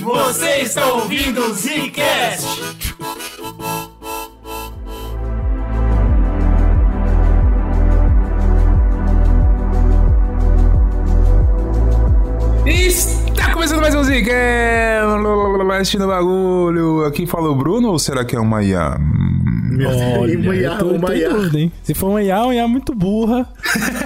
Você está ouvindo o Zcast. Está começando mais um Zcast. Assistindo bagulho. Aqui fala o Bruno ou será que é uma IA? Olha, uma IA, eu tô, uma tô IA. dúvida, hein? Se for uma IA, uma IA muito burra.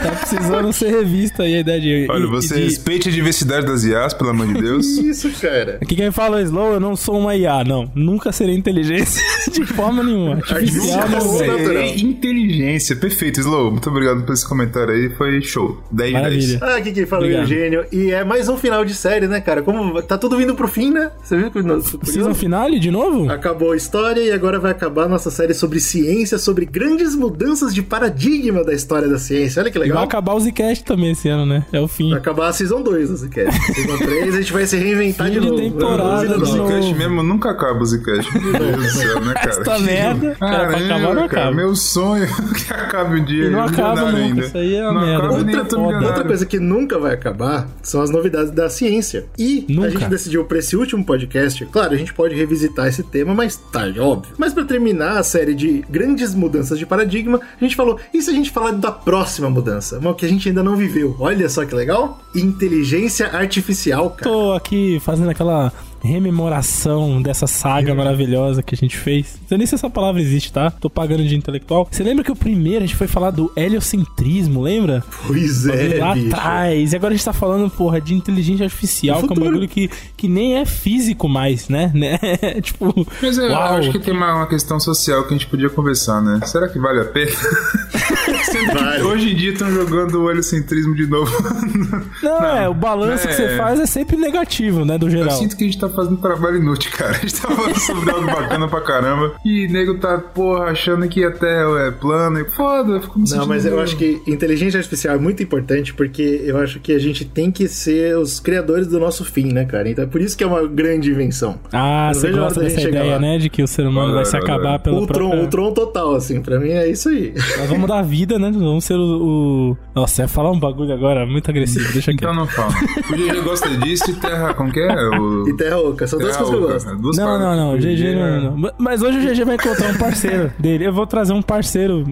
Tá precisando ser revista aí a ideia de. Olha, e- você de- respeite a diversidade das IAs, pelo amor de Deus. Isso, cara. Aqui quem fala é Slow, eu não sou uma IA, não. Nunca serei inteligência de forma nenhuma. Artificial não é. natural. inteligência. Perfeito, Slow. Muito obrigado por esse comentário aí. Foi show. 10 de 10. Maravilha. Ah, aqui quem fala é o. Eugênio. E é mais um final de série, né, cara? Como tá tudo vindo pro fim, né? Você viu que nosso Season finale de novo? Acabou a história e agora vai acabar a nossa série sobre ciência, sobre grandes mudanças de paradigma da história da ciência. Olha que E vai legal. acabar o Zcast também esse ano, né? É o fim. Vai acabar a Season 2, se quer. Season 3 a gente vai se reinventar Fim de de novo. temporada Vida O. Zcast mesmo nunca acaba o Zcast. Meu Deus do céu, né, cara? Esta merda, que era pra Caramba, acabar, não cara, acaba. Meu sonho é que acabe um dia. E não acaba nunca, ainda. isso aí é uma merda. Outra-. Outra coisa que nunca vai acabar são as novidades da ciência. E Nunca. a gente decidiu pra esse último podcast, claro, a gente pode revisitar esse tema mais tarde, óbvio. Mas pra terminar a série de grandes mudanças de paradigma, a gente falou, e se a gente falar da próxima mudança? Uma que a gente ainda não viveu. Olha só que legal. Inteligência artificial, cara. Tô aqui fazendo aquela rememoração dessa saga maravilhosa que a gente fez. Eu nem sei se essa palavra existe, tá? Tô pagando de intelectual. Você lembra que o primeiro a gente foi falar do heliocentrismo, lembra? Pois é, lá bicho. atrás. E agora a gente tá falando, porra, de inteligência artificial, que é um bagulho que, que nem é físico mais, né? né? tipo, Mas eu uau. acho que tem uma, uma questão social que a gente podia conversar, né? Será que vale a pena? Sendo que Vale. hoje em dia estão jogando o heliocentrismo de novo. Não, Não, é, o balanço é- que você faz é sempre negativo, né, do Eu geral. sinto que a gente tá fazendo trabalho inútil, cara. A gente tá falando sobre algo bacana pra caramba. E nego tá, porra, achando que a Terra é plana. E foda, eu fico me Não, mas eu acho que inteligência artificial é muito importante porque eu acho que a gente tem que ser os criadores do nosso fim, né, cara? Então é por isso que é uma grande invenção. Ah, Eu você gosta dessa ideia, lá. né? De que o ser humano vai se acabar pela O Tron, própria... o Tron total, assim, pra mim é isso aí. Nós vamos dar vida, né? Nós vamos ser o... o... Nossa, ia falar um bagulho agora muito agressivo, deixa aqui. Então não fala. O GG gosta disso e Terra, como que é? O... E Terra Oca, são duas Terra coisas que eu gosto. Duas Não, não, não, o GG é- não, não. Mas hoje o GG vai encontrar um parceiro dele. Eu vou trazer um parceiro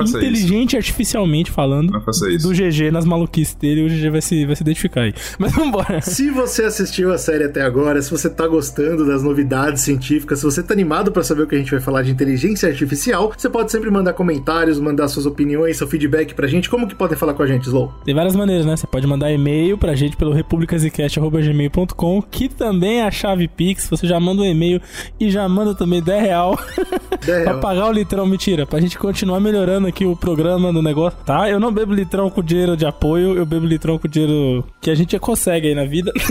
inteligente artificialmente falando isso. do GG nas maluquices dele. O GG vai se, vai se identificar aí. Mas vambora. Se você assistiu a série até agora, se você tá gostando das novidades científicas, se você tá animado pra saber o que a gente vai falar de inteligência artificial, você pode sempre mandar comentários, mandar suas opiniões, seu feedback pra gente. Como que podem falar com a gente, Slow? Tem várias maneiras, né? Você pode mandar e-mail pra gente pelo republicasicast.gmail.com, que também é a chave Pix. Você já manda um e-mail e já manda também 10 real pra pagar o litrão. Mentira, pra gente continuar melhorando aqui o programa do negócio, tá? Eu não bebo litrão com dinheiro de apoio, eu bebo litrão com dinheiro que a gente consegue aí na vida.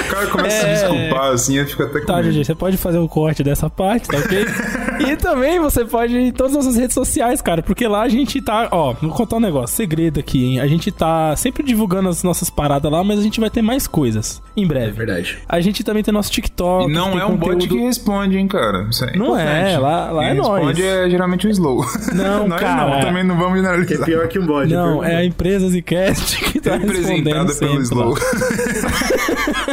Cara começa a É. se desculpar assim, eu fico até com Tá, medo. GG, você pode fazer o corte dessa parte, tá ok? e também você pode ir em todas as nossas redes sociais, cara, porque lá a gente tá, ó, vou contar um negócio, segredo aqui, hein? A gente tá sempre divulgando as nossas paradas lá, mas a gente vai ter mais coisas em É breve. verdade. A gente também tem nosso TikTok. E não é um bot conteúdo- que responde, hein, cara. Isso é Não é, lá- lá Quem é nós. responde é geralmente o Slow. Não, nós cara. não, também não vamos Que é generalizar. pior que um bode. Não, pior é que a um empresa Zcast que tá respondendo Representada pelo sempre lá. Slow.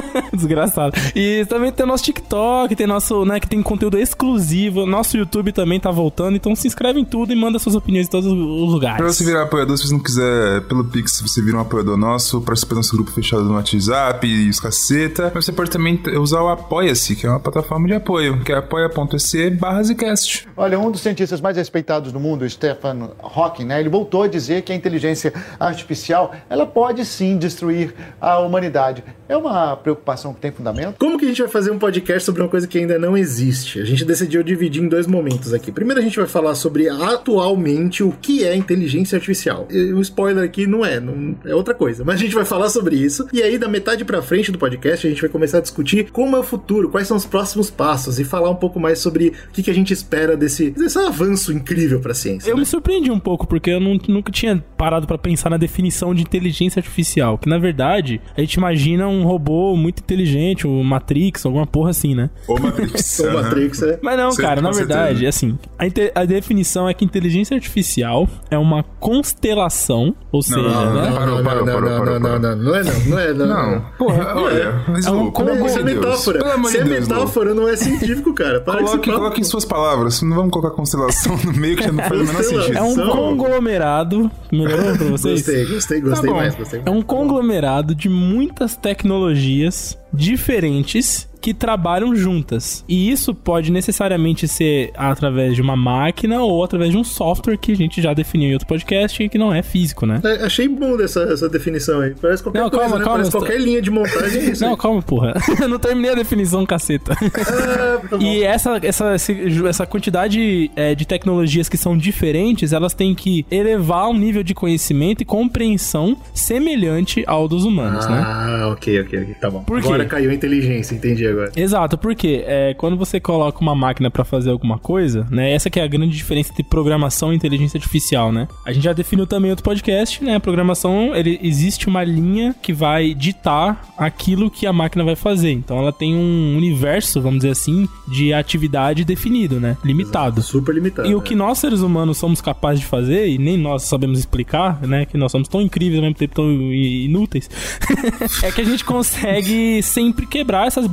Desgraçado. E também tem nosso TikTok, tem nosso, né, que tem conteúdo exclusivo. Nosso YouTube também tá voltando, então se inscreve em tudo e manda suas opiniões em todos os lugares. Pra você virar apoiador, se você não quiser pelo Pix, você vira um apoiador nosso, participa do nosso grupo fechado no WhatsApp e os caceta. Mas você pode também usar o Apoia-se, que é uma plataforma de apoio, que é apoia.se barra Zcast. Olha, um dos cientistas mais respeitados do mundo, Stephen Hawking, né, ele voltou a dizer que a inteligência artificial ela pode sim destruir a humanidade. É uma preocupação que tem fundamento? Como que a gente vai fazer um podcast sobre uma coisa que ainda não existe? A gente decidiu dividir em dois momentos aqui. Primeiro a gente vai falar sobre atualmente o que é inteligência artificial. O spoiler aqui não é, não, é outra coisa, mas a gente vai falar sobre isso. E aí da metade pra frente do podcast a gente vai começar a discutir como é o futuro, quais são os próximos passos e falar um pouco mais sobre o que, que a gente espera desse, desse avanço incrível pra ciência. Eu né? me surpreendi um pouco, porque eu não- nunca tinha parado pra pensar na definição de inteligência artificial. Que na verdade, a gente imagina um robô muito inteligente, o Matrix, alguma porra assim, né? Ou Matrix. O Matrix é. Mas não, Você- cara, na verdade, assim, a, a definição é que inteligência artificial é uma constelação, ou seja, não, né? não. Parou, parou, não, parou, não, parou, não, parou. não, não é não, não é não. Não, porra, olha, mas É um combo- Isso é metáfora. Se é metáfora, não é científico, cara. Para Coloque, que coloque em suas palavras, não vamos colocar constelação no meio que já não faz o menor sentido. É um conglomerado. Melhorou pra vocês? Gostei, gostei, gostei Tá bom. mais, gostei É um conglomerado de muitas tecnologias diferentes que trabalham juntas. E isso pode necessariamente ser através de uma máquina ou através de um software que a gente já definiu em outro podcast e que não é físico, né? É, achei bom dessa essa definição aí. Parece qualquer Não, coisa, calma, né? calma, Parece eu tô- qualquer linha de montagem é isso. Não, aí. calma, porra. Eu não terminei a definição, caceta. Ah, tá. E essa, essa, essa quantidade é, de tecnologias que são diferentes, elas têm que elevar um nível de conhecimento e compreensão semelhante ao dos humanos, né? Ah, ok, ok, ok. Tá bom. Por quê? Agora caiu a inteligência, entendi agora. Exato, porque é, quando você coloca uma máquina pra fazer alguma coisa, né? Essa que é a grande diferença entre programação e inteligência artificial, né? A gente já definiu também outro podcast, né? A programação, ele, existe uma linha que vai ditar aquilo que a máquina vai fazer. Então ela tem um universo, vamos dizer assim, de atividade definido, né? Limitado. Super limitado. E o né? que nós seres humanos somos capazes de fazer, e nem nós sabemos explicar, né? Que nós somos tão incríveis ao mesmo tempo tão inúteis, é que a gente consegue sempre quebrar essas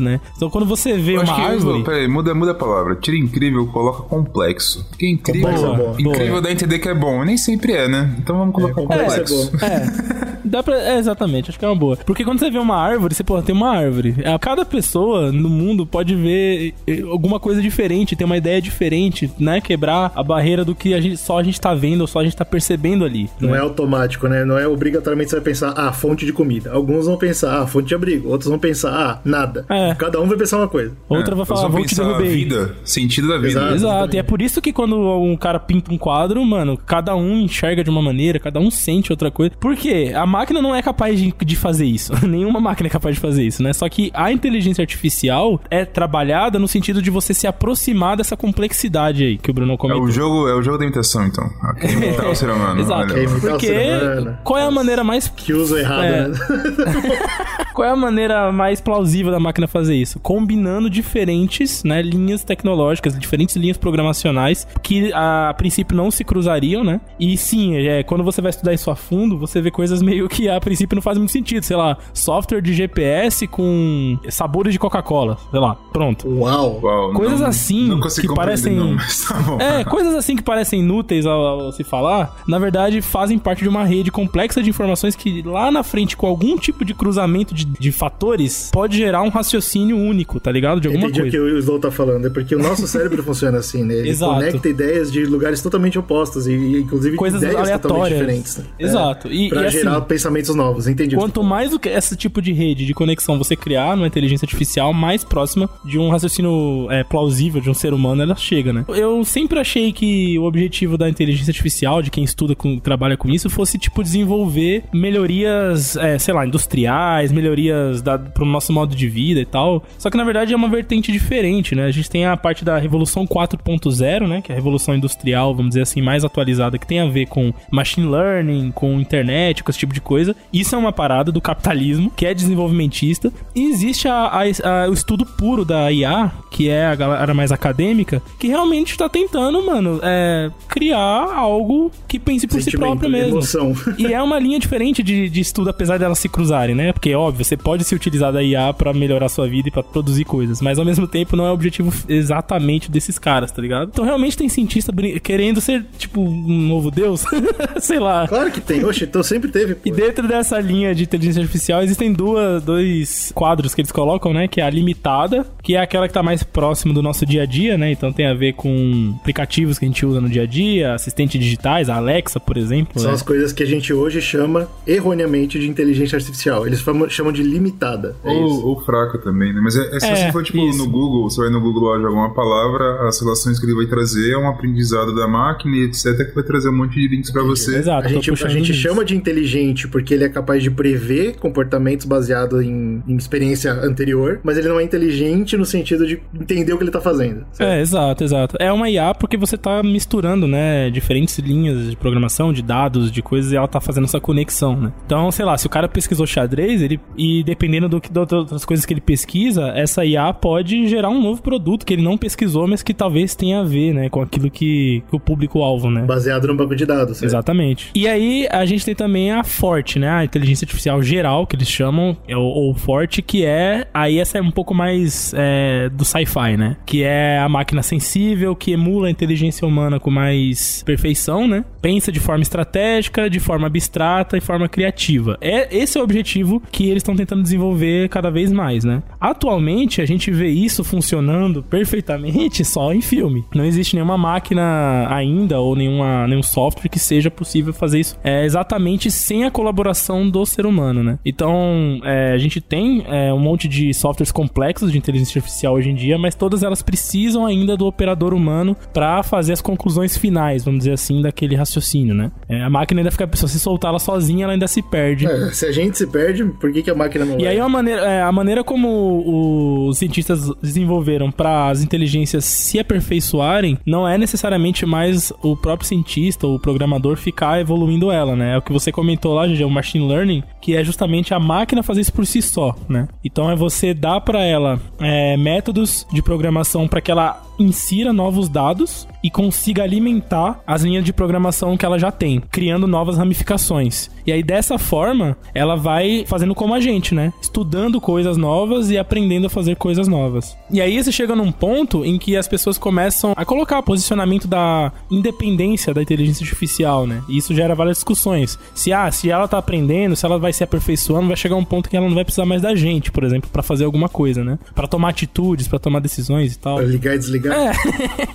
né? Então quando você vê Eu acho uma que, árvore. Peraí, muda, muda a palavra. Tira incrível, coloca complexo. Porque incrível, Boa, boa. incrível dá a entender que é bom. Nem sempre é, né? Então vamos colocar complexo é complexo. bom. É, dá pra. É, exatamente, acho que é uma boa. Porque quando você vê uma árvore, você, pô, tem uma árvore. A Cada pessoa no mundo pode ver eh, alguma coisa diferente, ter uma ideia diferente, né? Quebrar a barreira do que a gente, só a gente tá vendo ou só a gente tá percebendo ali. Não né? é automático, né? Não é obrigatoriamente você vai pensar, ah, fonte de comida. Alguns vão pensar, ah, fonte de abrigo. Outros vão pensar, ah, nada. É. Cada um vai pensar uma coisa. Outra vai É, falar, nós vou te derrubei. vida, sentido da vida. Exato. Exato, e é por isso que quando um cara pinta um quadro, mano, cada um enxerga de uma maneira, cada um sente outra coisa. Por quê? A máquina não é capaz de, de fazer isso. Nenhuma máquina é capaz de fazer isso, né? Só que a inteligência artificial é trabalhada no sentido de você se aproximar dessa complexidade aí que o Bruno É comentou. o jogo, é o jogo da imitação, então. Imitar o ser humano. Exato. olha Porque humano. qual é a maneira mais Que uso errado, É. né? Qual é a maneira mais plausível da máquina fazer isso? Combinando diferentes né, linhas tecnológicas, diferentes linhas programacionais que a, princípio não se cruzariam, né? E sim, é, quando você vai estudar isso a fundo, você vê coisas meio que a princípio não fazem muito sentido. Sei lá, software de GPS com sabores de Coca-Cola. Sei lá, pronto. Uau. Uau, Coisas não- assim não que parecem- Não, mas tá bom. É, coisas assim que parecem inúteis ao, ao se falar, na verdade fazem parte de uma rede complexa de informações que lá na frente, com algum tipo de cruzamento de, de fatores, pode gerar um raciocínio único, tá ligado? De alguma Entendi o coisa. que o Slow tá falando. É porque o nosso cérebro funciona assim, né? Ele Exato. conecta ideias de lugares totalmente opostos e, inclusive, Coisas ideias totalmente aleatórias. diferentes. né? Exato. E- pra e assim, gerar pensamentos novos. Entendi. Quanto mais do que esse tipo de rede de conexão você criar numa inteligência artificial, mais próxima de um raciocínio é, plausível de um ser humano ela chega, né? Eu sempre achei que o objetivo da inteligência artificial, de quem estuda com, trabalha com isso, fosse tipo desenvolver melhorias, é, sei lá, industriais, melhorias da, pro nosso modo de vida e tal. Só que na verdade é uma vertente diferente, né? A gente tem a parte da revolução 4.0, né? Que é a revolução industrial, vamos dizer assim, mais atualizada, que tem a ver com machine learning, com internet, com esse tipo de coisa. Isso é uma parada do capitalismo, que é desenvolvimentista. E existe a- a- a- o estudo puro da IA, que é a galera mais acadêmica, que realmente tá tentando, mano, é, criar algo que pense por si Sentimento, próprio mesmo. emoção. E é uma linha diferente de, de estudo, apesar delas se cruzarem, né? Porque, óbvio, você pode se utilizar da IA pra melhorar sua vida e pra produzir coisas, mas ao mesmo tempo não é o objetivo exatamente desses caras, tá ligado? Então realmente tem cientista querendo ser, tipo, um novo deus, sei lá. Claro que tem. Oxe, então sempre teve. pô. E dentro dessa linha de inteligência artificial existem duas, dois quadros que eles colocam, né? Que é a limitada, que é aquela que tá mais próximo do nosso dia a dia, né? Então tem a ver com aplicativos que a gente usa no dia a dia, assistentes digitais, a Alexa, por exemplo. São né? as coisas que a gente hoje chama erroneamente de inteligência artificial. Eles chamam de limitada. É isso. Ou, também, né? Mas é, é se É, você for, tipo, isso. no Google, você vai no Google lá jogar uma palavra, as relações que ele vai trazer é um aprendizado da máquina e etc, que vai trazer um monte de links pra você. Exato, A gente, a gente chama de inteligente porque ele é capaz de prever comportamentos baseados em, em experiência anterior, mas ele não é inteligente no sentido de entender o que ele tá fazendo. certo? É, exato, exato. É uma IA porque você tá misturando, né, diferentes linhas de programação, de dados, de coisas, e ela tá fazendo essa conexão, né? Então, sei lá, se o cara pesquisou xadrez, ele e dependendo do que das outras coisas que que ele pesquisa, essa IA pode gerar um novo produto que ele não pesquisou, mas que talvez tenha a ver, né, com aquilo que, que o público-alvo, né? Baseado no banco de dados. Exatamente. E aí a gente tem também a Forte, né? A inteligência artificial geral, que eles chamam, é ou, Forte, que é. Aí essa é um pouco mais é, do sci-fi, né? Que é a máquina sensível, que emula a inteligência humana com mais perfeição, né? Pensa de forma estratégica, de forma abstrata e forma criativa. É, esse é o objetivo que eles estão tentando desenvolver cada vez mais, né? Atualmente, a gente vê isso funcionando perfeitamente só em filme. Não existe nenhuma máquina ainda ou nenhuma, nenhum software que seja possível fazer isso é, exatamente sem a colaboração do ser humano, né? Então, é, a gente tem é, um monte de softwares complexos de inteligência artificial hoje em dia, mas todas elas precisam ainda do operador humano para fazer as conclusões finais, vamos dizer assim, daquele raciocínio, né? É, a máquina ainda fica, se você soltar ela sozinha, ela ainda se perde. É, se a gente se perde, por que, que a máquina não E vai? aí a maneira, é, a maneira como os cientistas desenvolveram para as inteligências se aperfeiçoarem não é necessariamente mais o próprio cientista ou o programador ficar evoluindo ela, né? É o que você comentou lá, GG, o machine learning, que é justamente a máquina fazer isso por si só, né? Então é você dar para ela é, métodos de programação para que ela insira novos dados e consiga alimentar as linhas de programação que ela já tem, criando novas ramificações. E aí dessa forma, ela vai fazendo como a gente, né? Estudando coisas novas e aprendendo a fazer coisas novas. E aí você chega num ponto em que as pessoas começam a colocar posicionamento da independência da inteligência artificial, né? E isso gera várias discussões. Se ah, se ela tá aprendendo, se ela vai se aperfeiçoando, vai chegar um ponto que ela não vai precisar mais da gente, por exemplo, para fazer alguma coisa, né? Para tomar atitudes, para tomar decisões e tal. Pra ligar e desligar? É.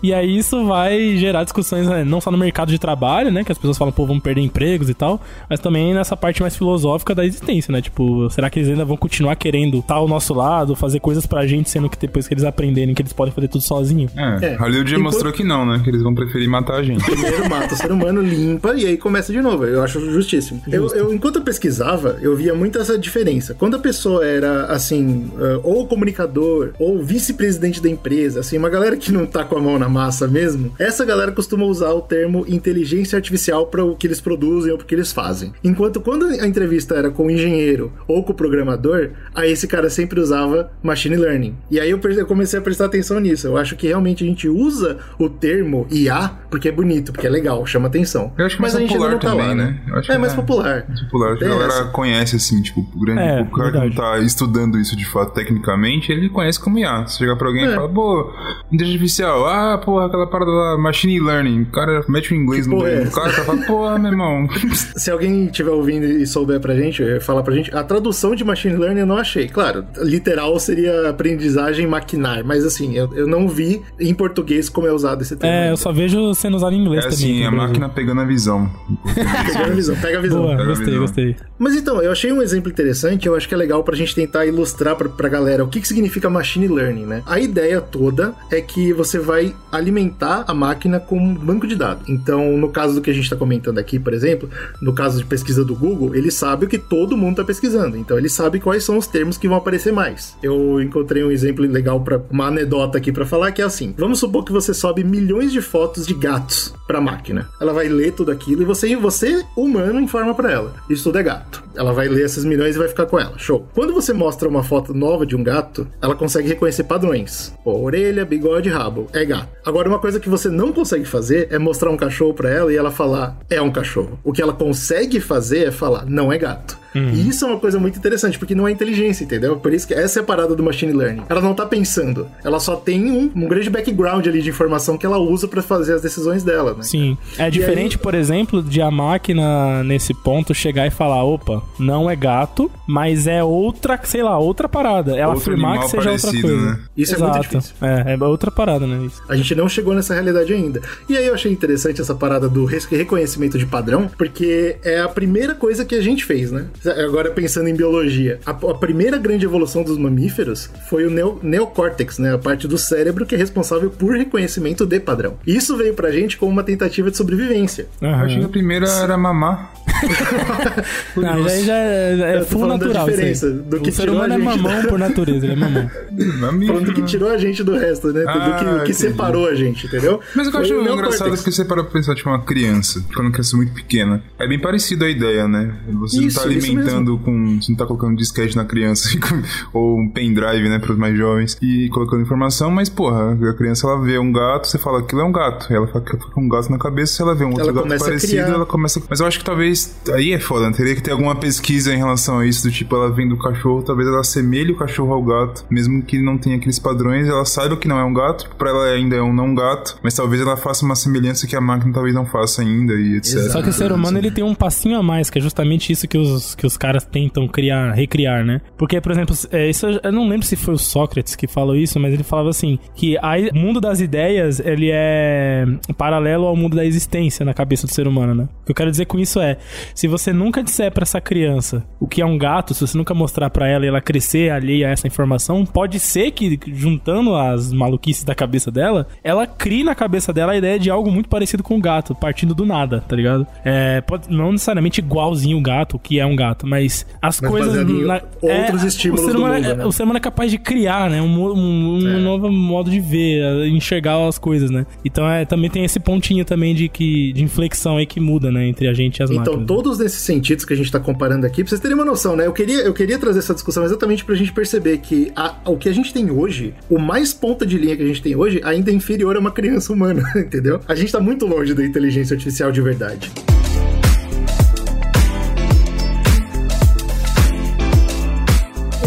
e aí isso vai gerar discussões né, não só no mercado de trabalho, né? Que as pessoas falam, pô, vamos perder empregos e tal, mas também nessa parte mais filosófica da existência, né? Tipo, será que eles ainda vão continuar querendo estar ao nosso lado, fazer coisas pra gente, sendo que depois que eles aprenderem que eles podem fazer tudo sozinho? É, É. Hollywood já mostrou que não, né? Que eles vão preferir matar a gente. Primeiro mata o ser humano, limpa e aí começa de novo. Eu acho justíssimo. Eu, eu, enquanto eu pesquisava, eu via muito essa diferença. Quando a pessoa era, assim, uh, ou comunicador, ou vice-presidente da empresa, assim, uma galera que não tá com a mão na massa mesmo, essa galera costuma usar o termo inteligência artificial para o que eles produzem ou para o que eles fazem. Enquanto quando a entrevista era com o engenheiro ou com o programador, aí esse cara sempre usava machine learning. E aí eu, comecei a prestar atenção nisso. Eu acho que realmente a gente usa o termo IA porque é bonito, porque é legal, chama atenção. Eu acho que mais a gente ainda popular não tá também, lá, né? Eu acho É mais é. popular. Mais popular, acho que a Tem galera essa. conhece, assim, tipo, o grande. É, o cara que não tá estudando isso de fato tecnicamente, ele conhece como IA. Se chegar pra alguém e É. fala, pô, inteligência artificial, ah, porra, aquela parada lá, machine learning. O cara mete o inglês Que no é meio cara, o cara fala, porra, meu irmão. Se alguém estiver ouvindo e souber pra gente, eh, falar pra gente, a tradução de machine learning eu não achei. Claro, literal seria aprendizagem maquinar, mas assim, eu, eu não vi em português como é usado esse termo. É, eu só vejo sendo usado em inglês É também. assim, a máquina pegando a visão. Pega a visão, pega a visão. Boa, Pega a gostei, visão. gostei. Mas então, eu achei um exemplo interessante, eu acho que é legal pra gente tentar ilustrar pra, pra galera o que, que significa machine learning, né? A ideia toda é que você vai alimentar a máquina com um banco de dados. Então, no caso do que a gente tá comentando aqui, por exemplo, no caso de pesquisa do Google, ele sabe o que todo mundo tá pesquisando. Então, ele sabe quais são os termos que vão aparecer mais. Eu encontrei um exemplo legal para uma anedota aqui pra falar que é assim: vamos supor que você sobe milhões de fotos de gatos pra máquina. Ela vai ler tudo aquilo e você, você humano, informa pra ela. Isso tudo é gato. Ela vai ler esses milhões e vai ficar com ela. Show. Quando você mostra uma foto nova de um gato, ela consegue reconhecer padrões. Pô, orelha, bigode, rabo. É gato. Agora, uma coisa que você não consegue fazer é mostrar um cachorro pra ela e ela falar, é um cachorro. O que ela consegue fazer é falar, não é gato. E isso é uma coisa muito interessante, porque não é inteligência, entendeu? Por isso que essa é a parada do machine learning. Ela não tá pensando. Ela só tem um, um grande background ali de informação que ela usa pra fazer as decisões dela, né? Sim. É diferente, por exemplo, de a máquina nesse ponto chegar e falar: opa, não é gato, mas é outra, sei lá, outra parada. Ela Outro afirmar que seja outra coisa. né? Isso é muito difícil. É, é outra parada, né? Isso. A gente não chegou nessa realidade ainda. E aí eu achei interessante essa parada do reconhecimento de padrão, porque é a primeira coisa que a gente fez, né? Agora pensando em biologia, a, a primeira grande evolução dos mamíferos foi o neo, neocórtex, né? A parte do cérebro que é responsável por reconhecimento de padrão. Isso veio pra gente como uma tentativa de sobrevivência. Eu achei que a primeira era mamar. Não, já, já é, é tô full natural. isso aí. diferença do que o ser humano a é gente mamão da- por natureza, ele é mamão. Mamífero, Falando do que tirou a gente do resto, né? do Ah, que, o que entendi. separou a gente, entendeu? Mas eu Foi acho o engraçado neocórtex. que você para pra pensar, tipo, uma criança, quando quer ser muito pequena. É bem parecido a ideia, né? Você Isso, não tá isso alimentando com. Você não tá colocando disquete na criança, ou um pendrive, né, pros mais jovens, e colocando informação, mas, porra, a criança ela vê um gato, você fala aquilo é um gato. E ela fica com um gato na cabeça, se ela vê um outro Ela gato parecido, ela começa. Mas eu acho que talvez. Aí é foda, né? teria que ter alguma pesquisa em relação a isso, do tipo, ela vendo o cachorro, talvez ela assemelhe o cachorro ao gato, mesmo que não tenha aqueles padrões, ela saiba que não é um gato, pra ela ainda é um não gato, mas talvez ela faça uma semelhança que a máquina talvez não faça ainda e etc. Exato. Só que o ser humano ele tem um passinho a mais, que é justamente isso que os, que os caras tentam criar, recriar, né? Porque, por exemplo, é, isso eu não lembro se foi o Sócrates que falou isso, mas ele falava assim: que a, o mundo das ideias ele é paralelo ao mundo da existência na cabeça do ser humano, né? O que eu quero dizer com isso é: se você nunca disser pra essa criança o que é um gato, se você nunca mostrar pra ela e ela crescer alheia a essa informação, pode ser que, juntando as maluquices da cabeça dela, ela crie na cabeça dela a ideia de algo muito parecido com o gato, partindo do nada, tá ligado? É, pode, não necessariamente igualzinho o gato, que é um gato, mas as Mas coisas. na- outros é, estímulos o ser do humano, mundo, é, né? O ser humano é capaz de criar, né? Um, um, um É. novo modo de ver, enxergar as coisas, né? Então é, também tem esse pontinho também de, que, de inflexão aí que muda, né? Entre a gente e as Então, máquinas. todos nesses sentidos que a gente tá comparando aqui, pra vocês terem uma noção, né? Eu queria, eu queria trazer essa discussão exatamente pra gente perceber que a- o que a gente tem hoje, o mais ponta de linha que a gente tem hoje, ainda é inferior a uma criança humana, entendeu? A gente tá muito longe da inteligência artificial de verdade.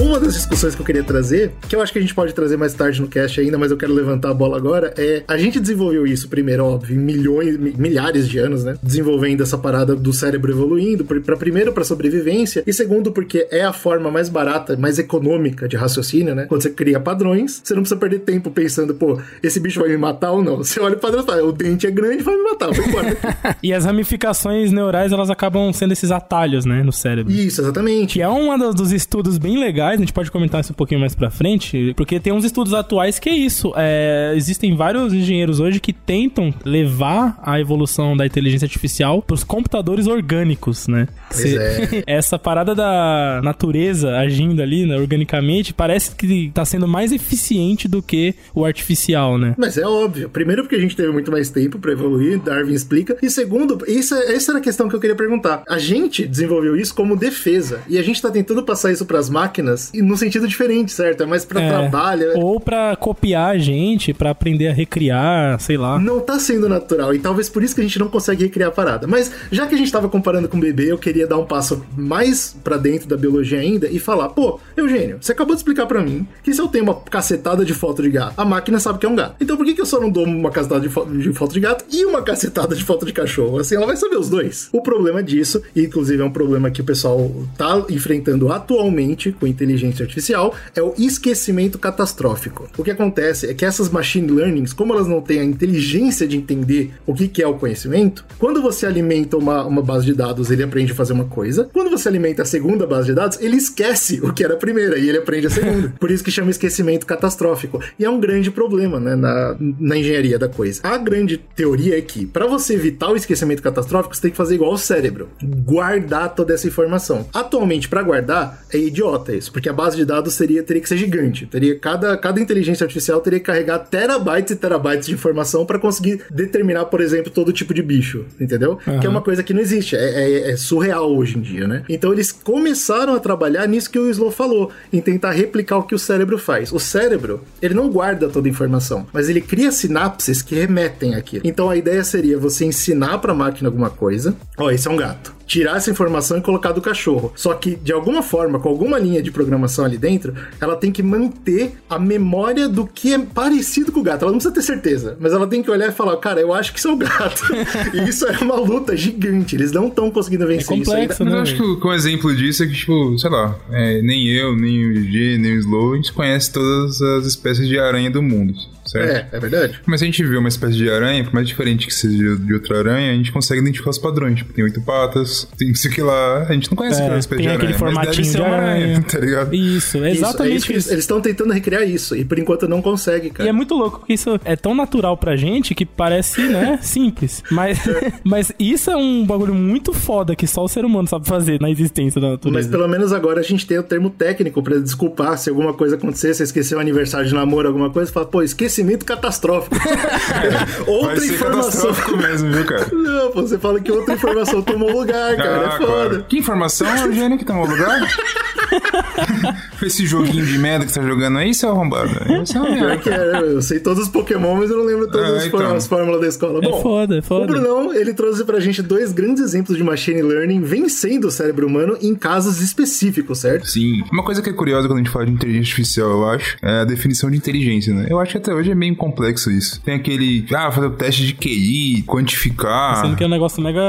Uma das discussões que eu queria trazer, que eu acho que a gente pode trazer mais tarde no cast ainda, mas eu quero levantar a bola agora, é a gente desenvolveu isso primeiro, óbvio, em milhões, mi- milhares de anos, né? Desenvolvendo essa parada do cérebro evoluindo, para primeiro para sobrevivência e segundo porque é a forma mais barata, mais econômica de raciocínio, né? Quando você cria padrões, você não precisa perder tempo pensando, pô, esse bicho vai me matar ou não. Você olha o padrão e fala, o dente é grande, vai me matar, vai embora. E as ramificações neurais, elas acabam sendo esses atalhos, né? No cérebro. isso, exatamente. Que é um dos estudos bem legais, a gente pode comentar isso um pouquinho mais pra frente, porque tem uns estudos atuais que é isso. é, existem vários engenheiros hoje que tentam levar a evolução da inteligência artificial pros computadores orgânicos, né? Pois Cê- é. Essa parada da natureza agindo ali, né, organicamente, parece que tá sendo mais eficiente do que o artificial, né? Mas é óbvio. Primeiro, porque a gente teve muito mais tempo pra evoluir, Darwin explica. E segundo, isso, é- essa era a questão que eu queria perguntar. A gente desenvolveu isso como defesa. E a gente tá tentando passar isso pras máquinas e no sentido diferente, certo? É mais pra É, trabalho. é- Ou pra copiar a gente, pra aprender a recriar, sei lá. Não tá sendo natural. E talvez por isso que a gente não consegue recriar a parada. Mas já que a gente tava comparando com o bebê, eu queria dar um passo mais pra dentro da biologia ainda e falar: pô, Eugênio, você acabou de explicar pra mim que se eu tenho uma cacetada de foto de gato, a máquina sabe que é um gato. Então por que, que eu só não dou uma cacetada de, fo- de foto de gato e uma cacetada de foto de cachorro? Assim, ela vai saber os dois. O problema disso, e inclusive é um problema que o pessoal tá enfrentando atualmente com inteligência artificial, é o esquecimento catastrófico. O que acontece é que essas machine learnings, como elas não têm a inteligência de entender o que, que é o conhecimento, quando você alimenta uma, uma base de dados, ele aprende a fazer uma coisa. Quando você alimenta a segunda base de dados, ele esquece o que era a primeira e ele aprende a segunda. Por isso que chama esquecimento catastrófico. E é um grande problema, né, na, na engenharia da coisa. A grande teoria é que, para você evitar o esquecimento catastrófico, você tem que fazer igual ao cérebro, guardar toda essa informação. Atualmente, para guardar, é idiota isso, porque a base de dados seria, teria que ser gigante. Teria cada, cada inteligência artificial teria que carregar terabytes e terabytes de informação para conseguir determinar, por exemplo, todo tipo de bicho, entendeu? Que é uma coisa que não existe, é, é- é surreal hoje em dia, né? Então eles começaram a trabalhar nisso que o Slow falou, em tentar replicar o que o cérebro faz. O cérebro, ele não guarda toda a informação, mas ele cria sinapses que remetem àquilo. Então a ideia seria você ensinar para a máquina alguma coisa. Ó, esse é um gato tirar essa informação e colocar do cachorro. Só que, de alguma forma, com alguma linha de programação ali dentro, ela tem que manter a memória do que é parecido com o gato. Ela não precisa ter certeza, mas ela tem que olhar e falar, cara, eu acho que isso é o gato. e isso é uma luta gigante. Eles não estão conseguindo vencer isso ainda. complexo, Mas eu né, acho que, o- que um exemplo disso é que, tipo, sei lá, é, nem eu, nem o G, nem o Slow, a gente conhece todas as espécies de aranha do mundo. Certo? É, é verdade. Mas se a gente vê uma espécie de aranha, por mais diferente que seja de outra aranha, a gente consegue identificar os padrões. Tipo, tem oito patas, tem isso aqui lá. A gente não conhece É, aquela espécie tem de aquele aranha, mas deve formatinho ser de uma aranha, aranha. tá ligado? Isso, é Isso, exatamente isso que isso. eles- Eles estão tentando recriar isso, e por enquanto não consegue, E cara. é muito louco, porque isso é tão natural pra gente que parece, né, simples. Mas, mas isso é um bagulho muito foda que só o ser humano sabe fazer na existência da Mas natureza. pelo menos agora a gente tem o termo técnico pra desculpar se alguma coisa acontecer, se esqueceu o aniversário de namoro, alguma coisa, fala, pô, catastrófico. Vai outra ser informação. catastrófico mesmo, viu, cara? Não, pô, você fala que outra informação tomou lugar, cara. Ah, é foda. claro. Que informação, Eugênio, que tomou lugar? Esse joguinho de merda que você tá jogando aí, seu arrombado. Esse é uma Pior merda. que é, eu sei todos os Pokémon, mas eu não lembro todas Ah, as, então. fórmulas- as fórmulas da escola. É Bom, foda, é O foda. Brunão, ele trouxe pra gente dois grandes exemplos de machine learning vencendo o cérebro humano em casos específicos, certo? Sim. Uma coisa que é curiosa quando a gente fala de inteligência artificial, eu acho, é a definição de inteligência, né? Eu acho que até hoje é meio complexo isso. Tem aquele, ah, fazer o teste de QI, quantificar. Sendo que é um negócio mega,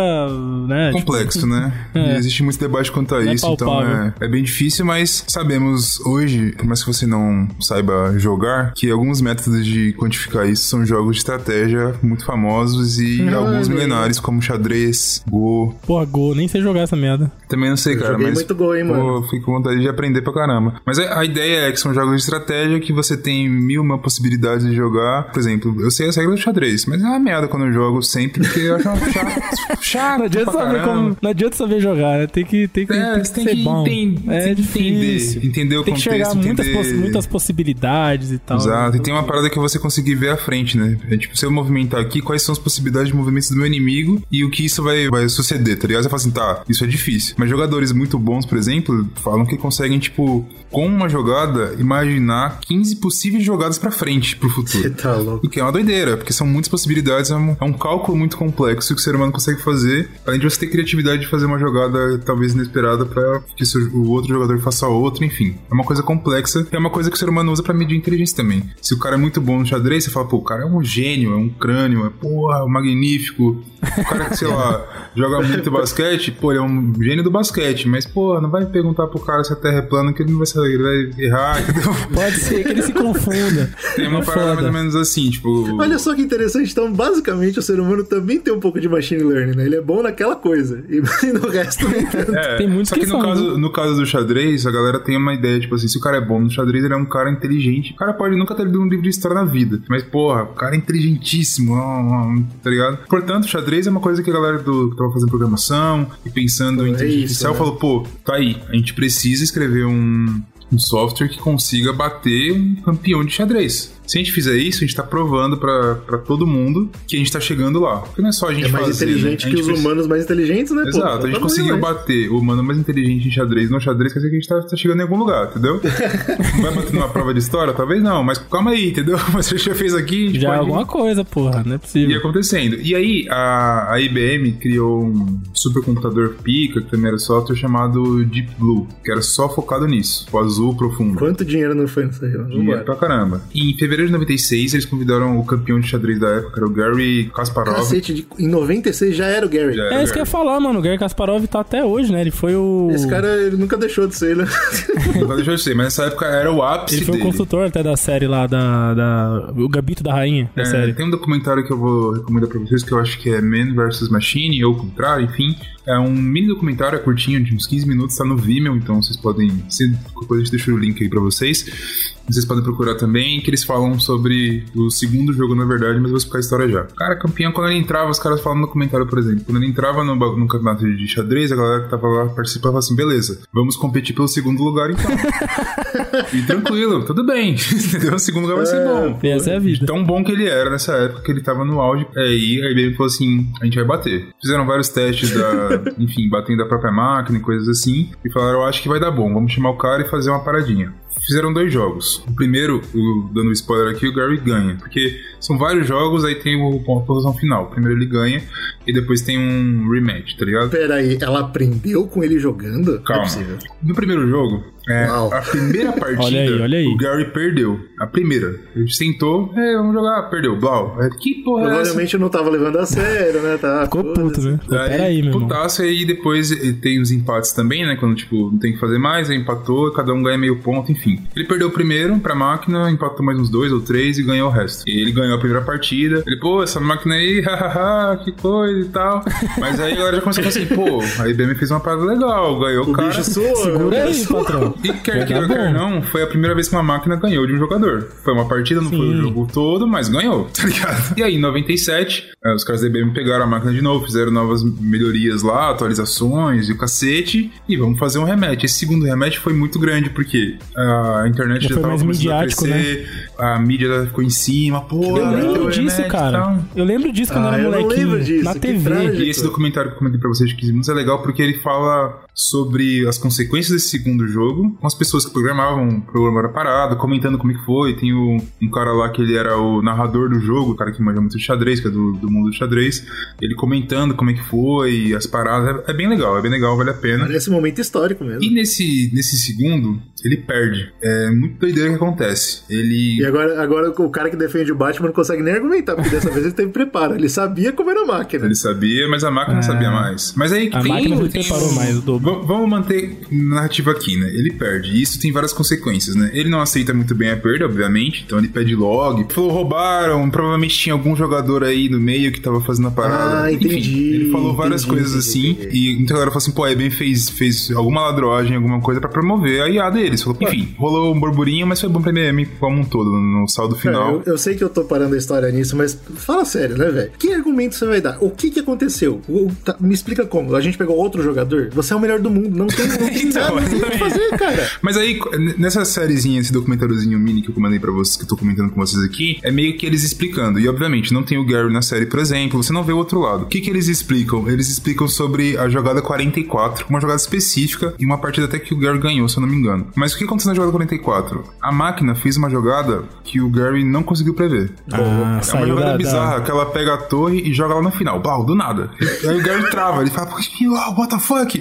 né, tipo, complexo, né? É. E existe muito debate quanto a Não é isso, então é, é bem difícil, mas sabemos hoje, por mais que você não saiba jogar, que alguns métodos de quantificar isso são jogos de estratégia muito famosos e Ah, alguns milenares, como xadrez, Go. porra, Go, nem sei jogar essa merda. Também não sei, cara, joguei mas. muito Go, hein, pô, mano. Fico com vontade de aprender pra caramba. Mas a, a ideia é que são jogos de estratégia que você tem mil uma possibilidades de jogar. Por exemplo, eu sei as regras do xadrez, mas é uma merda quando eu jogo sempre, porque eu acho chato. chato Não adianta saber como. Não adianta saber jogar, né? Tem que, tem que, É, tem que tem ser que bom. é tem que difícil. entender, entender o tem que contexto, chegar muitas, entender- poss- muitas possibilidades e tal. Exato, e tem uma parada que você conseguir ver à frente, né? É tipo, se eu movimentar aqui, quais são as possibilidades de movimentos do meu inimigo e o que isso vai, vai suceder, tá ligado? Você fala assim, tá, isso é difícil. Mas jogadores muito bons, por exemplo, falam que conseguem, tipo, com uma jogada, imaginar 15 possíveis jogadas pra frente, pro futuro. tá louco. O que é uma doideira, porque são muitas possibilidades, é um, é um cálculo muito complexo que o ser humano consegue fazer, além de você ter criatividade de fazer uma jogada talvez inesperada pra que o outro jogador faça outra, enfim. É uma coisa complexa e é uma coisa que o ser humano usa pra medir inteligência também. Se o cara é muito bom no xadrez, você fala, pô, o cara é um gênio, é um crânio, é porra, magnífico. O cara que, sei lá, joga muito basquete, pô, ele é um gênio do basquete, mas, pô, não vai perguntar pro cara se a terra é plana que ele não vai saber, ele vai errar, entendeu? Pode ser que ele se confunda. Tem uma É parada mais ou menos assim, tipo. Olha só que interessante, então basicamente o ser humano também tem um pouco de machine learning, né? Ele é bom naquela coisa, e no resto tanto. É, Tem muitos só que, que no, são, caso, né? no caso do xadrez, a galera tem uma ideia, tipo assim, se o cara é bom no xadrez, ele é um cara inteligente. O cara pode nunca ter lido um livro de história na vida. Mas, porra, o cara é inteligentíssimo, tá ligado? Portanto, o xadrez é uma coisa que a galera do, que tava fazendo programação e pensando em É inteligência isso, artificial né? falou, pô, tá aí, a gente precisa escrever um, um software que consiga bater um campeão de xadrez. Se a gente fizer isso, a gente tá provando pra, pra todo mundo que a gente tá chegando lá. Porque não é só a gente É mais fazer, né? inteligente A que gente os precisa- humanos mais inteligentes, né? pô? Exato, a Tá gente conseguiu demais. bater o humano mais inteligente em xadrez no xadrez, quer dizer que a gente tá, tá chegando em algum lugar, entendeu? Vai bater numa prova de história? Talvez não, mas calma aí, entendeu? Mas você já fez aqui, a gente Já é pode alguma coisa, porra, não é possível. acontecendo. E aí, a, a IBM criou um supercomputador pica, que também era software, chamado Deep Blue, que era só focado nisso, o azul profundo. Quanto dinheiro não foi nisso aí? Dinheiro pra caramba. E em fevereiro de 96, eles convidaram o campeão de xadrez da época, que era o Gary Kasparov. Cacete, de- em 96 já era o Gary. Já era É o isso que eu ia Gary. falar, mano. O Gary Kasparov tá até hoje, né? Ele foi o. Esse cara, ele nunca deixou de ser, né? Agora deixa eu ser, mas nessa época era o ápice Ele foi o dele. construtor até da série lá, da. da o Gabito da Rainha, da É, série. Tem um documentário que eu vou recomendar pra vocês que eu acho que é Man vs Machine, ou o contrário, enfim. É um mini documentário, é curtinho, de uns 15 minutos, tá no Vimeo, então vocês podem. Se depois a gente deixa o link aí pra vocês. Vocês podem procurar também, que eles falam sobre o segundo jogo, na verdade, mas vou explicar a história já. Cara, campeão, quando ele entrava, os caras falam no documentário, por exemplo, quando ele entrava no, no campeonato de xadrez, a galera que tava lá participava assim, beleza, vamos competir pelo segundo lugar então. e tranquilo, tudo bem, entendeu? O segundo lugar vai ser bom. Essa é a vida. Tão bom que ele era nessa época que ele tava no auge. Aí a IBM falou assim: a gente vai bater. Fizeram vários testes da, enfim, batendo da própria máquina e coisas assim. E falaram: eu acho que vai dar bom, vamos chamar o cara e fazer uma paradinha. Fizeram dois jogos. O primeiro, o- dando spoiler aqui, o Gary ganha. Porque são vários jogos, aí tem o, posição final. Primeiro ele ganha e depois tem um rematch, tá ligado? Pera aí, ela aprendeu com ele jogando? É Calma. possível. No primeiro jogo, É, a primeira partida, Olha aí, olha aí. o Gary perdeu. A primeira. Ele sentou, é, vamos jogar, perdeu. Blau. É, que porra é essa? Provavelmente eu não tava levando a sério, né? Tá, Ficou puto, né? Aí, Pera aí, meu irmão. putaço, e aí depois tem os empates também, né? Quando, tipo, não tem que fazer mais, aí empatou, cada um ganha meio ponto, enfim. Ele perdeu o primeiro pra máquina, empatou mais uns dois ou três e ganhou o resto. E ele ganhou a primeira partida. Ele, pô, essa máquina aí, hahaha, que coisa e tal. Mas aí a galera já começou a falar assim, pô, a IBM fez uma parada legal, ganhou o cara. bicho soa. Segura né? aí, patrão. E quer queira, quer bom. não, foi a primeira vez que uma máquina ganhou de um jogador. Foi uma partida, não foi o Sim. jogo todo, mas ganhou, tá ligado? E aí, em 97, eh, os caras da IBM pegaram a máquina de novo, fizeram novas melhorias lá, atualizações e o cacete, e vamos fazer um rematch. Esse segundo rematch foi muito grande, porque a internet Já já, foi tava mais começando a midiático, né? crescer, a mídia ficou em cima, pô, Eu lembro disso, rematch cara. Eu lembro disso quando Ah, eu era molequinho. lembro disso, na que TV. trágico. E esse documentário que eu comentei pra vocês de 15 minutos é legal porque ele fala sobre as consequências desse segundo jogo, com as pessoas que programavam, o programa era parado, comentando como é que foi. Tem o- um cara lá que ele era o narrador do jogo, o cara que manja muito de xadrez, que é do, do mundo do xadrez, ele comentando como é que foi, as paradas. É, é bem legal, é bem legal, vale a pena. Parece um momento histórico mesmo. E nesse, nesse segundo, ele perde. É muito doideira o que acontece. Ele. E agora, agora o cara que defende o Batman não consegue nem argumentar, porque dessa vez ele teve preparo. Ele sabia como era a máquina. Ele sabia, mas a máquina não sabia mais. Mas aí A tem- máquina se tem preparou mais, o dobro. Vamos manter narrativa aqui, né? Ele perde. E isso tem várias consequências, né? Ele não aceita muito bem a perda, obviamente. Então ele pede log. Falou, roubaram. Provavelmente tinha algum jogador aí no meio que tava fazendo a parada. Ah, Enfim, entendi, ele falou várias entendi, coisas assim. entendi, E muita galera falou assim, pô, a fez, fez alguma ladroagem, alguma coisa pra promover a IA deles. Falou, enfim, rolou um burburinho, mas foi bom pra IBM como um todo, no saldo Cara, final. eu, eu sei que eu tô parando a história nisso, mas fala sério, né, velho? Que argumento você vai dar? O que que aconteceu? O- tá- me explica como. A gente pegou outro jogador? Você é o melhor do mundo. Não tem, não tem Então, nada não tem o que fazer, cara. Mas aí, nessa sériezinha, esse documentáriozinho mini que eu mandei pra vocês, que eu tô comentando com vocês aqui, é meio que eles explicando. E obviamente, não tem o Gary na série, por exemplo, você não vê o outro lado. O que que eles explicam? Eles explicam sobre a jogada 44, uma jogada específica e uma partida até que o Gary ganhou, se eu não me engano. Mas o que aconteceu na jogada 44? A máquina fez uma jogada que o Gary não conseguiu prever. Ah, é uma jogada da- bizarra, que ela pega a torre e joga lá no final. Blau, do nada. E aí o Gary trava, ele fala, "Uau, what the fuck?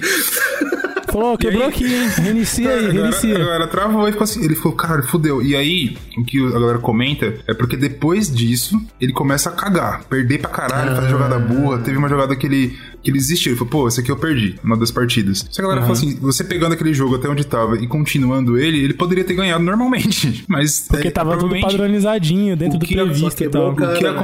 Falou, quebrou aí- aqui, hein? Reinicia aí, A galera, a reinicia. galera travou e ficou assim. Ele falou, cara, fudeu. E aí, o que a galera comenta é porque depois disso, ele começa a cagar, perder pra caralho, fazer jogada burra. Teve uma jogada que ele, que ele desistiu. Ele falou, pô, esse aqui eu perdi, uma das partidas. Que a galera falou assim: você pegando aquele jogo até onde tava e continuando ele, ele poderia ter ganhado normalmente. Mas. Porque é, tava tudo padronizadinho dentro do que- previsto e tal.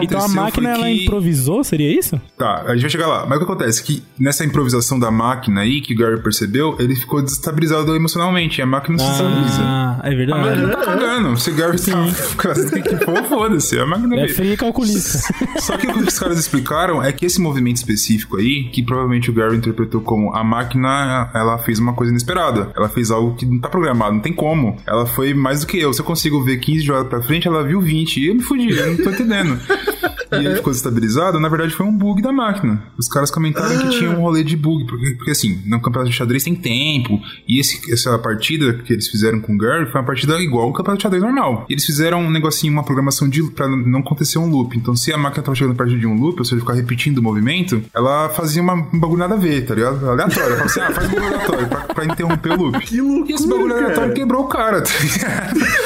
Então a máquina ela improvisou, seria isso? Tá, a gente vai chegar lá. Mas o que acontece? Que nessa improvisação da máquina aí, que o Gary percebeu, ele ficou desestabilizado emocionalmente. A máquina não se estabiliza. Ah, é A verdade. máquina tá cagando. Se o Gary tá. Tem que pôr, foda-se. A máquina É frio e calculista. Só que o que os caras explicaram é que esse movimento específico aí, que provavelmente o Gary interpretou como a máquina, ela fez uma coisa inesperada. Ela fez algo que não tá programado, não tem como. Ela foi mais do que eu. Se eu consigo ver 15 jogadas pra frente, ela viu 20. E eu me fudi, eu não tô entendendo. E ele ficou desestabilizado, na verdade foi um bug da máquina. Os caras comentaram que tinha um rolê de bug, porque, porque assim, no campeonato de xadrez tem tempo, e esse, essa partida que eles fizeram com o Gary foi uma partida igual ao campeonato de xadrez normal. E eles fizeram um negocinho, uma programação de pra não acontecer um loop. Então, se a máquina tava chegando perto de um loop, ou seja, ficar repetindo o movimento, ela fazia uma, um bagulho nada a ver, tá ligado? Aleatório. Ela falava assim, ah, faz um bagulho aleatório pra, pra interromper o loop. Que loucura, E esse bagulho cara. aleatório quebrou o cara, tá ligado?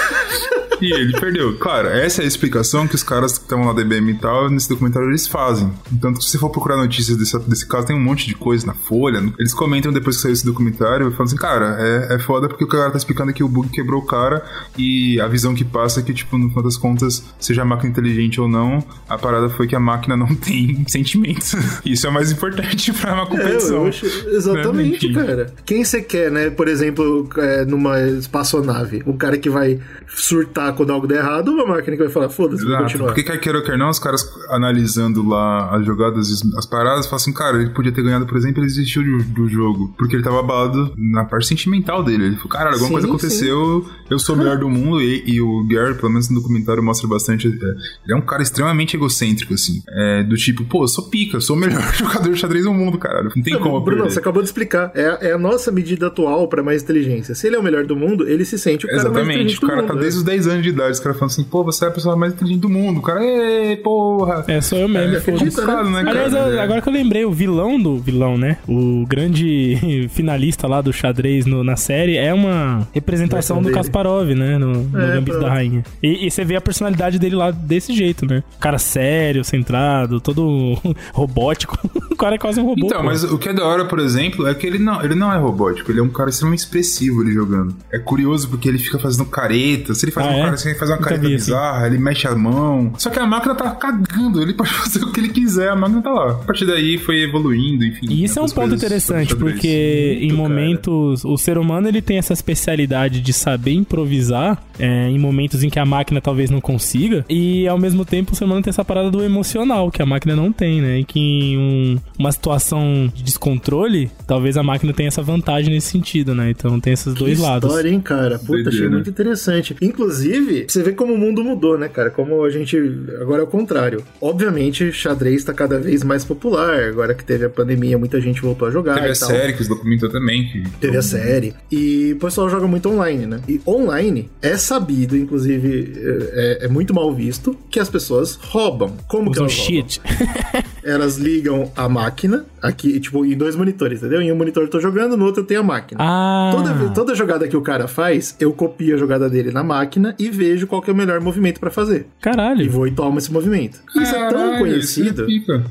E ele perdeu. Claro, essa é a explicação que os caras que estavam lá da IBM e tal, nesse documentário, eles fazem. Então, se você for procurar notícias desse, desse caso, tem um monte de coisa na Folha. Eles comentam depois que saiu esse documentário, falam assim, cara, é, é foda porque o cara tá explicando que o bug quebrou o cara e a visão que passa é que, tipo, no final das contas, seja a máquina inteligente ou não, a parada foi que a máquina não tem sentimentos. Isso é o mais importante pra uma É, competição. eu acho, exatamente, Enfim. cara. Quem você quer, né? Por exemplo, é, numa espaçonave, o cara que vai surtar quando algo der errado, uma máquina que vai falar, foda-se, vou continuar. porque quer queira ou quer não, os caras analisando lá as jogadas, as paradas, falam assim, cara, ele podia ter ganhado, por exemplo, ele desistiu do, do jogo, porque ele tava abalado na parte sentimental dele. Ele falou, caralho, alguma Sim, coisa aconteceu, eu sou o melhor do mundo, e, e o Gary, pelo menos no documentário, mostra bastante, é, ele é um cara extremamente egocêntrico, assim, é, do tipo, pô, eu sou pica, eu sou o melhor jogador de xadrez do mundo, caralho, não tem como eu Bruno, perder. você acabou de explicar. É, é a nossa medida atual pra mais inteligência. Se ele é o melhor do mundo, ele se sente o cara mais Exatamente, inteligente o cara do tá mundo. desde os 10 anos anos de idade. Os caras falando assim, pô, você é a pessoa mais inteligente do mundo. O cara, ei, porra. É, sou eu mesmo, É foda-se. complicado, né, cara? Aliás, eu- agora que eu lembrei, o vilão do vilão, né? O grande finalista lá do xadrez no- na série é uma representação do dele. Kasparov, né? No, no É, Gambito pronto. da Rainha. E, e você vê a personalidade dele lá desse jeito, né? Cara sério, centrado, todo robótico. o cara é quase um robô. Então, pô. mas o que é da hora, por exemplo, é que ele não, ele não é robótico, ele é um cara extremamente expressivo ele jogando. É curioso porque ele fica fazendo careta, se ele faz Ah, uma é? Cara, se ele faz uma careta assim. bizarra, ele mexe a mão. Só que a máquina tá cagando, ele pode fazer o que ele quiser, a máquina tá lá. A partir daí foi evoluindo, enfim. E isso é um ponto interessante, porque em Muito, cara. momentos. O ser humano ele tem essa especialidade de saber improvisar é, em momentos em que a máquina talvez não consiga. E ao mesmo tempo o ser humano tem essa parada do emocional, que a máquina não tem, né? E que em um- uma situação de descontrole, talvez a máquina tenha essa vantagem nesse sentido, né? Então tem esses dois que lados. história, hein, cara? Puta, achei muito interessante. Inclusive, você vê como o mundo mudou, né, cara? Como a gente. Agora é o contrário. Obviamente, xadrez tá cada vez mais popular. Agora que teve a pandemia, muita gente voltou a jogar. Teve e a tal. série que os documentou também. Que... Teve a série. E o pessoal joga muito online, né? E online é sabido, inclusive, é, é muito mal visto, que as pessoas roubam. Como que Usam elas roubam? shit. Elas ligam a máquina, aqui, tipo, em dois monitores, entendeu? Em um monitor eu tô jogando, no outro eu tenho a máquina. Ah. Toda, toda jogada que o cara faz, eu copio a jogada dele na máquina e vejo qual que é o melhor movimento pra fazer. E Caralho. vou e tomo esse movimento. Isso é tão Caralho, conhecido. Isso é pica.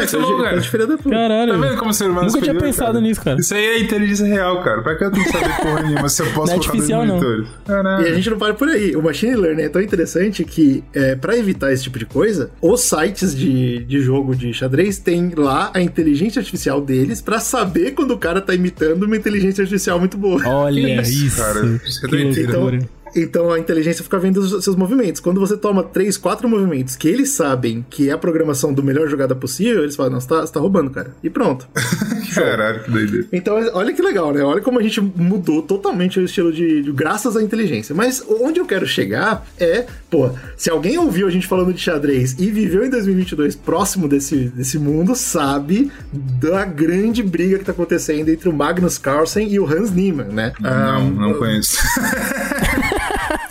É, Isso é de filha da puta. Caralho. Tá vendo como o ser humano é Nunca tinha superior, pensado cara? nisso, cara. Isso aí é inteligência real, cara. Pra que eu tenho que saber porra nenhuma se eu posso Não é colocar dois artificial, não. monitores? Caralho. E a gente não para por aí. O machine learning é tão interessante que, é, para evitar esse tipo de coisa, os sites de, de jogo de xadrez têm lá a inteligência artificial deles pra saber quando o cara tá imitando uma inteligência artificial muito boa. Olha isso. cara? Isso é que doideira. Então, então a inteligência fica vendo os seus movimentos. Quando você toma três, quatro movimentos que eles sabem que é a programação do melhor jogada possível, eles falam, não, você tá, você tá roubando, cara. E pronto. Caralho, que doideira. Então, olha que legal, né? Olha como a gente mudou totalmente o estilo de, de- graças à inteligência. Mas onde eu quero chegar é, pô, se alguém ouviu a gente falando de xadrez e viveu em 2022 próximo desse, desse mundo, sabe da grande briga que tá acontecendo entre o Magnus Carlsen e o Hans Niemann, né? Não, Ah, não conheço.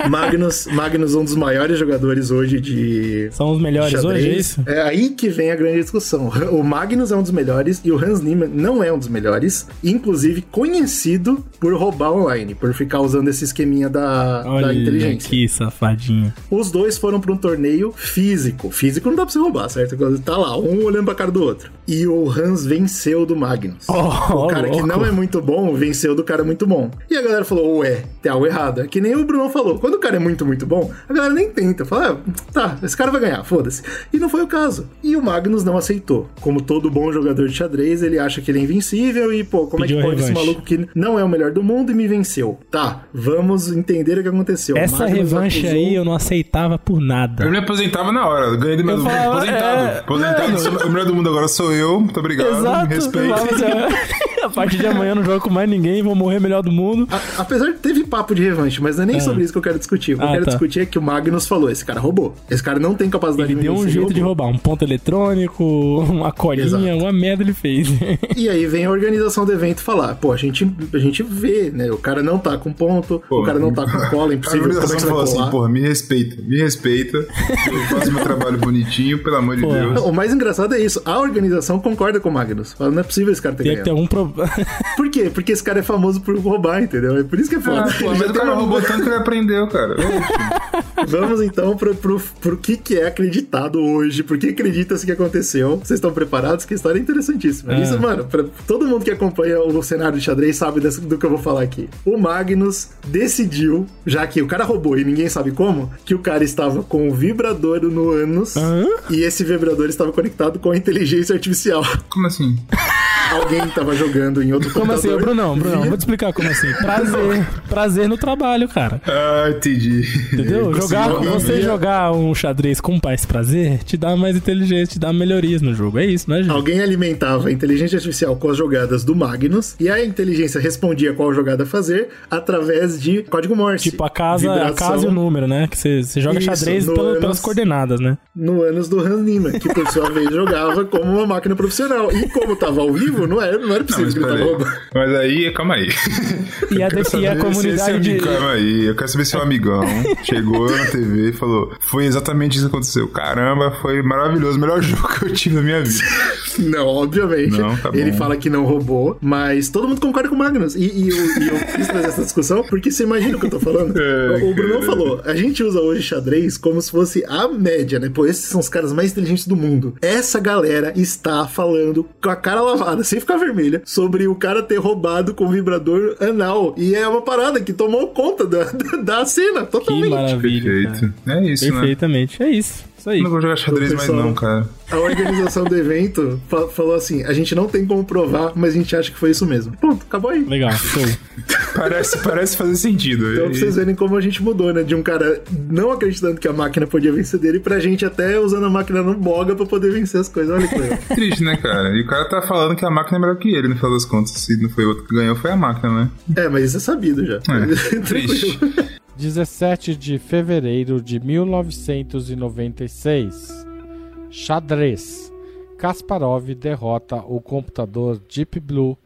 Magnus, Magnus, um dos maiores jogadores hoje de. São os melhores xadrez. hoje, é isso? É aí que vem a grande discussão. O Magnus é um dos melhores e o Hans Niemann não é um dos melhores, inclusive conhecido por roubar online, por ficar usando esse esqueminha da, da Olha inteligência. que safadinho. Os dois foram pra um torneio físico. Físico não dá pra você roubar, certo? Tá lá, um olhando pra cara do outro. E o Hans venceu do Magnus. Oh, o cara que não é muito bom venceu do cara muito bom. E a galera falou, ué, tem algo errado. É que nem o Bruno falou. Quando o cara é muito, muito bom, a galera nem tenta. Fala, ah, tá, esse cara vai ganhar, foda-se. E não foi o caso. E o Magnus não aceitou. Como todo bom jogador de xadrez, ele acha que ele é invencível e, pô, como Pediu é que pode esse maluco que não é o melhor do mundo e me venceu? Tá, vamos entender o que aconteceu. Essa Magnus revanche acusou- aí eu não aceitava por nada. Eu me aposentava na hora. Eu ganhei do meu Eu do mundo. falava, Aposentado. é, aposentado. Sou- O melhor do mundo agora sou eu. Muito obrigado. Me Exato. respeito. Eu a partir de amanhã eu não jogo com mais ninguém, vou morrer melhor do mundo. A- apesar de teve papo de revanche, mas não é nem sobre isso que eu quero discutir. O que eu Ah, quero tá. discutir é que o Magnus falou: esse cara roubou. Esse cara não tem capacidade Ele de deu um jeito de roubar, um ponto eletrônico, uma colinha, Exato. uma merda ele fez. E aí vem a organização do evento falar: pô, a gente, a gente vê, né? O cara não tá com ponto, Pô, o cara não tá com cola, é A impossível. Como é que organização falou assim, porra, me respeita, me respeita. Eu faço meu trabalho bonitinho, pelo amor de Porra. Deus. O mais engraçado é isso. A organização concorda com o Magnus. Fala, não é possível esse cara ter Tinha que ter ganhado. algum problema. Por quê? Porque esse cara é famoso por roubar, entendeu? É por isso que é foda. Ah, pô, mas o cara uma- roubou tanto que ele aprendeu, cara. Vamos então pro, pro, pro que, que é acreditado hoje, por que acredita-se que aconteceu. Vocês estão preparados? Que a história é interessantíssima. Ah. Isso, mano, pra todo mundo que acompanha o cenário de xadrez sabe desse- do que eu vou falar aqui. O Magnus decidiu, já que o cara roubou e ninguém sabe como, que o cara estava com o vibrador no ânus Hã? e esse vibrador estava conectado com a inteligência artificial. Como assim? Alguém estava jogando em outro Como assim, ô, computador. Brunão? Brunão, vou te explicar como assim. Prazer. Prazer no trabalho, cara. Ah, entendi. Entendeu? Eu Jogar, você via- jogar um xadrez com paz prazer te dá mais inteligência, te dá melhorias no jogo. É isso, né, gente? Alguém alimentava a inteligência artificial com as jogadas do Magnus e a inteligência respondia qual jogada fazer através de código Morse. Tipo, a casa, a casa e o número, né? Que você, você joga Isso, xadrez pelo- ânus. pelas coordenadas, né? No ânus do Hans Niemann, que por sua vez jogava como uma máquina profissional. E como tava ao vivo, não era, não era possível mas peraí. Mas aí, calma aí. E a, Eu quero def- e a comunidade de. amigo- Calma aí, eu quero saber se o amigão chegou na TV e falou: Foi exatamente isso que aconteceu. Caramba, foi maravilhoso, o melhor jogo que eu tive na minha vida. Não, obviamente. Não, tá ele fala que não roubou, mas todo mundo concorda com o Magnus. E, e eu, e eu quis trazer essa discussão porque você imagina o que eu tô falando. É, o, o Brunão cara. falou: a gente usa hoje xadrez como se fosse a média, né? Pô, esses são os caras mais inteligentes do mundo. Essa galera está falando com a cara lavada, sem ficar vermelha, sobre o cara ter roubado com vibrador anal. E é uma parada que tomou conta da, da, da cena, Que totalmente. maravilha. cara. Perfeito. É isso, né? Perfeitamente. É isso. Isso aí. Não vou jogar xadrez mais, não, cara. A organização do evento fa- falou assim: a gente não tem como provar, mas a gente acha que foi isso mesmo. Ponto, acabou aí. Legal, show. Parece, parece fazer sentido. Então, E- pra vocês verem como a gente mudou, né? De um cara não acreditando que a máquina podia vencer dele, pra gente até usando a máquina no boga pra poder vencer as coisas. Olha que legal. Triste, né, cara? E o cara tá falando que a máquina é melhor que ele, no final das contas. Se não foi o outro que ganhou, foi a máquina, né? é, mas isso é sabido já. É, triste. 17 de fevereiro de 1996. Xadrez. Kasparov derrota o computador Deep Blue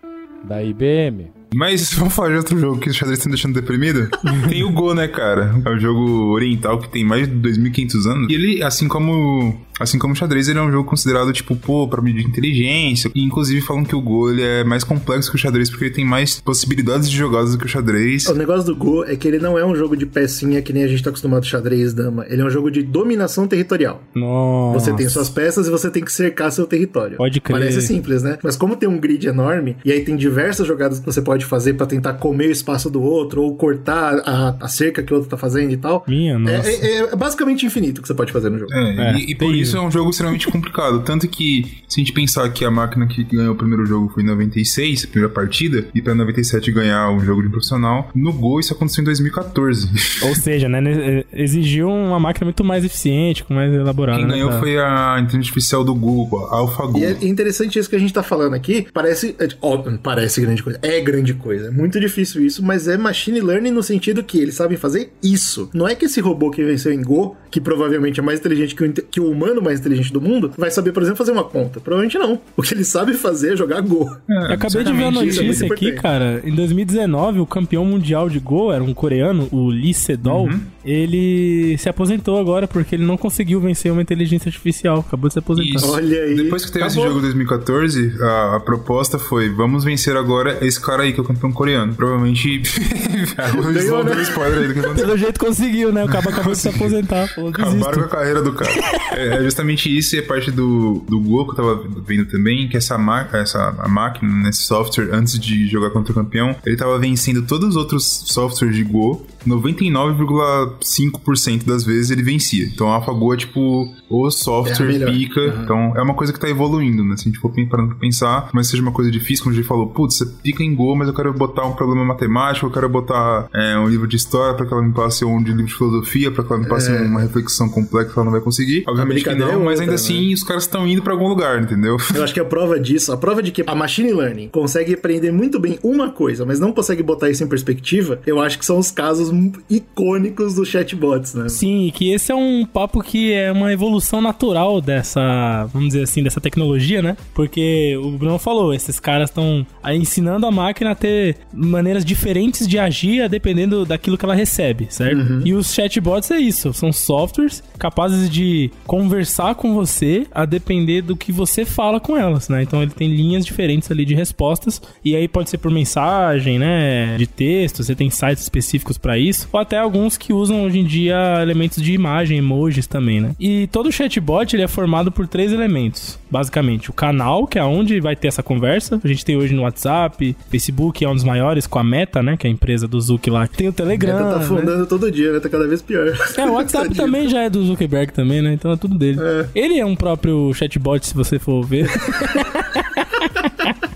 da IBM. Mas vamos falar de outro jogo que os xadrez estão deixando deprimido? tem o Go, né, cara? É um jogo oriental que tem mais de 2.500 anos. E ele, assim como assim como o xadrez, ele é um jogo considerado, tipo, pô, pra medir inteligência. E, inclusive, falam que o Go ele é mais complexo que o xadrez porque ele tem mais possibilidades de jogadas do que o xadrez. O negócio do Go é que ele não é um jogo de pecinha que nem a gente tá acostumado xadrez, dama. Ele é um jogo de dominação territorial. Nossa. Você tem suas peças e você tem que cercar seu território. Pode crer. Parece simples, né? Mas como tem um grid enorme, e aí tem diversas jogadas que você pode fazer pra tentar comer o espaço do outro, ou cortar a, a cerca que o outro tá fazendo e tal. Minha, É, nossa. é- é basicamente infinito o que você pode fazer no jogo. É, É, e, e por isso é um jogo extremamente complicado. Tanto que, se a gente pensar que a máquina que ganhou o primeiro jogo foi em 96, a primeira partida, e pra 97 ganhar um jogo de profissional, no Go isso aconteceu em 2014. Ou seja, né? ne- Exigiu uma máquina muito mais eficiente, com mais elaborada. Quem né, ganhou pra- foi a inteligência artificial do Google, a AlphaGo. E é interessante isso que a gente tá falando aqui. Parece. é, ó, parece grande coisa. É grande coisa. É muito difícil isso, mas é machine learning no sentido que eles sabem fazer isso. Não é que esse robô que venceu em Go, que provavelmente é mais inteligente que o, que o humano mais inteligente do mundo, vai saber, por exemplo, fazer uma conta. Provavelmente não. O que ele sabe fazer é jogar Go. Eu acabei de ver a é notícia muito aqui, cara. Em 2019, o campeão mundial de Go era um coreano, o Lee Sedol. Uhum. Ele se aposentou agora porque ele não conseguiu vencer uma inteligência artificial. Acabou de se aposentar. Isso. Olha aí. Depois que teve esse Acabou. jogo em 2014, a, a proposta foi: vamos vencer agora esse cara aí que é o campeão coreano. Provavelmente. Ganhou, né? spoiler aí do que aconteceu. Pelo jeito conseguiu, né? O cara acabou de se aposentar. Falou, Acabaram com a carreira do cara. É, é justamente isso e é parte do, do Go que eu tava vendo também, que essa, ma essa a máquina, né, esse software, antes de jogar contra o campeão, ele tava vencendo todos os outros softwares de Go, 99,5% das vezes ele vencia. Então a AlphaGo é tipo o software É a melhor. pica. Então é uma coisa que tá evoluindo, né? Se a gente for parando pra pensar, mas seja uma coisa difícil, como a gente falou, putz, você pica em Go, mas eu quero botar um problema matemático, eu quero botar é, um livro de história pra que ela me passe um de livro de filosofia, pra que ela me passe uma reflexão complexa que ela não vai conseguir. Obviamente que brincadeira não, é mas ainda assim os caras estão indo pra algum lugar, entendeu? Eu acho que a prova disso, a prova de que a machine learning consegue aprender muito bem uma coisa, mas não consegue botar isso em perspectiva, eu acho que são os casos icônicos dos chatbots, né? Sim, e que esse é um papo que é uma evolução natural dessa, vamos dizer assim, dessa tecnologia, né? Porque o Bruno falou, esses caras estão ensinando a máquina a ter maneiras diferentes de agir dependendo daquilo que ela recebe, certo? E os chatbots é isso, são softwares capazes de conversar com você a depender do que você fala com elas, né? Então ele tem linhas diferentes ali de respostas e aí pode ser por mensagem, né, de texto, você tem sites específicos pra isso, ou até alguns que usam hoje em dia elementos de imagem, emojis também, né? E todo chatbot ele é formado por três elementos, basicamente. O canal, que é onde vai ter essa conversa. A gente tem hoje no WhatsApp, Facebook é um dos maiores com a Meta, né, que é a empresa do Zuck lá. Tem o Telegram, Tá né? afundando todo dia, né? Tá cada vez pior. É, o WhatsApp também já é do Zuckerberg também, né? Então é tudo dele. Ele é um próprio chatbot, se você for ver.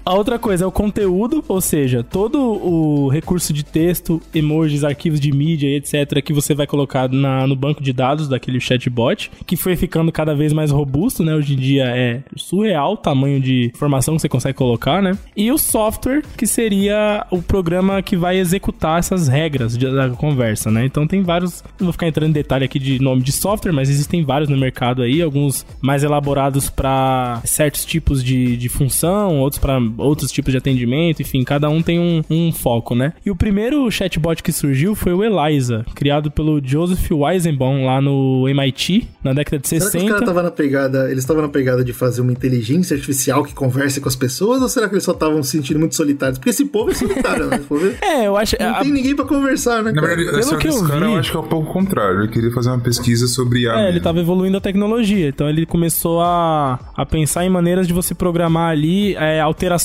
A outra coisa é o conteúdo, ou seja, todo o recurso de texto, emojis, arquivos de mídia e etc. que você vai colocar na- no banco de dados daquele chatbot, que foi ficando cada vez mais robusto, né? Hoje em dia é surreal o tamanho de informação que você consegue colocar, né? E o software, que seria o programa que vai executar essas regras de- da conversa, né? Então tem vários, não vou ficar entrando em detalhe aqui de nome de software, mas existem vários no mercado aí, alguns mais elaborados para certos tipos de, de função, outros para outros tipos de atendimento, enfim, cada um tem um, um foco, né? E o primeiro chatbot que surgiu foi o Eliza, criado pelo Joseph Weizenbaum lá no MIT, na década de Será que os 60. caras estavam na pegada, eles estavam na pegada de fazer uma inteligência artificial que converse com as pessoas ou será que eles só estavam se sentindo muito solitários? Porque esse povo é solitário, né? É- É, eu acho. Não a- tem ninguém pra conversar, né, Na verdade, história que eu cara vi- eu acho que é um pouco contrário. Ele queria fazer uma pesquisa sobre a. É, ele tava evoluindo a tecnologia, então ele começou a, a pensar em maneiras de você programar ali é, alterações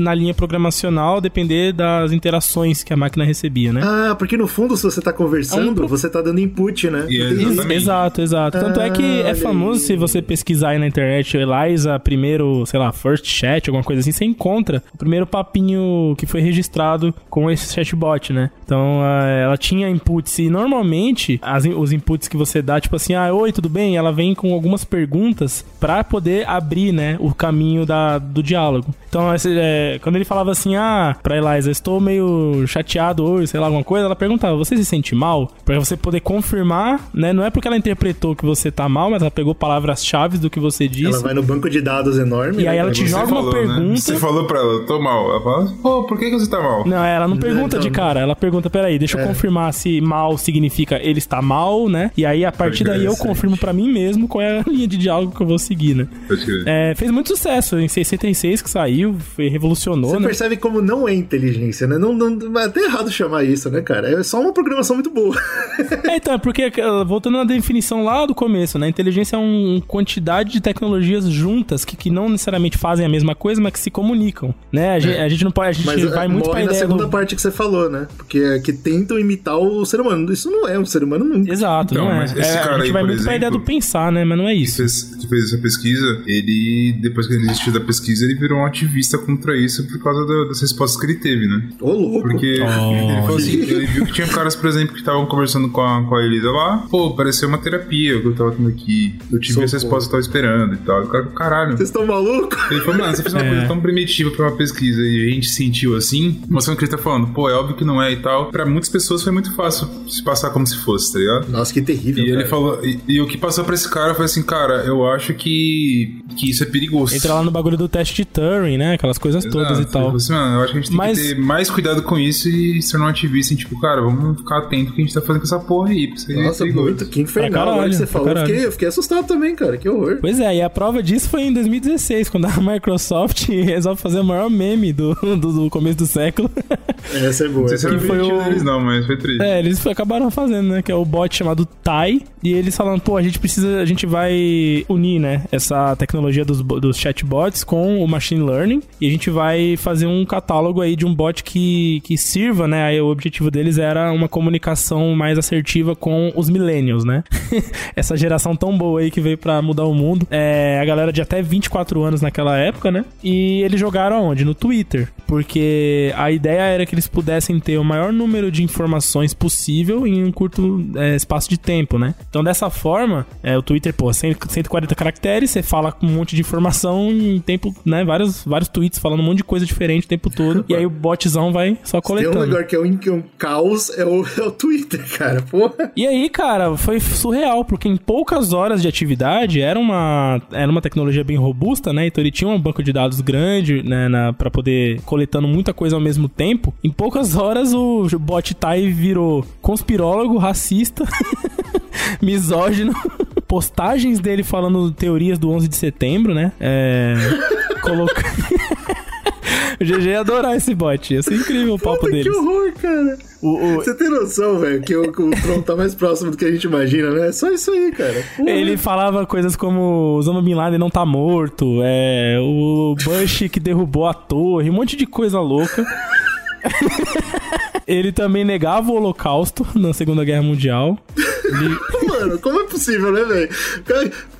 na linha programacional, depender das interações que a máquina recebia, né? Ah, porque no fundo, se você tá conversando, É um pro- você tá dando input, né? Exatamente. exato, exato. Tanto é que Ah, é famoso aí. se você pesquisar aí na internet Eliza, primeiro, sei lá, first chat, alguma coisa assim, você encontra o primeiro papinho que foi registrado com esse chatbot, né? Então, ah, ela tinha inputs e normalmente as os inputs que você dá, tipo assim, ah, oi, tudo bem? Ela vem com algumas perguntas pra poder abrir, né, o caminho da, do diálogo. Então, esse, é, quando ele falava assim, ah, pra Eliza, estou meio chateado hoje, sei lá, alguma coisa, ela perguntava, você se sente mal? Pra você poder confirmar, né? Não é porque ela interpretou que você tá mal, mas ela pegou palavras-chave do que você disse. Ela vai no banco de dados enorme. E né, aí ela te Você joga uma falou, né? pergunta. Você falou pra ela, tô mal. Ela fala, pô, por que, que você tá mal? Não, ela não pergunta Não, de não. cara, ela pergunta, peraí, deixa eu É. confirmar se mal significa ele está mal, né? E aí, a partir daí, eu confirmo pra mim mesmo qual é a linha de diálogo que eu vou seguir, né? É, fez muito sucesso, em 66 que saiu, foi, revolucionou, Você né? percebe como não é inteligência, né? Não, não, é até errado chamar isso, né, cara? É só uma programação muito boa. É, então, é porque, eh, voltando na definição lá do começo, né? Inteligência é uma quantidade de tecnologias juntas que, que não necessariamente fazem a mesma coisa, mas que se comunicam, né? A, gente, a gente não pode, a gente Mas vai é, muito pra morre na ideia segunda do... parte que você falou, né? Porque é que tentam imitar o ser humano. Isso não é um ser humano nunca. Exato, Então, não é. mas esse É, cara a gente aí, vai por muito pra ideia do exemplo, pensar, né? Mas não é que isso. fez, que fez essa pesquisa, ele, depois que ele desistiu da pesquisa, ele virou um ativista contra isso por causa da- das respostas que ele teve, né? Ô, louco. Porque ele falou assim, ele viu que tinha caras, por exemplo, que estavam conversando com a, com a Elisa lá, pô, pareceu uma terapia que eu tava tendo aqui. Eu tive essa Socorro. resposta que eu tava esperando e tal. O cara, caralho. Vocês estão malucos? Ele falou, mano, você fez uma É. coisa tão primitiva pra uma pesquisa e a gente sentiu assim, mostrando que ele tá falando, pô, é óbvio que não é e tal. Pra muitas pessoas foi muito fácil se passar como se fosse, tá ligado? Nossa, que terrível. E ele cara. falou, e, e o que passou pra esse cara foi assim, cara, eu acho que, que isso é perigoso. Entra lá no bagulho do teste de Turing, né? Aquelas coisas todas Exato. e tal. Assim, mano, eu acho que a gente tem Mas- que ter mais cuidado com isso e se tornar um ativista, em, tipo, cara, vamos ficar atento que a gente tá fazendo com essa porra aí. É Nossa, perigoso. muito. Que infernal. Caralho, que você falou, eu fiquei, eu fiquei assustado também, cara. Que horror. Pois é, e a prova disso foi em 2016, quando a Microsoft resolve fazer o maior meme do, do, do começo do século. Essa é boa. Não sei se era é que foi o- deles, não, mas foi triste. É, eles acabaram fazendo, né? Que é o bot chamado Tai. E eles falando, pô, a gente precisa, a gente vai unir, né? Essa tecnologia dos, bo- dos chatbots com o machine learning. E a gente vai fazer um catálogo aí de um bot que, que sirva, né? Aí o objetivo deles era uma comunicação mais assertiva com os millennials, né? Essa geração tão boa aí que veio pra mudar o mundo. É, a galera de até 24 anos naquela época, né? E eles jogaram aonde? No Twitter. Porque a ideia era que eles pudessem ter o maior número de informações possível em um curto é, espaço de tempo, né? Então, dessa forma, é, o Twitter, pô, 100 140 caracteres, você fala um monte de informação em tempo, né? Vários, vários tweets falando um monte de coisa diferente o tempo todo. e aí o botzão vai só Tem um coletando. lugar que é um, que é um caos, é o, é o Twitter, cara. Porra. E aí, cara, foi surreal, porque em poucas horas de atividade era uma, era uma tecnologia bem robusta, né? Então ele tinha um banco de dados grande, né, na, pra poder coletando muita coisa ao mesmo tempo. Em poucas horas o bot Tai virou conspirólogo, racista, misógino. Postagens dele falando teorias do 11 de setembro, né? É. Coloca... o GG ia adorar esse bot. Ia ser incrível o papo Puta, que horror, cara. O, o- Você tem noção, velho, que o, o Tron tá mais próximo do que a gente imagina, né? É só isso aí, cara. Porra. Ele falava coisas como Osama Bin Laden não tá morto, é, o Bush que derrubou a torre, um monte de coisa louca. Ele também negava o Holocausto na Segunda Guerra Mundial. Ele- Mano, como é possível, né, velho?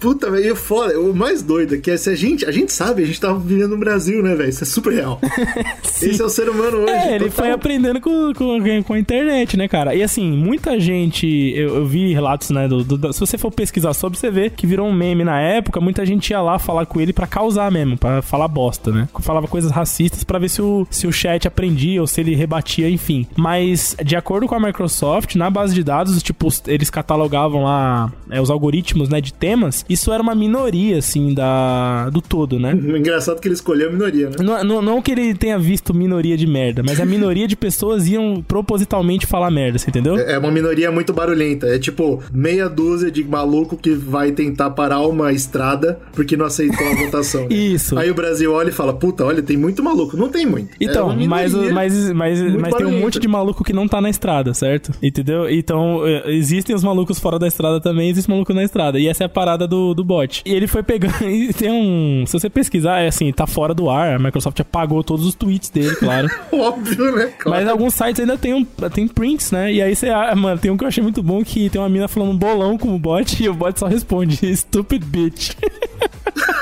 Puta, velho, foda, o mais doido é que é se a gente, a gente sabe, a gente tá vivendo no Brasil, né, velho? Isso é super real. Esse é o ser humano hoje. É, ele total. foi aprendendo com, com, com a internet, né, cara? E assim, muita gente. Eu, eu vi relatos, né? Do, do- se você for pesquisar sobre, você vê que virou um meme na época. Muita gente ia lá falar com ele pra causar mesmo, pra falar bosta, né? Falava coisas racistas pra ver se o, se o chat aprendia ou se ele rebatia, enfim. Mas, de acordo com a Microsoft, na base de dados, tipo, eles catalogavam a é, os algoritmos, né, de temas, isso era uma minoria, assim, da, do todo, né? Engraçado que ele escolheu a minoria, né? Não, não, não que ele tenha visto minoria de merda, mas a minoria de pessoas iam propositalmente falar merda, você entendeu? É uma minoria muito barulhenta. É tipo meia dúzia de maluco que vai tentar parar uma estrada porque não aceitou a votação. né? Isso. Aí o Brasil olha e fala: Puta, olha, tem muito maluco. Não tem muito. Então, é mas, mas, mas, mas tem um monte de maluco que não tá na estrada, certo? Entendeu? Então, eh, existem os malucos fora da estrada também, existe maluco na estrada. E essa é a parada do, do bot. E ele foi pegando. E tem um. Se você pesquisar, é assim, tá fora do ar. A Microsoft apagou todos os tweets dele, claro. Óbvio, né? Claro. Mas alguns sites ainda tem, um, tem prints, né? E aí você. ah, Mano, tem um que eu achei muito bom que tem uma mina falando um bolão com o bot e o bot só responde: Stupid bitch.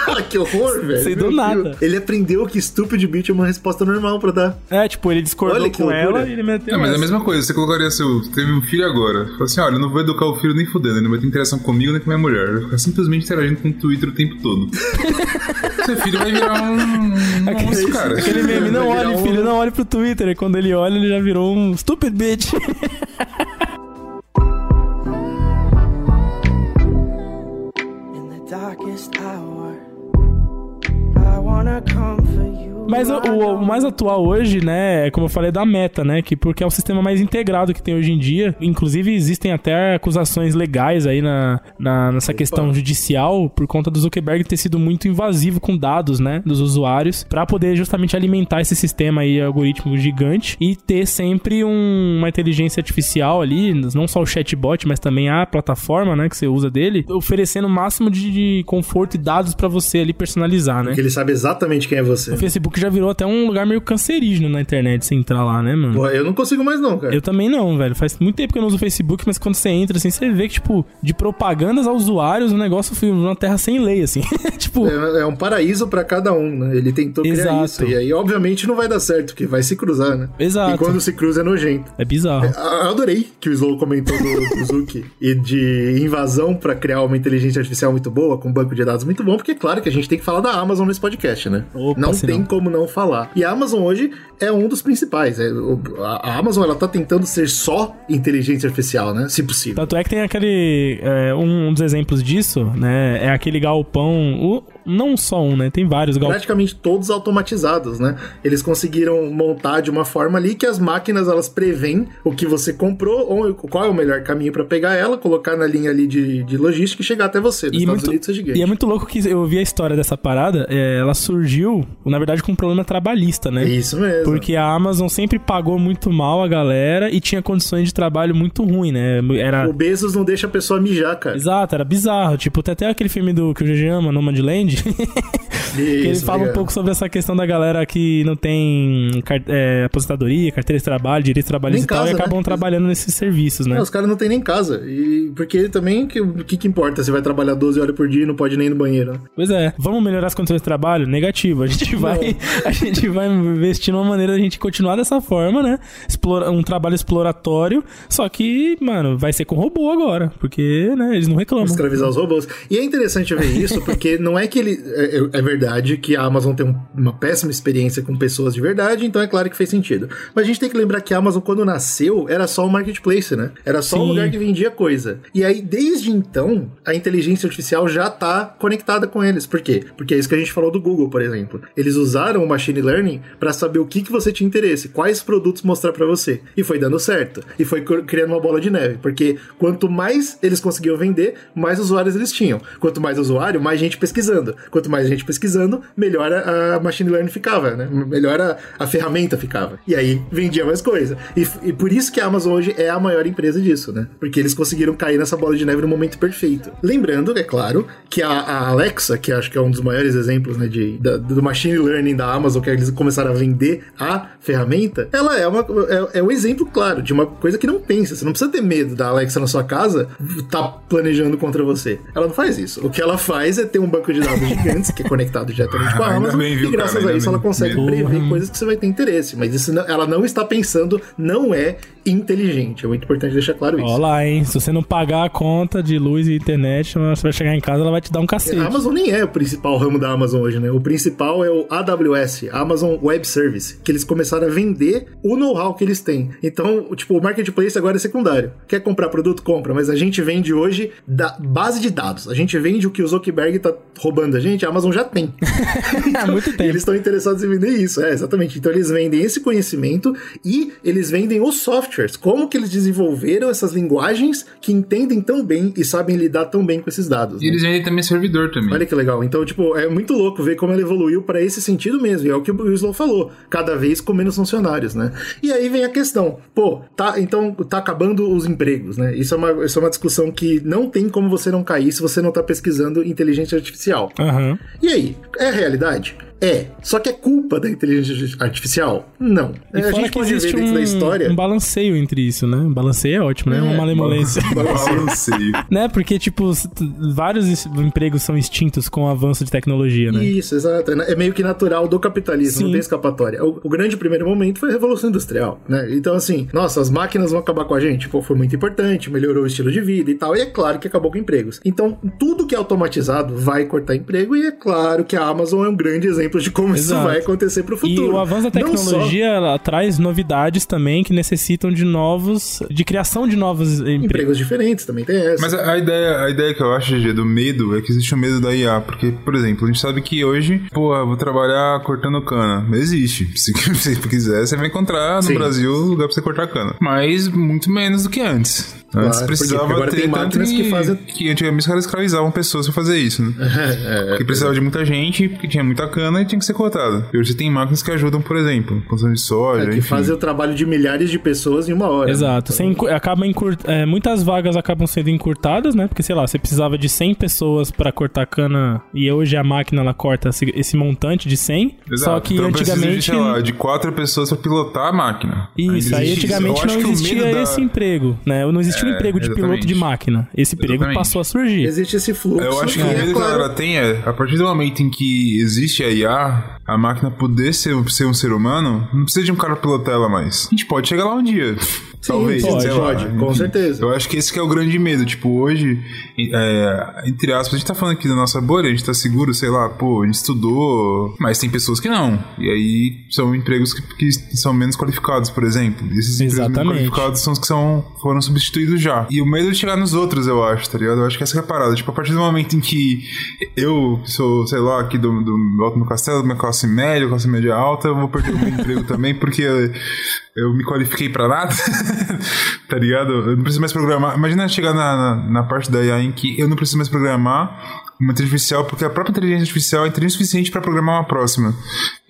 Ah, que horror, velho. Sei do nada. Ele aprendeu que stupid bitch é uma resposta normal pra dar. É, tipo, ele discordou Olha com ela e ele meteu. É, mas é a mesma coisa, você colocaria seu. Teve um filho agora. Fala assim: olha, eu não vou educar o filho nem fudendo, ele não vai ter interação comigo nem com minha mulher. Vai ficar simplesmente interagindo com o Twitter o tempo todo. Seu filho vai virar um. um monstro, cara. Aquele meme, não olhe, um- filho, não olhe pro Twitter. E quando ele olha, ele já virou um stupid bitch. In the darkest hour, I wanna come for you. Mas o, o- o mais atual hoje, né, é como eu falei, da meta, né? Que porque é o sistema mais integrado que tem hoje em dia. Inclusive, existem até acusações legais aí na, na- nessa questão judicial por conta do Zuckerberg ter sido muito invasivo com dados, né? Dos usuários, pra poder justamente alimentar esse sistema aí, algoritmo gigante, e ter sempre um- uma inteligência artificial ali, não só o chatbot, mas também a plataforma, né, que você usa dele, oferecendo o máximo de, de conforto e dados pra você ali personalizar, né? Porque ele sabe exatamente quem é você. O Facebook já virou até um lugar meio cancerígeno na internet se entrar lá, né, mano? Pô, eu não consigo mais, não, cara. Eu também não, velho. Faz muito tempo que eu não uso o Facebook, mas quando você entra, assim, você vê que, tipo, de propagandas a usuários, o negócio foi uma terra sem lei, assim. tipo, É, é um paraíso pra cada um, né? Ele tentou criar Exato. isso. E aí, obviamente, não vai dar certo, porque vai se cruzar, né? Exato. E quando se cruza é nojento. é bizarro. Eu adorei que o Slow comentou do, do Zuki e de invasão pra criar uma inteligência artificial muito boa, com um banco de dados muito bom, porque é claro que a gente tem que falar da Amazon nesse podcast, né? Opa, não tem não. como não falar. E a Amazon hoje é um dos principais. É, a Amazon ela tá tentando ser só inteligência artificial, né? Se possível. Tanto é que tem aquele. é, um, um dos exemplos disso, né? É aquele galpão. o- não só um, né? Tem vários galpões. praticamente todos automatizados, né? Eles conseguiram montar de uma forma ali que as máquinas elas preveem o que você comprou, ou qual é o melhor caminho pra pegar ela, colocar na linha ali de, de logística e chegar até você. Nos E, Estados muito, Unidos é gigante. e é muito louco que eu vi a história dessa parada. é, ela surgiu, na verdade, com um problema trabalhista, né? Isso mesmo. Porque a Amazon sempre pagou muito mal a galera e tinha condições de trabalho muito ruim, né? Era. O Bezos não deixa a pessoa mijar, cara. Exato, era bizarro. Tipo, tem até aquele filme do que o GG ama, Nomadland, que ele Isso, fala um pouco sobre essa questão da galera que não tem é, aposentadoria, carteira de trabalho, direitos trabalhistas e tal, e acabam né? trabalhando nesses serviços, né? Não, os caras não tem nem casa. E porque também, que- o que, que importa? Você vai trabalhar 12 horas por dia e não pode nem ir no banheiro. né? Pois é. Vamos melhorar as condições de trabalho? Negativo. A gente vai, a gente vai investir numa maneira da gente continuar dessa forma, né? Explora, um trabalho exploratório, só que, mano, vai ser com robô agora, porque, né, eles não reclamam. escravizar os robôs. E é interessante ver isso, porque não é que ele. É, é verdade que a Amazon tem um- uma péssima experiência com pessoas de verdade, então é claro que fez sentido. Mas a gente tem que lembrar que a Amazon, quando nasceu, era só um marketplace, né? Era só um Sim. lugar que vendia coisa. E aí, desde então, a inteligência artificial já tá conectada com eles. Por quê? Porque é isso que a gente falou do Google, por exemplo. Eles usaram o machine learning para saber o que, que você tinha interesse, quais produtos mostrar para você. E foi dando certo. E foi cr- criando uma bola de neve. Porque quanto mais eles conseguiam vender, mais usuários eles tinham. Quanto mais usuário, mais gente pesquisando. Quanto mais gente pesquisando, melhor a, machine learning ficava, né? Melhor a, a ferramenta ficava. E aí vendia mais coisa. E, e por isso que a Amazon hoje é a maior empresa disso, né? Porque eles conseguiram cair nessa bola de neve no momento perfeito. Lembrando, é claro, que a, a Alexa, que acho que é um dos maiores exemplos né, de, da- do machine learning da Amazon, que eles começaram a vender a ferramenta, ela é, uma, é, é um exemplo claro de uma coisa que não pensa. Você não precisa ter medo da Alexa na sua casa tá planejando contra você. Ela não faz isso. O que ela faz é ter um banco de dados gigantes que é conectado diretamente com a Amazon bem, viu, e graças cara? a isso bem. ela consegue Porra. prever coisas que você vai ter interesse. Mas isso ela não está pensando, não é inteligente. É muito importante deixar claro isso. Olá, hein? Se você não pagar a conta de luz e internet, você vai chegar em casa ela vai te dar um cacete. A Amazon nem é o principal ramo da Amazon hoje, né? O principal é o AWS, Amazon Web Service, que eles começaram a vender o know-how que eles têm. Então, tipo, o marketplace agora é secundário. Quer comprar produto? Compra, mas a gente vende hoje da base de dados. A gente vende o que o Zuckerberg tá roubando a gente, a Amazon já tem. Há muito tempo. Eles estão interessados em vender isso, é, exatamente. Então eles vendem esse conhecimento e eles vendem os softwares. Como que eles desenvolveram essas linguagens que entendem tão bem e sabem lidar tão bem com esses dados. E né? eles vendem também servidor também. Olha que legal. Então, tipo, é muito louco ver como ela evoluiu para esse sentido mesmo. E é o que o Winslow falou. Cada vez com menos funcionários, né? E aí vem a questão. Pô, tá, então tá acabando os empregos, né? Isso é uma, isso é uma discussão que não tem como você não cair se você não tá pesquisando inteligência artificial. Aham. E aí, é realidade? É. Só que é culpa da inteligência artificial? Não. E É, a fora gente que pode ver dentro um, da história. um balanceio entre isso, né? Balanceio é ótimo, né? Uma malemolência. Balanceio. né? Porque, tipo, vários empregos são extintos com o avanço de tecnologia, né? Isso, exato. É É meio que natural do capitalismo, Sim. não tem escapatória. O, o grande primeiro momento foi a Revolução Industrial, né? Então, assim, nossa, as máquinas vão acabar com a gente. Pô, foi muito importante, melhorou o estilo de vida e tal. E é claro que acabou com empregos. Então, tudo que é automatizado vai cortar emprego e é claro que a Amazon é um grande exemplo de como isso Exato. vai acontecer pro E futuro. o avanço da só- tecnologia ela traz novidades também que necessitam de novos. de criação de novos empregos. Empregos diferentes também tem essa. Mas a, a ideia, a ideia que eu acho, GG, do medo é que existe o medo da IA. Porque, por exemplo, a gente sabe que hoje, pô, eu vou trabalhar cortando cana. Existe. Se você quiser, você vai encontrar no Sim. Brasil lugar pra você cortar cana. Mas muito menos do que antes. Claro, Antes porque precisava agora ter tem máquinas que fazem- que antigamente os caras escravizavam pessoas pra fazer isso, né? É, Porque precisava de muita gente, porque tinha muita cana e tinha que ser cortada. E hoje você tem máquinas que ajudam, por exemplo, construção de soja, é, que enfim. fazem o trabalho de milhares de pessoas em uma hora. Exato. Você encu- acaba encur- é, muitas vagas acabam sendo encurtadas, né? Porque, sei lá, você precisava de 100 pessoas pra cortar cana e hoje a máquina ela corta esse, esse montante de 100. Exato. Só que Então antigamente. De, sei lá, de quatro pessoas pra pilotar a máquina. Isso, aí existe antigamente não existia medo da- esse emprego, né? Não existia o É, emprego de piloto de máquina. Esse emprego Exatamente. passou a surgir. Existe esse fluxo. Eu acho que e o é medo que a claro- galera tem é, a partir do momento em que existe a IA, a máquina poder ser, ser um ser humano, não precisa de um cara pilotar ela mais. A gente pode chegar lá um dia. Talvez, pode, sei lá. pode, com certeza. Eu acho que esse que é o grande medo. Tipo, hoje, é, entre aspas, a gente tá falando aqui da nossa bolha, a gente tá seguro, sei lá, pô, a gente estudou, mas tem pessoas que não. E aí são empregos que, que são menos qualificados, por exemplo. E esses empregos menos Exatamente. qualificados são os que são, foram substituídos já. E o medo de chegar nos outros, eu acho, tá ligado? Eu acho que essa é a parada. Tipo, a partir do momento em que eu que sou, sei lá, aqui do, do alto do castelo, da minha classe média, classe média alta, eu vou perder o meu emprego também, porque eu me qualifiquei pra nada, tá ligado? Eu não preciso mais programar. Imagina chegar na, na, na parte da IA em que eu não preciso mais programar uma inteligência artificial, porque a própria inteligência artificial é inteligente o suficiente pra programar uma próxima.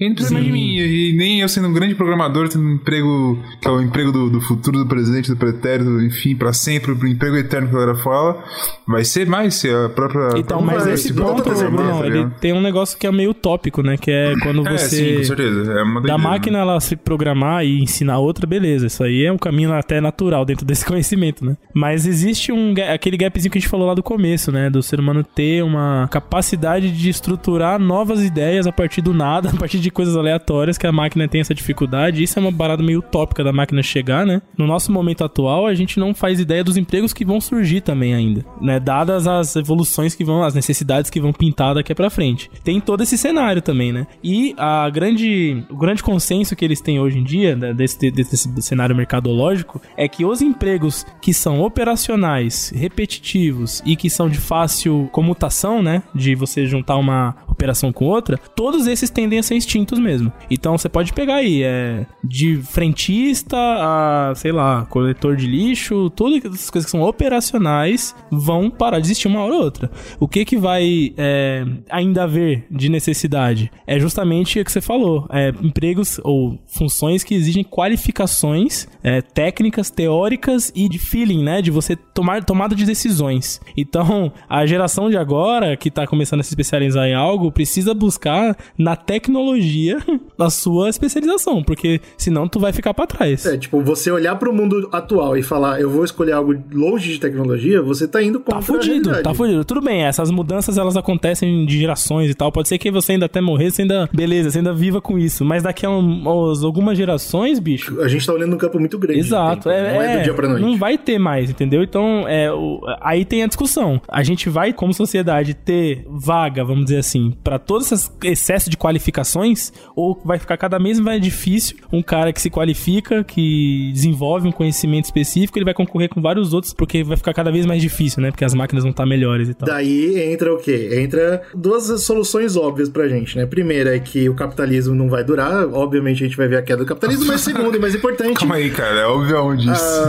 E não precisa mais de mim. E nem eu sendo um grande programador, tendo um emprego que é o emprego do, do futuro, do presente, do pretérito, enfim, pra sempre, o emprego eterno que a galera fala, vai ser mais ser a própria. Então, mas esse própria ponto, Bruno, tá ele tem um negócio que é meio utópico, né? Que é quando É, você. sim, com certeza. É uma Da máquina ela se programar e ensinar outra, beleza. Isso aí é um caminho até natural dentro desse conhecimento, né? Mas existe um aquele gapzinho que a gente falou lá do começo, né? Do ser humano ter uma capacidade de estruturar novas ideias a partir do nada, a partir de coisas aleatórias, que a máquina tem essa dificuldade. Isso é uma parada meio utópica da máquina chegar, né? No nosso momento atual, a gente não faz ideia dos empregos que vão surgir também ainda, né? Dadas as evoluções que vão, as necessidades que vão pintar daqui pra frente. Tem todo esse cenário também, né? E a grande, o grande consenso que eles têm hoje em dia, né, desse, desse cenário mercadológico, é que os empregos que são operacionais, repetitivos e que são de fácil comutação, né? De você juntar uma operação com outra, todos esses tendem a ser extintos mesmo. Então você pode pegar aí, é, de frentista a, sei lá, coletor de lixo, todas essas coisas que são operacionais vão parar de existir uma hora ou outra. O que que vai é, ainda haver de necessidade? É justamente o que você falou, é, empregos ou funções que exigem qualificações é, técnicas, teóricas e de feeling, né? De você tomar tomada de decisões. Então, a geração de agora agora que tá começando a se especializar em algo, precisa buscar na tecnologia a sua especialização, porque senão tu vai ficar pra trás. É, tipo, você olhar pro mundo atual e falar, eu vou escolher algo longe de tecnologia, você tá indo contra Tá fudido, tá fudido. Tudo bem, essas mudanças elas acontecem de gerações e tal. Pode ser que você ainda até morrer, você ainda. Beleza, você ainda viva com isso. Mas daqui a um- algumas gerações, bicho. A gente tá olhando um campo muito grande. de Exato, tempo, é, não é, do dia pra noite. não vai ter mais, entendeu? Então, é, o- aí tem a discussão. A gente vai, como sociedade, ter vaga, vamos dizer assim, pra todos esses excesso de qualificações, ou vai ficar cada vez mais difícil um cara que se qualifica, que desenvolve um conhecimento específico, ele vai concorrer com vários outros, porque vai ficar cada vez mais difícil, né? Porque as máquinas vão estar melhores e tal. Daí entra o quê? Entra duas soluções óbvias pra gente, né? Primeira é que o capitalismo não vai durar, obviamente a gente vai ver a queda do capitalismo, mas segundo e mais importante. Calma aí, cara. É óbvio aonde isso.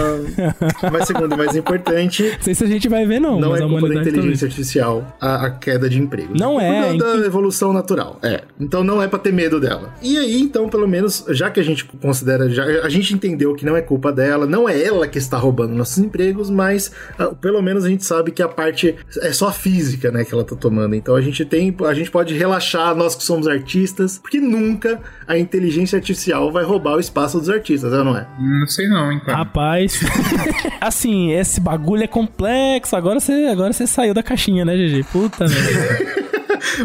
ah, mas segundo e mais importante, Não sei se a gente vai ver, não. não mas é a culpa da inteligência artificial a, a queda de emprego. Não é, Culpa da em- evolução natural. É. Então não é pra ter medo dela. E aí, então, pelo menos, já que a gente considera, já, a gente entendeu que não é culpa dela, não é ela que está roubando nossos empregos, mas ah, pelo menos a gente sabe que a parte é só física, né, que ela tá tomando. Então a gente tem, a gente pode relaxar nós que somos artistas, porque nunca a inteligência artificial vai roubar o espaço dos artistas, é ou não é? Não sei não, hein, cara. Rapaz, assim, esse bagulho é complexo. Agora você, agora você saiu da caixinha, né, GG? Puta merda.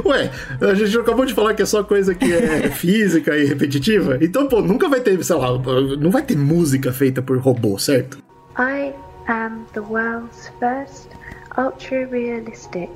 Ué, a gente acabou de falar que é só coisa que é física e repetitiva. Então, pô, nunca vai ter, sei lá, não vai ter música feita por robô, certo? I am the world's first ultra realistic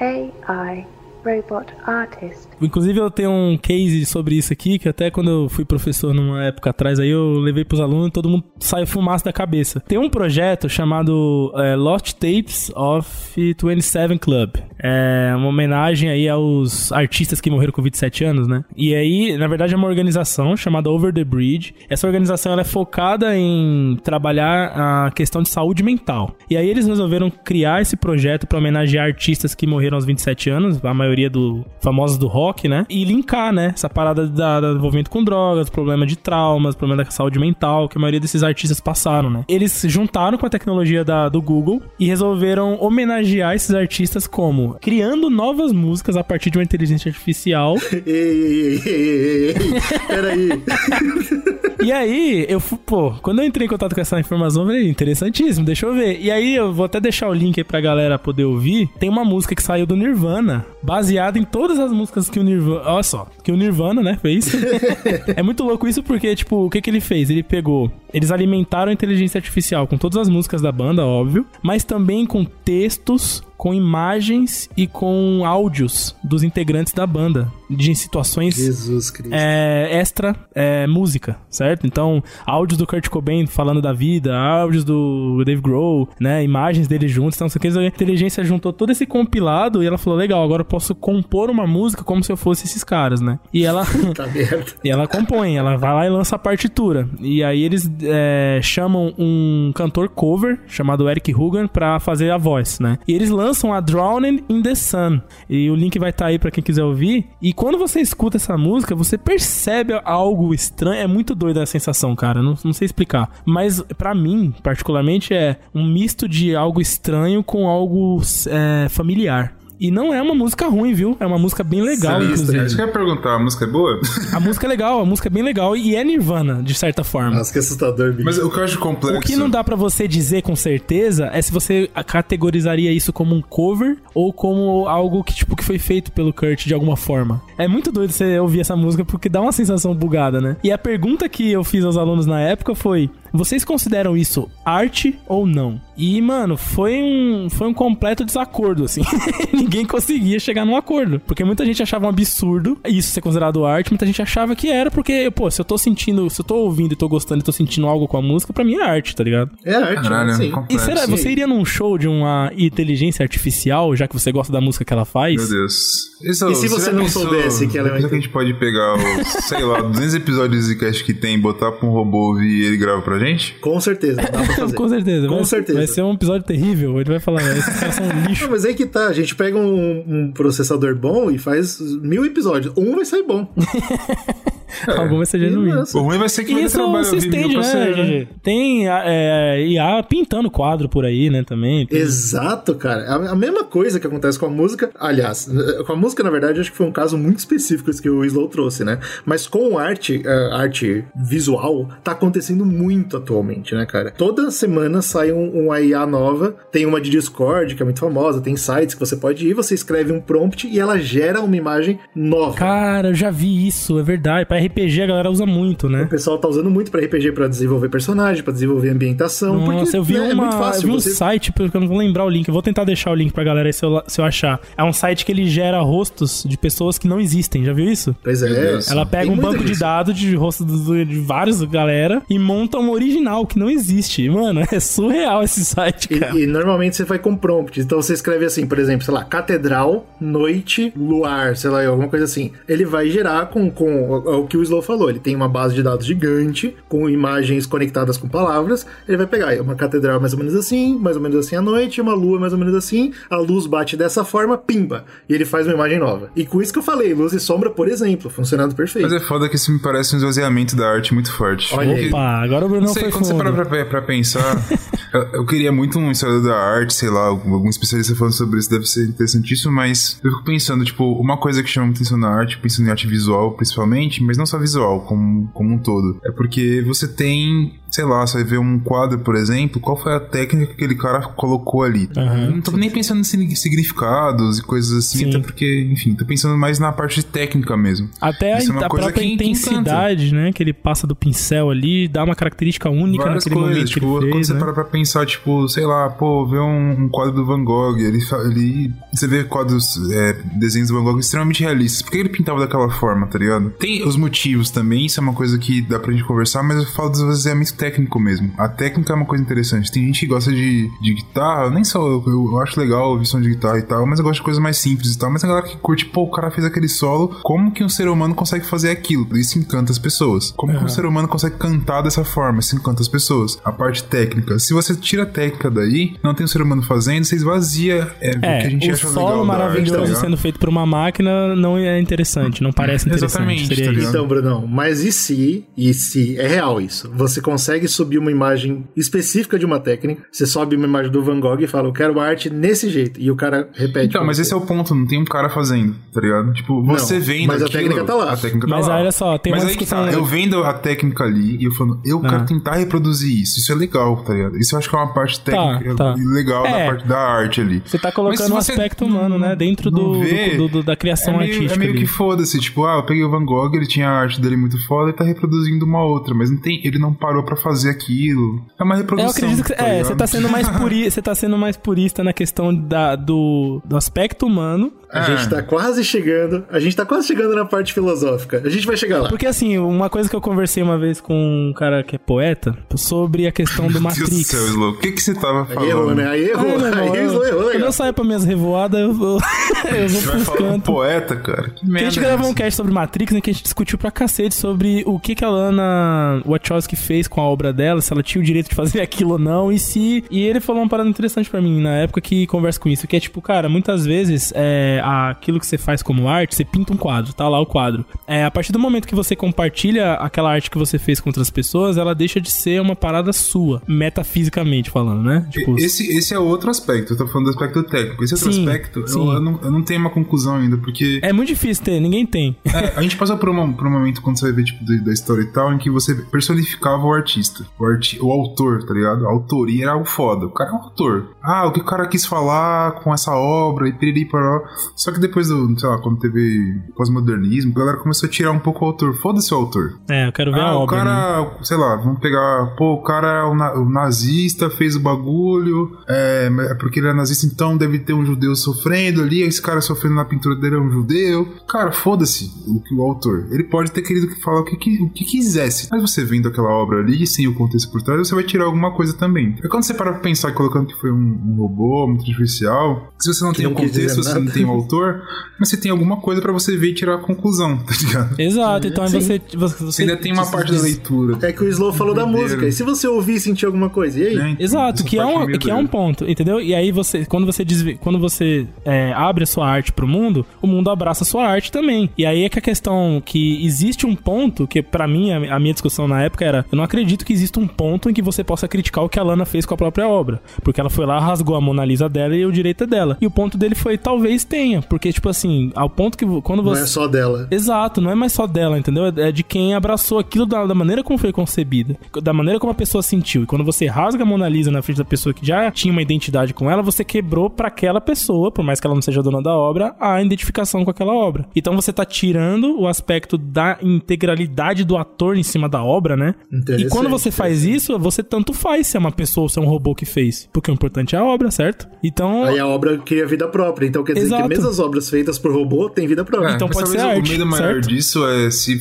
AI robot artist. Inclusive, eu tenho um case sobre isso aqui, que até quando eu fui professor numa época atrás, aí eu levei pros alunos e todo mundo saiu fumaça da cabeça. Tem um projeto chamado é, Lost Tapes of 27 Club. É uma homenagem aí aos artistas que morreram com 27 anos, né? E aí, na verdade, é uma organização chamada Over the Bridge. Essa organização ela é focada em trabalhar a questão de saúde mental. E aí eles resolveram criar esse projeto para homenagear artistas que morreram aos 27 anos, a maioria do famosos do rock, né? E linkar, né, essa parada da, da envolvimento com drogas, problema de traumas, problema da saúde mental, que a maioria desses artistas passaram, né? Eles juntaram com a tecnologia da, do Google e resolveram homenagear esses artistas como criando novas músicas a partir de uma inteligência artificial Ei, ei, ei, ei, ei, ei, peraí. E aí, eu fui, pô, quando eu entrei em contato com essa informação, eu falei, interessantíssimo, deixa eu ver. E aí, eu vou até deixar o link aí pra galera poder ouvir. Tem uma música que saiu do Nirvana, baseada em todas as músicas que o Nirvana. Olha só, que o Nirvana, né, fez. é muito louco isso porque, tipo, o que que ele fez? Ele pegou. Eles alimentaram a inteligência artificial com todas as músicas da banda, óbvio, mas também com textos com imagens e com áudios dos integrantes da banda, de situações Jesus Cristo. é, extra é, música, certo? Então, áudios do Kurt Cobain falando da vida, áudios do Dave Grohl, né? Imagens deles juntos. Então, isso aqui, a inteligência juntou todo esse compilado e ela falou: legal, agora eu posso compor uma música como se eu fosse esses caras, né? E ela. Tá. E ela compõe, ela vai lá e lança a partitura. E aí eles é, chamam um cantor cover chamado Eric Hugan pra fazer a voz, né? E eles lançam a Drowning in the Sun. E o link vai estar aí pra quem quiser ouvir. E quando você escuta essa música, você percebe algo estranho. É muito doida a sensação, cara. Não, não sei explicar. Mas pra mim, particularmente, é um misto de algo estranho com algo é, familiar. E não é uma música ruim, viu? É uma música bem legal, Isso inclusive. que eu ia perguntar, a música é boa? A música é legal, a música é bem legal e é Nirvana, de certa forma. Nossa, que assustador, bicho. Mas o que eu acho complexo... O que não dá pra você dizer com certeza é se você categorizaria isso como um cover ou como algo que tipo que foi feito pelo Kurt de alguma forma. É muito doido você ouvir essa música porque dá uma sensação bugada, né? E a pergunta que eu fiz aos alunos na época foi: vocês consideram isso arte ou não? E, mano, foi um, foi um completo desacordo, assim. Ninguém conseguia chegar num acordo. Porque muita gente achava um absurdo isso ser considerado arte, muita gente achava que era, porque, pô, se eu tô sentindo, se eu tô ouvindo e tô gostando e tô sentindo algo com a música, pra mim é arte, tá ligado? É arte, Caralho, né? Sim. E será, sim. você iria num show de uma inteligência artificial, já que você gosta da música que ela faz? Meu Deus. Isso, E se você já não pensou- soubesse que ela é uma Será que a gente pode pegar os, sei lá, 200 episódios de cast que tem, botar pra um robô ouvir e ele grava pra gente? Com certeza, dá pra fazer. Com certeza. Com vai, certeza. Vai ser um episódio terrível. Ele vai falar, esses caras são um lixo. Não, mas aí que tá, a gente pega um, um processador bom e faz mil episódios. Um vai sair bom. Algum vai ser genuíno. nossa. O ruim vai ser que Isso trabalho se estende, né, você, GG? Tem é, IA pintando quadro por aí, né, também. Tem- Exato, cara. A, a mesma coisa que acontece com a música. Aliás, eh, com a música, na verdade, acho que foi um caso muito específico que o Slow trouxe, né? Mas com arte, eh, arte visual, tá acontecendo muito atualmente, né, cara? Toda semana sai um, uma IA nova. Tem uma de Discord, que é muito famosa. Tem sites que você pode ir, você escreve um prompt e ela gera uma imagem nova. Cara, eu já vi isso, é verdade. Pra RPG a galera usa muito, O né? pessoal tá usando muito pra RPG pra desenvolver personagem, pra desenvolver ambientação. Nossa, porque eu vi, né, é uma, muito fácil. eu vi um você... site, porque eu não vou lembrar o link. Eu vou tentar deixar o link pra galera aí se eu, se eu achar. É um site que ele gera rostos de pessoas que não existem. Já viu isso? Pois é. Ela pega Tem um banco de dados de rostos do- de vários galera e monta um original que não existe. Mano, é surreal esse site, cara. E, e normalmente você vai com prompt. Então você escreve assim, por exemplo, sei lá, catedral, noite, luar, sei lá, alguma coisa assim. Ele vai gerar com, com o, o que o Slow falou. Ele tem uma base de dados gigante, com imagens conectadas com palavras. Ele vai pegar uma catedral mais ou menos assim, mais ou menos assim à noite, uma lua mais ou menos assim. A luz bate dessa forma, pimba. E ele faz uma imagem nova. E com isso que eu falei, luz e sombra, por exemplo, funcionando perfeito. Mas é foda que isso me parece um esvaziamento da arte muito forte. Olha aí. Opa, agora o Bruno Não sei, foi quando você para fundo. pra, pra pensar, eu, eu queria muito um historiador da arte, sei lá, algum especialista falando sobre isso deve ser interessantíssimo, mas eu fico pensando, tipo, uma coisa que chama atenção na arte, pensando em arte visual principalmente, mas não só visual, como, como um todo, é porque você tem, sei lá, você vai ver um quadro, por exemplo, qual foi a técnica que aquele cara colocou ali. Aham. não tô nem pensando em signi- significados e coisas assim, Sim. até porque, enfim, tô pensando mais na parte técnica mesmo. Até a, Isso é uma a coisa própria que- que intensidade, né? Que ele passa do pincel ali, dá uma característica única Várias naquele coisas, momento tipo, que ele quando fez, você né? para pra pensar, tipo, sei lá, pô, ver um, um quadro do Van Gogh, ele, ele você vê quadros, é, desenhos do Van Gogh extremamente realistas. Por que ele pintava daquela forma, tá ligado? Tem os motivos também, isso é uma coisa que dá pra gente conversar, mas eu falo do esvaziamento técnico mesmo. A técnica é uma coisa interessante. Tem gente que gosta de, de guitarra, nem só eu, eu acho legal ouvir som de guitarra e tal, mas eu gosto de coisas mais simples e tal. Mas a galera que curte, pô, o cara fez aquele solo, como que um ser humano consegue fazer aquilo? Isso encanta as pessoas. Como que um ser humano consegue cantar dessa forma? Isso encanta as pessoas. A parte técnica. Se você tira a técnica daí, não tem um ser humano fazendo, você esvazia é, o que a É, gente o acha solo legal da arte, tá maravilhoso ligado? sendo feito por uma máquina não é interessante, não parece interessante. Exatamente, seria tá? Então, Brunão, mas e se, e se, é real isso, você consegue subir uma imagem específica de uma técnica, você sobe uma imagem do Van Gogh e fala, eu quero arte nesse jeito, e o cara repete. Então, mas esse é o ponto, não tem um cara fazendo, tá ligado? Tipo, você Não, vendo mas a aquilo, técnica tá lá. A técnica tá Mas lá. olha só, tem mas uma aí que discussão- tá, eu vendo a técnica ali e eu falando, eu Ah. quero tentar reproduzir isso. Isso é legal, tá ligado? Isso eu acho que é uma parte técnica tá. legal É. da parte da arte ali. Você tá colocando um você aspecto humano, né? Dentro do, vê, do- do- da criação é meio, artística. É meio ali. que foda-se, tipo, ah, eu peguei o Van Gogh, ele tinha a arte dele muito foda e tá reproduzindo uma outra, mas não tem, ele não parou pra fazer aquilo. É uma reprodução. eu acredito que tá é, você tá sendo mais puri, você tá sendo mais purista na questão da, do, do aspecto humano. A gente tá quase chegando, a gente tá quase chegando na parte filosófica. A gente vai chegar lá. Porque assim, uma coisa que eu conversei uma vez com um cara que é poeta sobre a questão do Meu Deus do Matrix. céu, o que que você tava falando? Aí errou, né? Aí errou, meu irmão, aí errou, errou quando eu saio pra minhas revoadas, eu, eu, eu vou Você vai pros falar um cantos. poeta, cara? Que merda a gente é gravou essa? um cast sobre Matrix, né? Que a gente discutiu pra cacete sobre o que, que a Lana Wachowski fez com a obra dela, se ela tinha o direito de fazer aquilo ou não, e se. E ele falou uma parada interessante pra mim na época que conversa com isso, que é tipo, cara, muitas vezes é, aquilo que você faz como arte, você pinta um quadro, tá lá o quadro. É, a partir do momento que você compartilha aquela arte que você fez com outras pessoas, ela deixa de ser uma parada sua, metafisicamente falando, né? Tipo, Esse, esse é outro aspecto, eu tô falando do aspecto técnico. Esse outro Sim, aspecto, eu, sim. eu não, eu não tenho uma conclusão ainda, porque é muito difícil ter, ninguém tem. é, a gente passou por, uma, por um momento, quando você vai ver, tipo, da, da história e tal, em que você personificava o artista, o, arti o autor, tá ligado? A autoria era o foda, o cara é o autor. Ah, o que o cara quis falar com essa obra e piriri paró. Só que depois do, sei lá, quando teve pós-modernismo, a galera começou a tirar um pouco o autor. Foda-se o autor. É, eu quero ver ah, a o obra. né? cara, sei lá, vamos pegar, pô, o cara é o, na- o nazista, fez o bagulho, é, é porque ele é nazista, então deve ter um judeu sofrendo ali, esse cara sofrendo na pintura dele é um judeu. Cara, foda-se o, que o autor. Ele pode ter querido que falar o que, que- o que quisesse. Mas você vendo aquela obra ali, sem o contexto por trás, você vai tirar alguma coisa também. É quando você para pra pensar colocando que foi um, um robô, muito artificial, se você não Que tem não o contexto, você não tem o autor, mas você tem alguma coisa pra você ver e tirar a conclusão, tá ligado? Exato, então Sim. você, você, Você ainda tem uma parte da leitura. É que o Slow falou da música. E se você ouvir e sentir alguma coisa? E aí? né? Então, Exato, essa que é, um, que é um ponto, entendeu? E aí você, quando você desvi- quando você é, abre a sua arte pro mundo, o mundo abraça a sua arte também. E aí é que a questão que existe um ponto que pra mim a, a minha discussão na época era, eu não acredito que exista um ponto em que você possa criticar o que a Lana fez com a própria obra, porque ela foi lá rasgou a Mona Lisa dela e o direito é dela. E o ponto dele foi talvez tenha, porque tipo assim, ao ponto que quando Não você é só dela. Exato, não é mais só dela, entendeu? É é de quem abraçou aquilo da, da maneira como foi concebida, da maneira como a pessoa sentiu. E quando você rasga a Mona Lisa na frente da pessoa que já tinha uma identidade com ela, você quebrou pra aquela pessoa, por mais que ela não seja dona da obra, a identificação com aquela obra. Então você tá tirando o aspecto da integralidade do ator em cima da obra, né? E quando você faz isso, você tanto faz se é uma pessoa ou se é um robô que fez. Porque o importante é a obra, certo? Então. Aí a obra cria vida própria. Então quer dizer Exato. que mesmo as obras feitas por robô têm vida própria. Então mas pode talvez ser o arte, medo maior certo? disso é se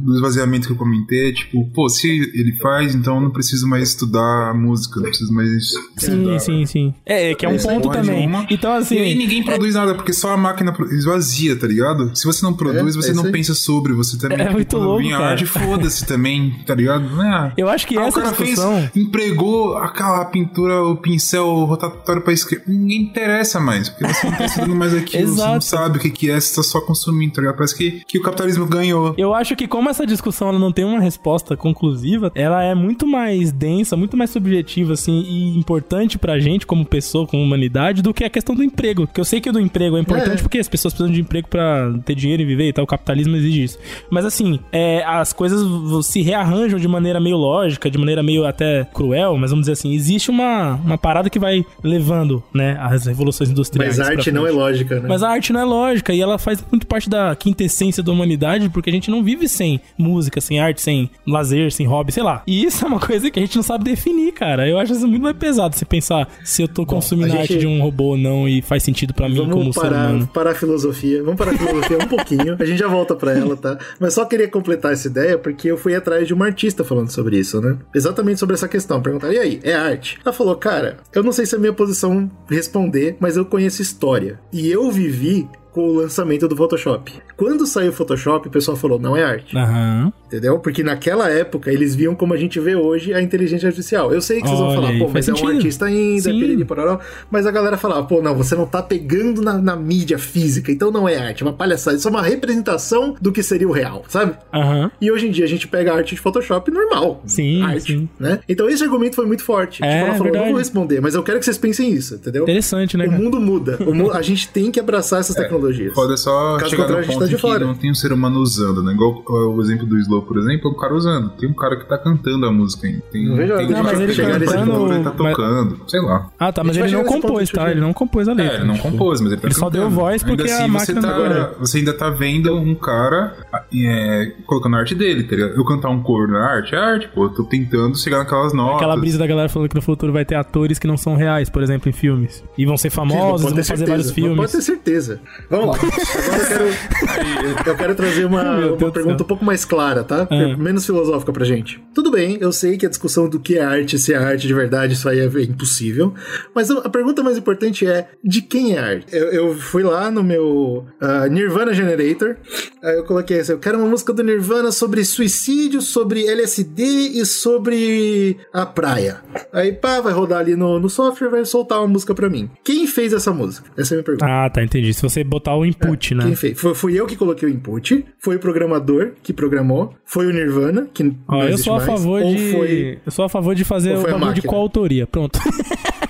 do esvaziamento que eu comentei, é tipo, pô, se ele faz, então eu não preciso mais estudar música, não preciso mais Sim, estudar. sim, sim. É, é que é um Essa ponto também. nenhuma. Então, assim. E aí ninguém produz nada, porque só a máquina esvazia, tá ligado? Se você não produz, É, você é não pensa sobre, você também. É muito quando louco, cara. arte, foda-se também, tá ligado? É. Eu acho que Ah, o essa cara discussão. fez, empregou aquela pintura, o pincel rotatório pra escrever. Ninguém interessa mais, porque você não tá estudando mais aquilo, você não sabe o que que é, você tá só consumindo, tá ligado? Parece que, que o capitalismo ganhou. Eu acho que como essa discussão ela não tem uma resposta conclusiva, ela é muito mais densa, muito mais subjetiva, assim, e importante pra gente como pessoa, como humanidade, do que a questão do emprego. Porque eu sei que o do emprego é importante É. porque as pessoas precisam de emprego pra ter dinheiro e viver e tal, o capitalismo exige isso. Mas assim, é, as coisas se rearranjam de maneira meio lógica, de maneira meio até cruel, mas vamos dizer assim, existe uma, uma parada que vai levando, né, as revoluções industriais. Mas a arte não é lógica, né? Mas a arte não é lógica e ela faz muito parte da quintessência da humanidade, porque a gente não vive sem música, sem arte, sem lazer, sem hobby, sei lá. E isso é uma coisa que a gente não sabe definir, cara. Eu acho isso muito mais pesado se pensar se eu tô consumindo a a arte gente- de um robô ou não e faz sentido pra mim como Vamos ser parar, humano. parar a filosofia. Vamos parar a filosofia um pouquinho. A gente já volta pra ela, tá? Mas só queria completar essa ideia porque eu fui atrás de uma artista falando sobre isso, né? Exatamente sobre essa questão. Perguntaram, e aí, é arte? Ela falou, cara, eu não sei se é minha posição responder, mas eu conheço história. E eu vivi com o lançamento do Photoshop. Quando saiu o Photoshop, o pessoal falou, não é arte. Aham. Entendeu? Porque naquela época eles viam como a gente vê hoje a inteligência artificial. Eu sei que vocês vão Olha falar, aí, pô, mas é um sentido. artista ainda, Sim. piriri, pororó. Mas a galera falava, pô, não, você não tá pegando na, na mídia física, então não é arte, é uma palhaçada. Isso é uma representação do que seria o real, sabe? Aham. E hoje em dia a gente pega a arte de Photoshop normal. Sim, Arte, sim. né? Então esse argumento foi muito forte. É, tipo, ela falou, verdade. não vou responder, mas eu quero que vocês pensem isso, entendeu? Interessante, né? O mundo muda. O mu- a gente tem que abraçar essas tecnologias. Foda é só Caso chegar no ponto tá de que fora. não tem um ser humano usando, né? Igual o exemplo do Slow, por exemplo, é um cara usando. Tem um cara que tá cantando a música ainda. Tem, Não vejo tem um chega nesse nesse ponto. ponto, ele tá Mas- tocando, sei lá. Ah, tá, mas ele não compôs, tá? Ele não compôs a letra. É, ele não tipo. compôs, mas ele tá Ele só deu cantando. voz porque ainda a assim, máquina você, não- tá, você ainda tá vendo um cara é, colocando a arte dele, tá ligado? Eu cantar um coro na arte, é arte, pô. Eu tô tentando chegar naquelas notas. Aquela brisa da galera falando que no futuro vai ter atores que não são reais, por exemplo, em filmes. E vão ser Não famosos, pode vão fazer certeza, vários não filmes. Pode ter certeza. Vamos lá. Agora eu quero, eu quero trazer uma, uma pergunta um pouco mais clara, tá? Ah. Menos filosófica pra gente. Tudo bem, eu sei que a discussão do que é arte, se é arte de verdade, isso aí é impossível. Mas a pergunta mais importante é: de quem é arte? Eu, eu fui lá no meu ah, Nirvana Generator, aí eu coloquei assim: eu quero uma música do Nirvana sobre suicídio, sobre LSD e sobre a praia. Aí, pá, vai rodar ali no, no software, vai soltar uma música pra mim. Quem fez essa música? Essa é a minha pergunta. Ah, tá, entendi. Se você botar o input, né? Quem fez? Foi, fui eu que coloquei o input, foi o programador que programou, foi o Nirvana, que Ó, não eu sou a mais, favor ou de. foi Eu sou a favor de fazer o bagulho de coautoria. Pronto.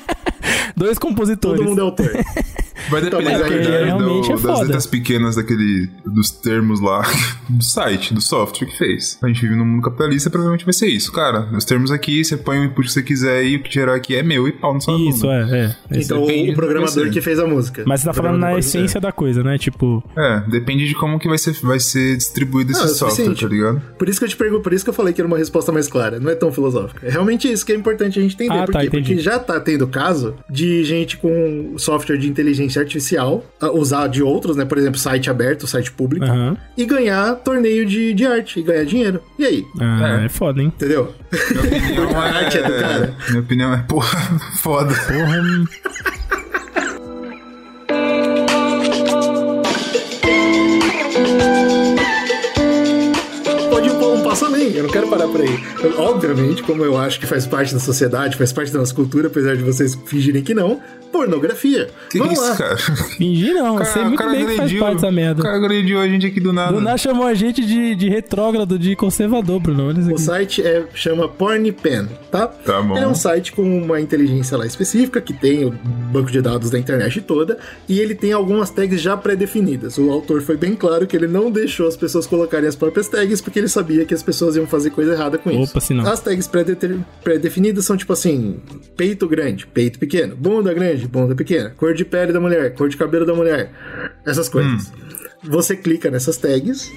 Dois compositores. todo mundo é autor. Vai depender aí qualidade realmente do- é das letras pequenas daquele, dos termos lá do site, do software que fez. A gente vive num mundo capitalista, provavelmente vai ser isso. Cara, os termos aqui, você põe o input que você quiser e o que gerar aqui é meu e pau no seu Isso, é, é. Então depende o do programador que fez a música. Mas você tá falando na essência da coisa, né? Tipo. É, depende de como que vai ser, vai ser distribuído Não, esse é software, suficiente. tá ligado? Por isso que eu te pergunto, por isso que eu falei que era uma resposta mais clara, não é tão filosófica. É realmente isso que é importante a gente entender. Ah, por tá. Porque já tá tendo caso de gente com software de inteligência artificial usar de outros, né? Por exemplo, site aberto, site público, Aham. e ganhar torneio de, de arte e ganhar dinheiro. E aí? Ah, é, foda, hein? Entendeu? Não A arte é do cara. Minha opinião é, porra, foda. Porra, Pode ir um passo além, eu não quero parar por aí. Eu, obviamente, como eu acho que faz parte da sociedade, faz parte da nossa cultura, apesar de vocês fingirem que não, pornografia. Que Vamos isso, lá. cara? fingir não, eu sei muito bem que faz agrediu- parte dessa O merda. cara agrediu a gente aqui do nada. Do nada chamou a gente de, de retrógrado, de conservador, Bruno. Olha isso O site é, chama PornPen, tá? Tá bom. Ele é um site com uma inteligência lá específica, que tem o banco de dados da internet toda, e ele tem algumas tags já pré-definidas. O autor foi bem claro que ele não deixou as pessoas colocarem as próprias tags, porque ele sabia que as pessoas iam fazer coisa errada com isso. Opa, se não. As tags pré-definidas são tipo assim: peito grande, peito pequeno, bunda grande, bunda pequena, cor de pele da mulher, cor de cabelo da mulher, essas coisas. Você clica nessas tags.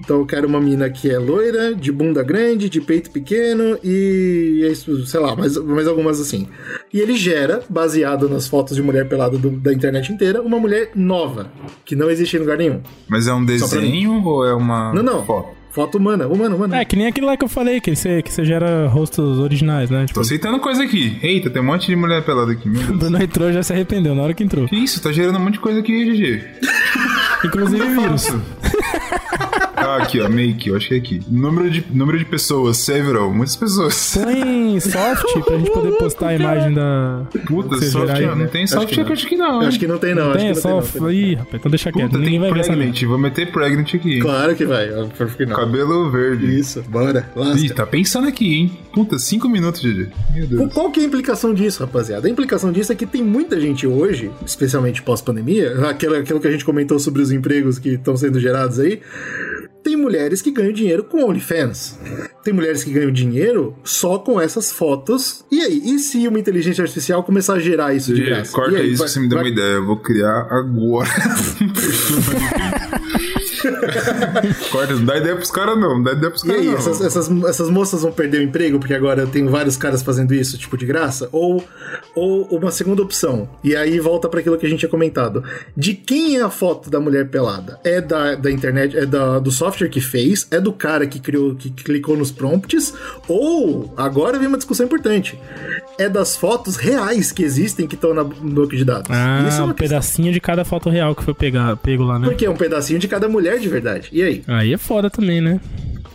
Então eu quero uma mina que é loira, de bunda grande, de peito pequeno e é isso, sei lá, mais, mais algumas assim. E ele gera, baseado nas fotos de mulher pelada do- da internet inteira, uma mulher nova, que não existe em lugar nenhum. Mas é um desenho ou é uma. Não, não. foto? Foto humana, humana, humana. É, que nem aquilo lá que eu falei, que você, que você gera rostos originais, né? Tipo, Tô aceitando coisa aqui. Eita, tem um monte de mulher pelada aqui. Meu o. Bruno entrou e já se arrependeu na hora que entrou. Que isso? Tá gerando um monte de coisa aqui, GG. Inclusive vírus. Ah, aqui, ó, make, eu acho que é aqui. Número de, número de pessoas, several, muitas pessoas. Põe soft pra gente poder postar a imagem da. Puta, software, gerar aí, não né? tem Acho que não. acho que não. Hein? acho que não tem, não. tem, é acho que só. não tem, não. Ih, rapaz, então deixa quieto. Puta, Ninguém tem vai ver essa pregnant, vou meter pregnant aqui. Claro que vai. Por que não? Cabelo verde. Isso, bora. Lasca. Ih, tá pensando aqui, hein? Puta, cinco minutos, GG. Meu Qual- Deus. Qual que é a implicação disso, rapaziada? A implicação disso é que tem muita gente hoje, especialmente pós-pandemia, aquilo, aquilo que a gente comentou sobre os empregos que estão sendo gerados aí, tem mulheres que ganham dinheiro com OnlyFans. Tem mulheres que ganham dinheiro só com essas fotos. E aí? E se uma inteligência artificial começar a gerar isso de graça? corta aí, isso vai- que você me deu vai- uma ideia. Eu vou criar agora. corta, não dá ideia pros caras, não. Não dá ideia pros E caras, aí, não. essas, essas, essas moças vão perder o emprego porque agora eu tenho vários caras fazendo isso, tipo, de graça? Ou, ou uma segunda opção, e aí volta para aquilo que a gente tinha comentado. De quem é a foto da mulher pelada? É da, da internet, é da, do software que fez? É do cara que criou, que clicou nos prompts? Ou, agora vem uma discussão importante, é das fotos reais que existem que estão no banco de dados? Ah, Isso é um questão. pedacinho de cada foto real que foi pegar, pego lá, né? Porque é um pedacinho de cada mulher de verdade. E aí? Aí é foda também, né?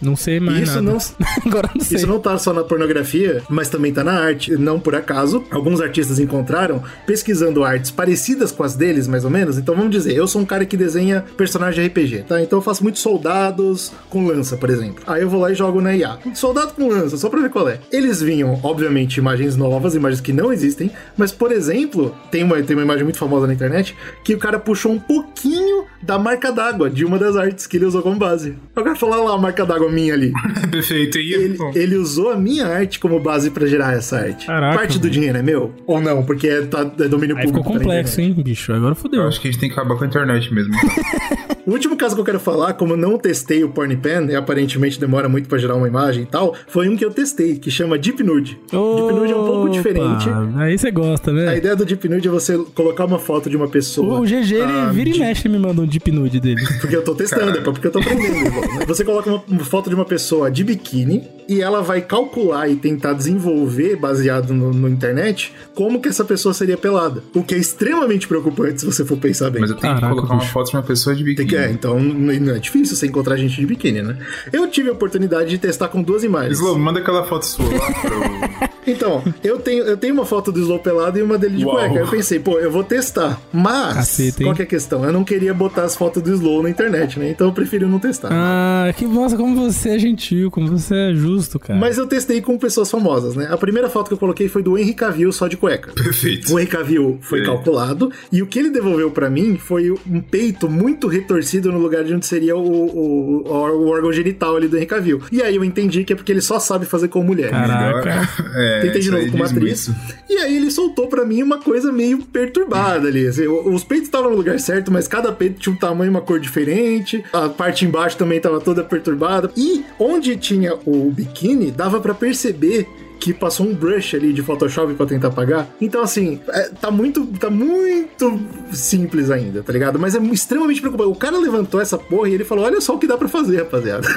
Não sei mais Isso nada. não, Agora não sei. Isso não tá só na pornografia, mas também tá na arte. Não por acaso, alguns artistas encontraram pesquisando artes parecidas com as deles, mais ou menos. Então vamos dizer, eu sou um cara que desenha personagem RPG, tá? Então eu faço muitos soldados com lança, por exemplo. Aí eu vou lá e jogo na IA. Soldado com lança, só pra ver qual é. Eles vinham, obviamente, imagens novas, imagens que não existem, mas, por exemplo, tem uma, tem uma imagem muito famosa na internet que o cara puxou um pouquinho da marca d'água de uma das artes que ele usou como base. O cara falou "Olha lá a marca d'água minha ali. Perfeito. E Ele, bom, ele usou a minha arte como base pra gerar essa arte. Caraca, Parte do mano. dinheiro é meu? Ou não? Porque é, tá, é domínio Aí público. ficou tá complexo, hein, bicho? Agora fodeu. eu acho que a gente tem que acabar com a internet mesmo. O último caso que eu quero falar, como eu não testei o PornPen, e aparentemente demora muito pra gerar uma imagem e tal, foi um que eu testei, que chama Deep Nude. Deep Nude é um pouco Opa, diferente. Aí você gosta, né? A ideia do Deep Nude é você colocar uma foto de uma pessoa. O GG, ele ah, vira de- e mexe e me manda um deep nude dele. Porque eu tô testando, é porque eu tô aprendendo. Você coloca uma, uma foto de uma pessoa de biquíni e ela vai calcular e tentar desenvolver, baseado no, no internet, como que essa pessoa seria pelada. O que é extremamente preocupante se você for pensar bem. Mas eu tenho Caraca, que colocar uma bicho. foto de uma pessoa de Tem biquíni. que- é, então não é difícil você encontrar gente de biquíni, né? Eu tive a oportunidade de testar com duas imagens. Slow, manda aquela foto sua lá pro... Então, eu tenho, eu tenho uma foto do Slow pelado e uma dele de Uau. cueca. Eu pensei, pô, eu vou testar. Mas, Caceta, qual que é a questão? Eu não queria botar as fotos do Slow na internet, né? Então eu preferi não testar. Ah, que bosta, como você é gentil, como você é justo, cara. Mas eu testei com pessoas famosas, né? A primeira foto que eu coloquei foi do Henry Cavill só de cueca. Perfeito. O Henry Cavill foi Sim. calculado e o que ele devolveu pra mim foi um peito muito retorcido no lugar de onde seria o, o, o, o órgão genital ali do Henry Cavill. E aí eu entendi que é porque ele só sabe fazer com mulher. Caraca. É, Tentei de novo com uma atriz. E aí ele soltou pra mim uma coisa meio perturbada ali. assim, os peitos estavam no lugar certo, mas cada peito tinha um tamanho e uma cor diferente. A parte embaixo também tava toda perturbada. E onde tinha o biquíni, dava pra perceber que passou um brush ali de Photoshop pra tentar apagar. Então, assim, é, tá muito, tá muito simples ainda, tá ligado? Mas é extremamente preocupante. O cara levantou essa porra e ele falou: olha só o que dá pra fazer, rapaziada.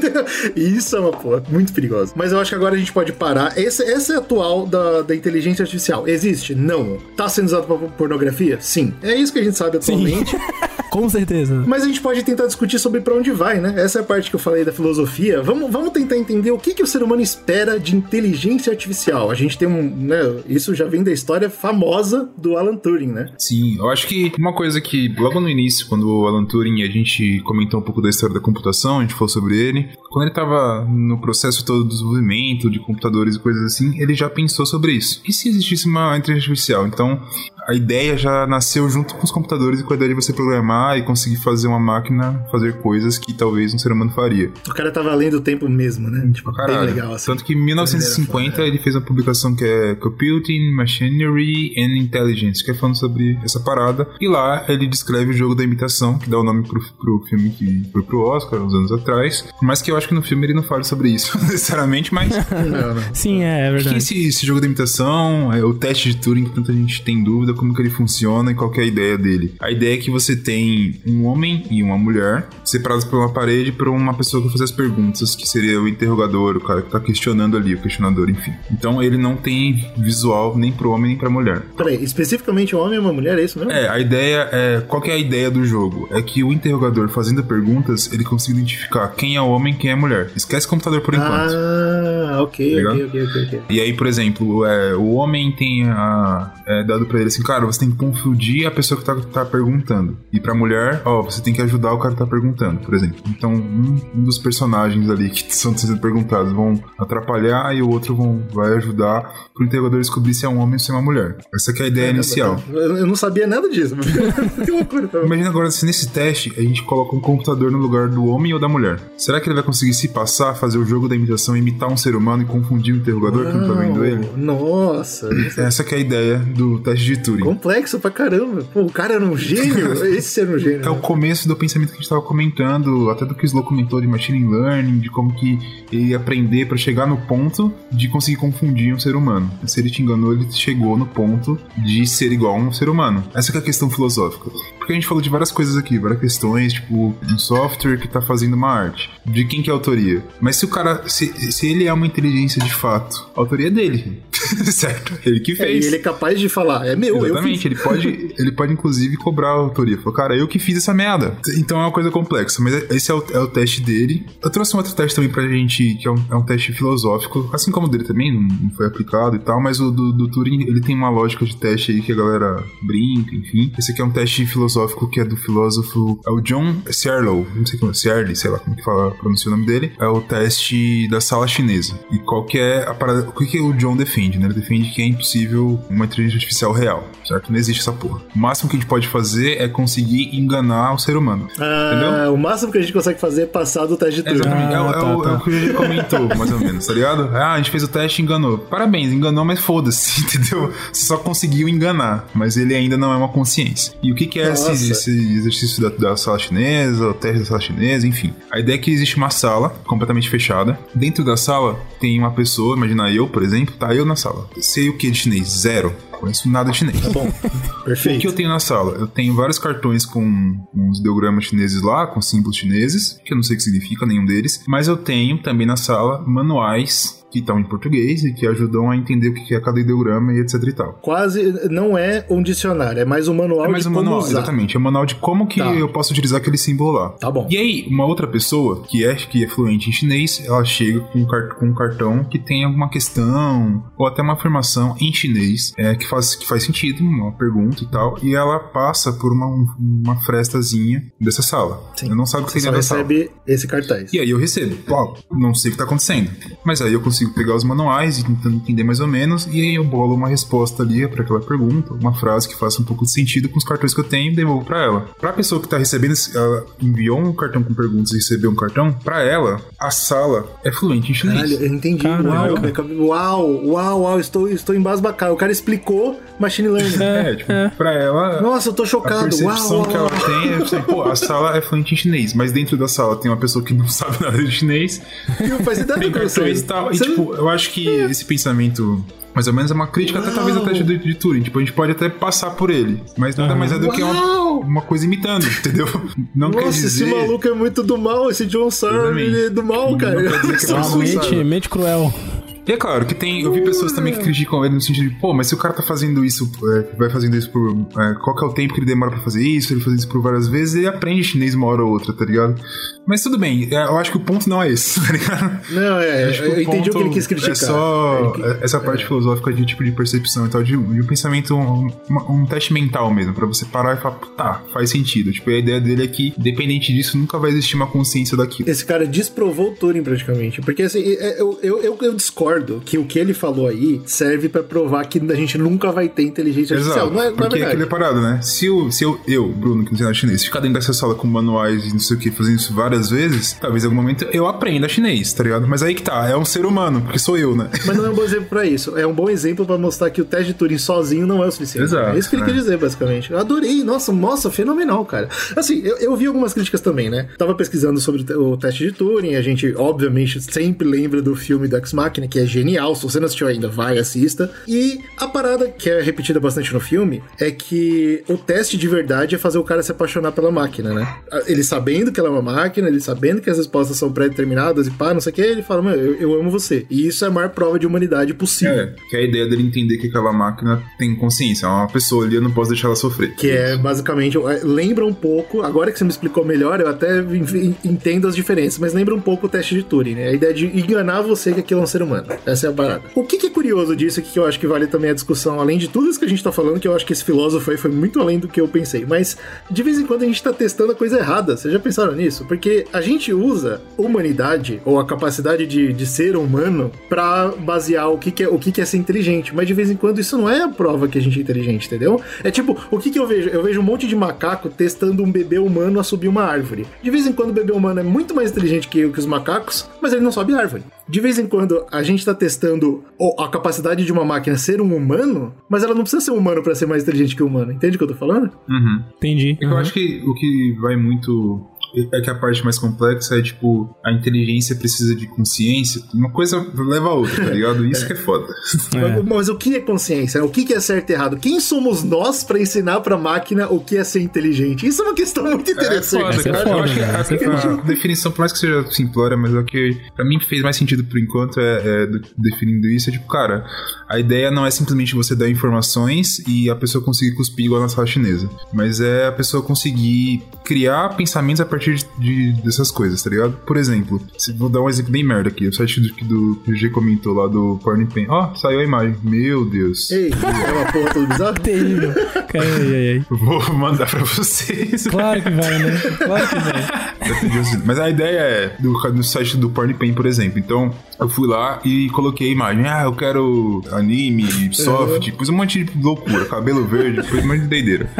e isso é uma porra muito perigosa. Mas eu acho que agora a gente pode parar. Essa, essa é a atual da, da inteligência artificial. Existe? Não. Tá sendo usado pra pornografia? Sim. É isso que a gente sabe atualmente. Com certeza. Mas a gente pode tentar discutir sobre pra onde vai, né? Essa é a parte que eu falei da filosofia. Vamos, vamos tentar entender o que, que o ser humano espera de inteligência artificial. A gente tem um. Né, isso já vem da história famosa do Alan Turing, né? Sim, eu acho que uma coisa que logo no início, quando o Alan Turing a gente comentou um pouco da história da computação, a gente falou sobre ele. Quando ele estava no processo todo do desenvolvimento de computadores e coisas assim, ele já pensou sobre isso. E se existisse uma inteligência artificial? Então, a ideia já nasceu junto com os computadores e com a ideia de você programar e conseguir fazer uma máquina fazer coisas que talvez um ser humano faria. O cara tava lendo o tempo mesmo, né? Tipo, Caralho. bem legal, assim. Tanto que em 1950 ele fez uma publicação que é Computing, Machinery and Intelligence, que é falando sobre essa parada. E lá ele descreve o jogo da imitação, que dá o nome pro, pro filme que foi pro Oscar uns anos atrás. Mas que eu acho que no filme ele não fala sobre isso necessariamente, mas. Não, não. Sim, é, é O que é verdade. esse, esse jogo da imitação, é o teste de Turing, que tanta gente tem dúvida como que ele funciona e qual que é a ideia dele. A ideia é que você tem um homem e uma mulher separados por uma parede por uma pessoa que fazer as perguntas, que seria o interrogador, o cara que tá questionando ali, o questionador, enfim. Então ele não tem visual nem pro homem nem pra mulher. Peraí, especificamente um homem e uma mulher, é isso mesmo? É, a ideia é. Qual que é a ideia do jogo? É que o interrogador fazendo perguntas, ele consiga identificar quem é o homem e quem é a mulher. Esquece o computador por enquanto. Ah, ok, ok, ok, ok, ok. E aí, por exemplo, é, o homem tem a, é, dado pra ele assim, cara, você tem que confundir a pessoa que tá, tá perguntando. E pra mulher, ó, você tem que ajudar o cara que tá perguntando, por exemplo. Então, um, um dos personagens ali que são sendo perguntados vão atrapalhar e o outro vão, vai ajudar pro interrogador descobrir se é um homem ou se é uma mulher. Essa que é a ideia inicial. Eu não sabia nada disso. que loucura. tá? Imagina agora se nesse teste a gente coloca um computador no lugar do homem ou da mulher. Será que ele vai conseguir se passar, fazer o jogo da imitação, imitar um ser humano e confundir o interrogador que não tá vendo ele? Nossa, é Essa que é a ideia do teste de Turing. complexo pra caramba. Pô, o cara era um gênio. Esse era um gênio. É o começo do pensamento que a gente estava comentando, até do que o Slow comentou de machine learning, de como que ele ia aprender para chegar no ponto de conseguir confundir um ser humano. Se ele te enganou, ele chegou no ponto de ser igual a um ser humano. Essa que é a questão filosófica. Porque a gente falou de várias coisas aqui, várias questões, tipo, um software que tá fazendo uma arte. De quem que é a autoria? Mas se o cara, se, se ele é uma inteligência de fato, a autoria é dele. certo? Ele que É, e fez. ele é capaz de falar, é meu, eu Exatamente, ele pode, ele pode inclusive cobrar a autoria. Falou, cara, eu que fiz essa merda. Então é uma coisa complexa, mas esse é o, é o teste dele. Eu trouxe um outro teste também pra gente, que é um, é um teste filosófico, assim como o dele também, não, não foi aplicado e tal, mas o do, do Turing, ele tem uma lógica de teste aí que a galera brinca, enfim. Esse aqui é um teste filosófico que é do filósofo, é o John Searle, não sei como é, Searle, sei lá como que fala, pronuncia o nome dele. É o teste da sala chinesa. E qual que é a parada, o que, que o John defende, né? Ele defende que é impossível uma inteligência artificial real, certo? Não existe essa porra. O máximo que a gente pode fazer é conseguir enganar o ser humano. Ah, o máximo que a gente consegue fazer é passar do teste de Turing. Exatamente. é, o- é tá, o, é tá. o que a gente comentou, mais ou menos, tá ligado? Ah, a gente fez o teste e enganou. Parabéns, enganou, mas foda-se, entendeu? Você só conseguiu enganar, mas ele ainda não é uma consciência. E o que, que é esse, esse exercício da, da sala chinesa, o teste da sala chinesa, enfim? A ideia é que existe uma sala completamente fechada. Dentro da sala tem uma pessoa, imagina eu, por exemplo, tá eu na sala. Sei o que de chinês? Zero. Conheço nada de chinês. Bom, O que eu perfeito. tenho na sala? Eu tenho vários cartões com uns ideogramas chineses lá, com símbolos chineses, que eu não sei o que significa nenhum deles, mas eu tenho também na sala manuais que estão em português e que ajudam a entender o que é cada ideograma e etc e tal. Quase não é um dicionário, é mais um manual É mais de um como manual, usar. exatamente. É um manual de como que Tá. eu posso utilizar aquele símbolo lá. Tá bom. E aí, uma outra pessoa que é, que é fluente em chinês, ela chega com um, com um cartão que tem alguma questão ou até uma afirmação em chinês é, que, faz, que faz sentido, uma pergunta e tal, e ela passa por uma, uma frestazinha dessa sala. Sim. Eu não sabe o que dentro da sala. recebe esse cartaz. E aí eu recebo. Ó, não sei o que tá acontecendo. Mas aí eu consigo pegar os manuais e tentando entender mais ou menos, e aí eu bolo uma resposta ali para aquela pergunta, uma frase que faça um pouco de sentido com os cartões que eu tenho e devolvo para ela. Pra pessoa que tá recebendo, ela enviou um cartão com perguntas e recebeu um cartão, para ela, a sala é fluente em chinês. Caralho, eu entendi. Caraca. Uau, uau, uau, uau, estou, estou embasbacado. O cara explicou machine learning. É, tipo, pra ela. Nossa, eu tô A chocado. percepção Uau, uau, que ela uau. tem é assim, pô, a sala é fluente em chinês, mas dentro da sala tem uma pessoa que não sabe nada de chinês, Não faz ideia do que eu sei. cartões e tal. E tipo, eu acho que esse pensamento mais ou menos é uma crítica até talvez até de, de Turing. Tipo, a gente pode até passar por ele. Mas nada mais é do que uma, uma coisa imitando, entendeu? Não quer Nossa, dizer. esse maluco é muito do mal, esse John ele é do mal, Não cara. quer dizer que É mente, mente cruel. E é claro que tem. Eu vi pessoas também que criticam ele no sentido de, pô, mas se o cara tá fazendo isso, é, vai fazendo isso por. é, qual que é o tempo que ele demora pra fazer isso? Ele faz isso por várias vezes, ele aprende chinês uma hora ou outra, tá ligado? Mas tudo bem, é, eu acho que o ponto não é esse, tá ligado? Não, é, que eu entendi o que ele quis criticar. É só é- essa parte filosófica de tipo de percepção e tal, de, um- de um pensamento, um, uma- um teste mental mesmo, pra você parar e falar, tá, faz sentido. Tipo, a ideia dele é que, independente disso, nunca vai existir uma consciência daquilo. Esse cara desprovou o Turing praticamente. Porque assim, é- eu, eu, eu, eu discordo que o que ele falou aí serve pra provar que a gente nunca vai ter inteligência artificial. Exato, Não é, não é porque é parado, né? Se eu, se eu, eu, Bruno, que não sei nada chinês, ficar dentro dessa sala com manuais e não sei o que, fazendo isso várias vezes, talvez em algum momento eu aprenda chinês, tá ligado? Mas aí que tá, é um ser humano, porque sou eu, né? Mas não é um bom exemplo pra isso. É um bom exemplo pra mostrar que o teste de Turing sozinho não é o suficiente. Exato, É isso que ele é. quer dizer, basicamente. Eu adorei. Nossa, nossa, fenomenal, cara. Assim, eu, eu vi algumas críticas também, né? Tava pesquisando sobre o teste de Turing. A gente, obviamente, sempre lembra do filme do Ex Machina, que é genial. Se você não assistiu ainda, vai, assista. E a parada que é repetida bastante no filme é que o teste de verdade é fazer o cara se apaixonar pela máquina, né? Ele sabendo que ela é uma máquina, ele sabendo que as respostas são pré-determinadas e pá, não sei o que, ele fala, mano, eu, eu amo você. E isso é a maior prova de humanidade possível. É, que é a ideia dele entender que aquela máquina tem consciência, é uma pessoa ali, eu não posso deixar ela sofrer. Que é basicamente, é, lembra um pouco, agora que você me explicou melhor, eu até en- entendo as diferenças, mas lembra um pouco o teste de Turing, né? A ideia de enganar você que aquilo é um ser humano. Essa é a parada. O que, que é curioso disso, que eu acho que vale também a discussão, além de tudo isso que a gente tá falando, que eu acho que esse filósofo aí foi muito além do que eu pensei, mas de vez em quando a gente tá testando a coisa errada. Vocês já pensaram nisso? Porque a gente usa humanidade, ou a capacidade de, de ser humano, pra basear o que, que é, o que, que é ser inteligente, mas de vez em quando isso não é a prova que a gente é inteligente, entendeu? É tipo, o que, que eu vejo? Eu vejo um monte de macaco testando um bebê humano a subir uma árvore. De vez em quando o bebê humano é muito mais inteligente que, que os macacos, mas ele não sobe árvore. De vez em quando a gente tá testando a capacidade de uma máquina ser um humano, mas ela não precisa ser um humano pra ser mais inteligente que o humano. Entende o que eu tô falando? Uhum. Entendi. É que eu Uhum. acho que o que vai muito. É que a parte mais complexa é tipo, a inteligência precisa de consciência. Uma coisa leva a outra, tá ligado? Isso que é foda. É. Mas o que é consciência? O que é certo e errado? Quem somos nós pra ensinar pra máquina o que é ser inteligente? Isso é uma questão muito interessante. foda, é cara. foda, eu acho que né? a, é definição, por mais que seja simplória, mas é o que pra mim fez mais sentido por enquanto é, é do- definindo isso, é tipo, cara, a ideia não é simplesmente você dar informações e a pessoa conseguir cuspir igual na sala chinesa, mas é a pessoa conseguir criar pensamentos a partir de, de- dessas coisas, tá ligado? Por exemplo, se, vou dar um exemplo bem merda aqui, o site do, do, que o G comentou lá do Porn Pen. Ó, saiu a imagem. Meu Deus. Ei, é uma porra toda bizarra? Terrível. Ai, ai, ai. Eu Vou mandar pra vocês. Claro que vai, né? Claro que vai. Mas a ideia é do, no site do Pornpen, por exemplo. Então, eu fui lá e coloquei a imagem. Ah, eu quero anime, soft, pus um monte de loucura, cabelo verde, pus um monte de doideira.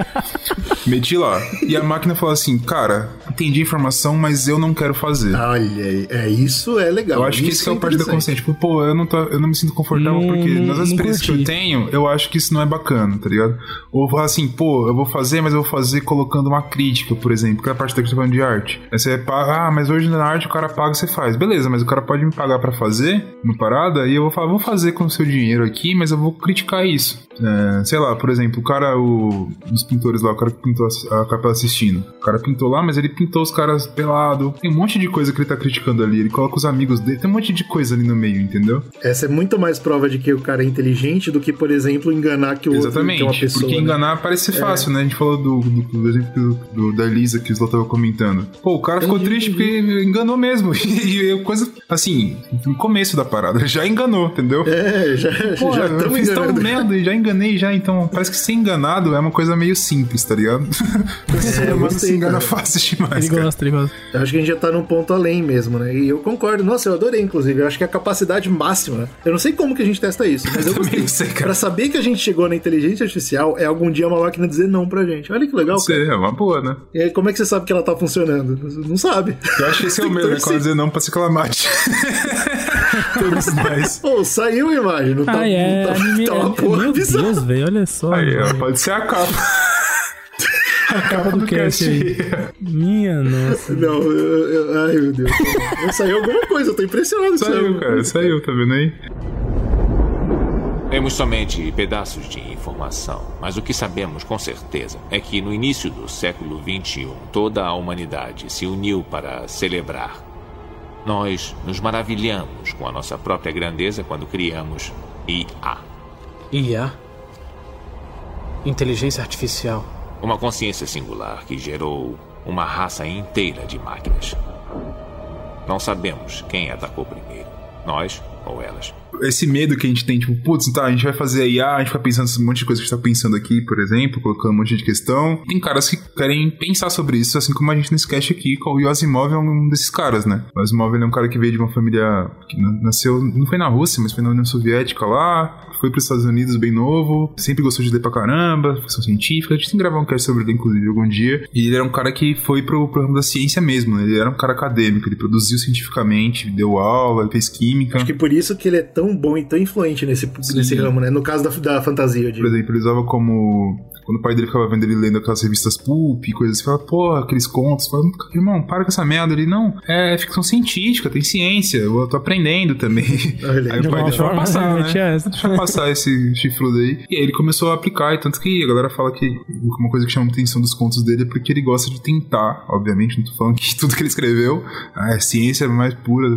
Meti lá. E a máquina falou assim: Cara, entendi a informação, mas eu não quero fazer. Olha, é, isso é legal. Eu acho que isso é o parte da consciência. Tipo, pô, eu não, tô, eu não me sinto confortável Não- porque não- nas experiências que eu tenho, eu acho que isso não é bacana, tá ligado? Ou falar assim, pô, eu vou fazer, mas eu vou fazer colocando uma crítica, por exemplo, que é a parte da que eu tô falando de arte. Aí você paga, ah, mas hoje na arte o cara paga e você faz. Beleza, mas o cara pode me pagar pra fazer uma parada e eu vou falar, vou fazer com o seu dinheiro aqui, mas eu vou criticar isso. É, sei lá, por exemplo, o cara, o, dos pintores lá, o cara que pintou a, a Capela Sistina. O cara pintou lá, mas ele pintou os caras pelado. Tem um monte de coisa que ele tá criticando ali. Ele coloca os amigos dele, tem um monte de coisa ali no meio, entendeu? Essa é muito mais prova de que o cara é inteligente do que, por exemplo, enganar que o outro Exatamente, que é uma pessoa. porque né? enganar parece ser fácil, né? A gente falou do, do, do exemplo do, da Elisa que o Slow tava comentando. Pô, o cara ficou triste porque enganou mesmo. E é coisa, assim, no começo da parada, já enganou, entendeu? É, já, Pô, já fiz tão enganando. merda e já enganei já, então parece que ser enganado é uma coisa meio simples, tá ligado? Ser eu gostei, se engana cara. fácil demais, Ele cara. gosta, ele gosta. Eu acho que a gente já tá num ponto além mesmo, né? E eu concordo. Nossa, eu adorei, inclusive. Eu acho que é a capacidade máxima. né? Eu não sei como que a gente testa isso, mas eu gostei. não sei, cara. Pra saber que a gente chegou na inteligência artificial, é algum dia uma máquina dizer não pra gente. Olha que legal, cara. Isso é uma boa, né? E aí, como é que você sabe que ela tá funcionando? Não sabe. Eu acho que esse é o meu, né? torcer. Quando dizer não pra ciclamate. Todos nós. Pô, saiu a imagem. Não tá, Ah, é. não tá, Anime, tá uma é porra meu bizarra. Deus, velho, olha só. Aí, velho. pode ser a capa. Capa do cast aí. Minha nossa. Não, eu, eu- ai meu Deus. Saiu alguma coisa, eu tô impressionado que Saiu, cara, saiu, tá vendo aí? Temos somente pedaços de informação, mas o que sabemos com certeza é que no início do século XXI toda a humanidade se uniu para celebrar. Nós nos maravilhamos com a nossa própria grandeza quando criamos IA, IA. Inteligência artificial. uma consciência singular que gerou uma raça inteira de máquinas. Não sabemos quem atacou primeiro, nós ou elas. Esse medo que a gente tem, tipo, putz, tá, a gente vai fazer IA, a gente fica pensando nesse monte de coisa que a gente tá pensando aqui, por exemplo, colocando um monte de questão. Tem caras que querem pensar sobre isso, assim como a gente nesse cast aqui, o Asimov é um desses caras, né? O ele é um cara que veio de uma família que na- nasceu, não foi na Rússia, mas foi na União Soviética lá, foi para os Estados Unidos bem novo, sempre gostou de ler pra caramba, ficção científica. A gente tem que gravar um cast sobre ele, inclusive, algum dia. E ele era um cara que foi pro, pro ramo da ciência mesmo, né? Ele era um cara acadêmico, ele produziu cientificamente, deu aula, fez química. Acho que por isso que ele é tão bom e tão influente nesse, nesse ramo, né? No caso da, da fantasia, eu Por digo. exemplo, ele usava como. Quando o pai dele ficava vendo ele lendo aquelas revistas pulp e coisas assim, falava, porra, aqueles contos. Falava, irmão, para com essa merda. Ele, não, é ficção científica, tem ciência, eu tô aprendendo também. Olha aí. O pai forma, passar, né. Deixa passar esse chifrudo aí. E aí ele começou a aplicar, e tanto que a galera fala que uma coisa que chama muita atenção dos contos dele é porque ele gosta de tentar, obviamente, não tô falando que tudo que ele escreveu ah, é ciência mais pura,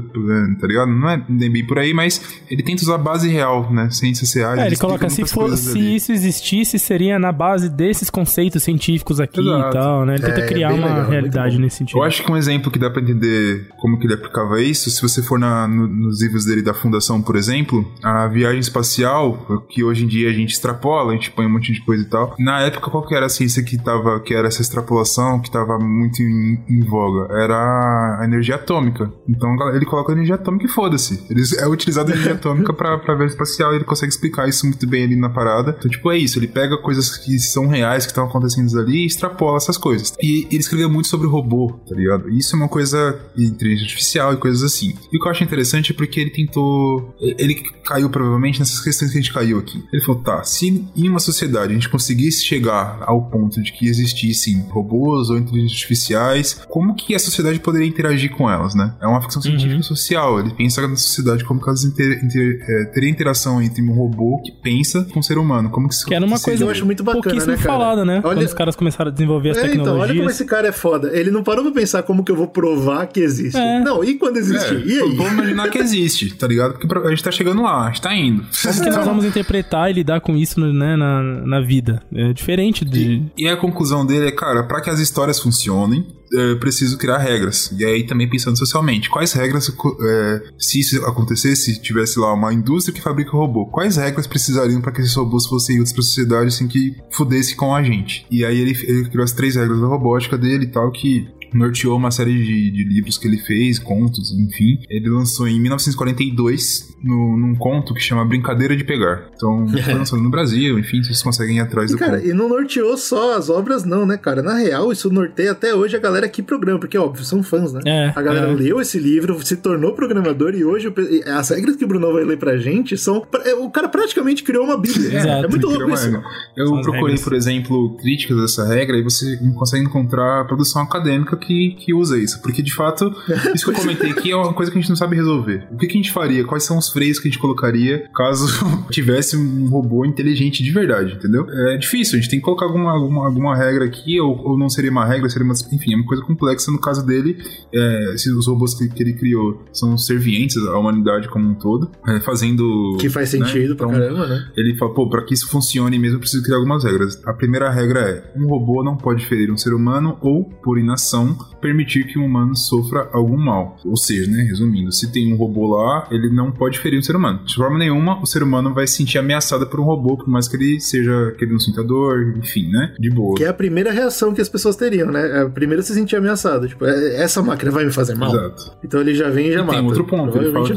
tá ligado? Não é nem bem por aí, mas ele tenta usar a base real, né? Ciências reais. É, ele coloca, se, for, se ali. isso existisse, seria na base desses conceitos científicos aqui Exato. e tal, né? Ele tenta É, criar uma legal, realidade nesse sentido. Eu acho que um exemplo que dá pra entender como que ele aplicava isso, se você for na- no- nos livros dele da Fundação, por exemplo, a viagem espacial, que hoje em dia a gente extrapola, a gente põe um monte de coisa e tal. Na época, qual que era a ciência que tava, que era essa extrapolação, que tava muito em, em voga? Era a energia atômica. Então ele coloca a energia atômica e foda-se. Ele é utilizado a energia atômica pra, pra viagem espacial e ele consegue explicar isso muito bem ali na parada. Então, tipo, é isso. Ele pega coisas que são reais, que estão acontecendo ali e extrapola essas coisas. E ele escreveu muito sobre robô, tá ligado? E Isso é uma coisa de inteligência artificial e coisas assim. E o que eu acho interessante é porque ele tentou. Ele caiu provavelmente nessas questões que a gente caiu aqui. Ele falou: tá, se em uma sociedade a gente conseguisse chegar ao ponto de que existissem robôs ou inteligências artificiais, como que a sociedade poderia interagir com elas, né? É uma ficção científica social. Ele pensa na sociedade como que elas inter, inter, é, teria interação entre um robô que pensa com um ser humano. Como que isso Que era uma seria? coisa eu acho muito bacana, pouquíssimo né, cara? falada, né? Olha- Quando os caras começaram a desenvolver as É, então, tecnologias. olha como esse cara é foda. Ele não parou pra pensar como que eu vou provar que existe. É. Não, e quando existir? É, e aí? Vamos imaginar que existe, tá ligado? Porque a gente tá chegando lá, a gente tá indo. Como que nós vamos interpretar e lidar com isso né, na, na vida? É diferente de. E a conclusão dele é, cara, pra que as histórias funcionem, é preciso criar regras. E aí também pensando socialmente, quais regras, é, se isso acontecesse, tivesse lá uma indústria que fabrica robô, quais regras precisariam para que esses robôs fossem úteis pra sociedade sem que fudesse com a gente? E aí ele, ele criou as três regras da robótica dele e tal, que norteou uma série de, de livros que ele fez, contos, enfim. Ele lançou em 1942 no, num conto que chama Brincadeira de Pegar. Então, foi lançado no Brasil, enfim, vocês conseguem ir atrás E, do cara, conto. e não norteou só as obras, não, né, cara? Na real, isso norteia até hoje a galera que programa, porque, óbvio, são fãs, né? É, a galera é. leu esse livro, se tornou programador e hoje as regras que o Bruno vai ler pra gente são. é, O cara praticamente criou uma bíblia. Exato. É muito louco uma isso. Eu procurei, regras. por exemplo, críticas dessa regra e você consegue encontrar produção acadêmica que, que usa isso. Porque, de fato, isso que eu comentei aqui é uma coisa que a gente não sabe resolver. O que, que a gente faria? Quais são os freios que a gente colocaria caso tivesse um robô inteligente de verdade, entendeu? É difícil, a gente tem que colocar alguma, alguma, alguma regra aqui, ou, ou não seria uma regra, seria uma. Enfim, é uma coisa complexa. No caso dele, é, se os robôs que, que ele criou são servientes à humanidade como um todo, é, fazendo. Que faz né? sentido pra Então, caramba, né? ele fala, pô, pra que isso funcione mesmo, eu preciso criar algumas regras. A primeira regra é: um robô não pode ferir um ser humano ou, por inação, permitir que um humano sofra algum mal. Ou seja, né, resumindo, se tem um robô lá, ele não pode ferir um ser humano. De forma nenhuma, o ser humano vai se sentir ameaçado por um robô, por mais que ele seja, que ele não sinta dor, enfim, né? De boa. Que é a primeira reação que as pessoas teriam, né? É a primeira se sentir ameaçado. Tipo, é- essa máquina vai me fazer mal. Exato. Então ele já vem e já E mata. tem outro ponto, ele fala que